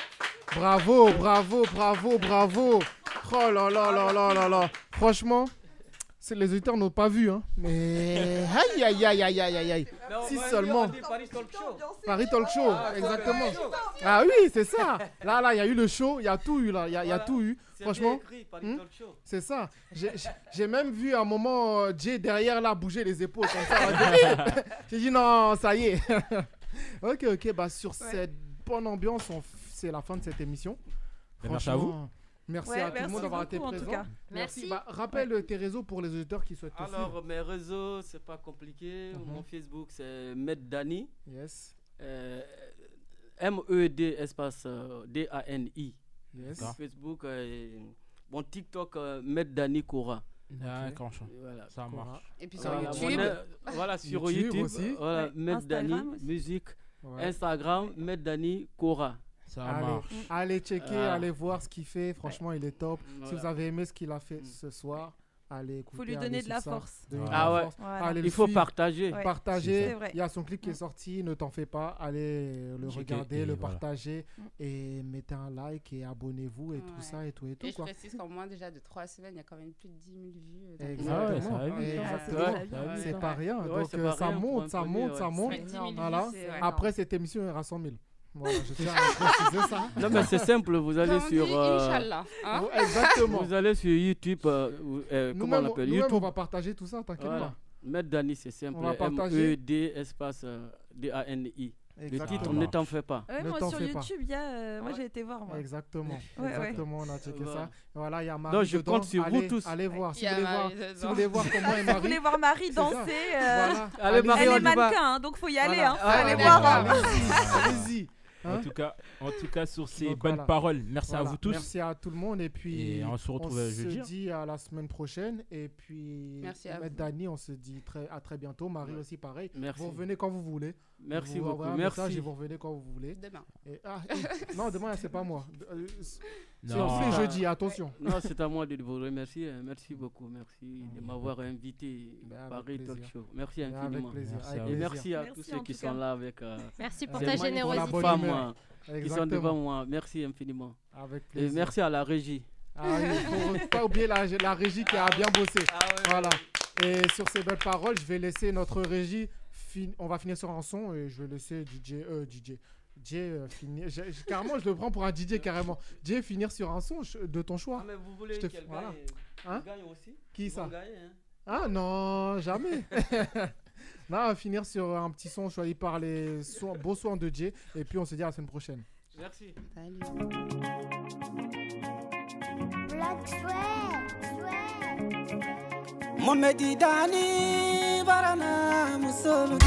Bravo, bravo, bravo, bravo. Oh là là là là là là. Franchement, les auditeurs n'ont pas vu, hein. Mais aïe aïe aïe aïe aïe aïe. Si seulement. Paris Talk Show. Paris Talk Show, Ah, exactement. Show. Ah oui, c'est ça. Là, là, il y a eu le show, il y a tout eu là, il y a, il y a Voilà. tout eu. C'est Franchement, hmm, c'est ça. J'ai- même vu un moment euh, Jay derrière là bouger les épaules comme ça. J'ai dit non, ça y est. ok, ok, bah sur cette bonne ambiance, on f- c'est la fin de cette émission. Merci à vous. Merci Ouais, à tout le merci monde d'avoir été beaucoup, en tout présent. cas. Merci. Bah, rappelle tes réseaux pour les auditeurs qui souhaitent te suivre. Alors, mes réseaux, c'est pas compliqué. Mhm. Mon Facebook, c'est Med Dani. Yes. Euh, M-E-D espace euh, D-A-N-I. Yes. Sur Facebook, euh, mon TikTok, euh, Med Dani Kora. D'accord, ça- Voilà. ça marche. Et puis sur Voilà, YouTube. mon, voilà, sur YouTube YouTube. aussi. Voilà, Ouais, Med Dani, Instagram aussi. musique. Ouais. Instagram, Med Dani Kora. Ça Allez, marche. allez checker, Ah. allez voir ce qu'il fait. Franchement, il est top. Si Voilà. vous avez aimé ce qu'il a fait Mm. ce soir, allez écouter. Faut lui allez donner de la ça. force. De Ah la ouais. force. Voilà. Allez le Il faut suivre, partager. Ouais. partager. Il y a son clip qui est sorti, ne t'en fais pas. Allez le Checker regarder, le voilà. partager Mm. et mettez un like et abonnez-vous et tout Ouais. ça et tout et tout Et je quoi. précise qu'en moins déjà de 3 semaines, il y a quand même plus de 10 000 vues. euh, Exactement. Ah ouais, Euh, hein. Ouais, C'est pas rien. Ouais, Donc euh, ça pour monte, ça monte, ouais. ça monte. Ouais, 10 000 Voilà. vues, c'est- ouais. Après cette émission, il y aura 100 000. Voilà, je tiens à préciser ça. Non, mais c'est simple, vous allez on sur. dit, euh, Inch'Allah. hein. Exactement. vous allez sur YouTube. euh, vous- euh, comment on Nous-mêmes, l'appelle nous-mêmes, on YouTube. va partager tout ça, t'inquiète Voilà. pas. Med Dani, c'est simple. On va partager. M-E-D espace euh, D-A-N-I. Le Exactement. titre, ne t'en fais pas. Ouais, Ne moi t'en sur fais pas. YouTube, il y a. euh, moi j'ai été voir moi. Exactement. Ouais, ouais. Exactement, on a checké Voilà. ça. Voilà, il y a Marie Donc, je dedans. compte sur vous allez, tous. Allez voir. Il Si y vous a voulez voir, Marie si dedans. vous voulez voir comment est Vous Marie. voulez voir Marie ça. danser euh, Voilà. Allez. Marie, Elle on est y va. mannequin, hein, donc faut y aller. Voilà. Hein. Ah, Allez allez, voir. hein. Allez-y, allez-y. En Hein tout cas, en tout cas sur ces Donc, bonnes voilà. paroles, merci à vous tous. Merci à tout le monde et puis Et on se retrouve on jeudi. se dit à la semaine prochaine et puis Merci à. Dani, on se dit très à très bientôt. Marie Ouais. aussi pareil. Merci. Vous revenez quand vous voulez. Merci vous beaucoup. message Merci. et vous revenez quand vous voulez. Demain. Et- ah, non, demain c'est pas moi. Euh, C'est jeudis, attention. Non, c'est à moi de vous remercier. hein. Merci beaucoup. Merci de m'avoir invité Ben, à Paris Talk. Show. Merci Avec infiniment. plaisir. Merci à Et merci à Merci tous ceux qui sont là avec euh, Merci pour ta moi, pour la générosité. humeur. euh, qui sont devant moi. Merci infiniment. Avec Et plaisir. merci à la régie. Ah oui, faut pas oublier la, la régie qui a bien bossé. Voilà. Et sur ces belles paroles, je vais laisser notre régie. Fin- On va finir sur un son et je vais laisser DJ, euh, DJ, Jay, euh, finir- carrément, je le prends pour un DJ carrément. Jay, finir sur un son je- de ton choix. Ah, mais vous voulez Je te- qu'elle voilà. gagne, Hein qu'elle gagne aussi? Qui Ils ça? gagner, hein. Ah non, jamais. non, finir sur un petit son choisi par les beaux sons de Jay. Et puis on se dit à la semaine prochaine. Merci. Mohamed Dani Barana Musoluye.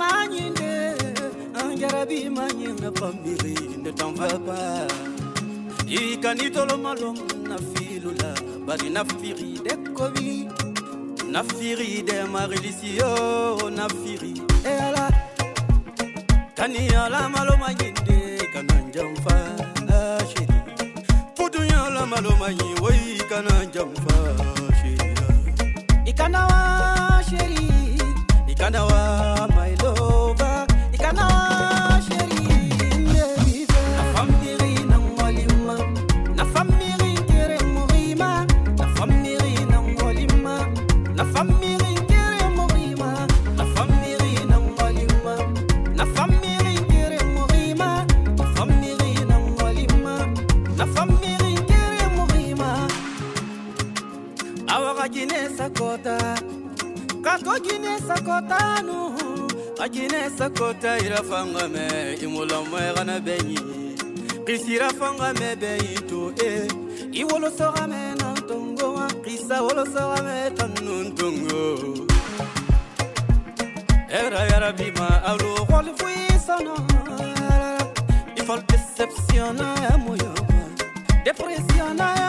Jarabi manyinde Jarabi manyinde famille ne t'en va pas ikanitolo malom na filula bari na firi de kobi. Na firi de marilisio na firi eala kani ala maloma yinde kana jamfa shiri pudunya ala maloma yi wai kana jamfa shiri. Ikana wa sakotanu akine sakota ira fanga me imula moya gana benyi. Kisira fanga me benyi to e eh. iwolo soga me na tongo wa kisa wolo soga me tanun tongo era ya rabbi ma alu qol fui sana ifal deceptiona moyo depressiona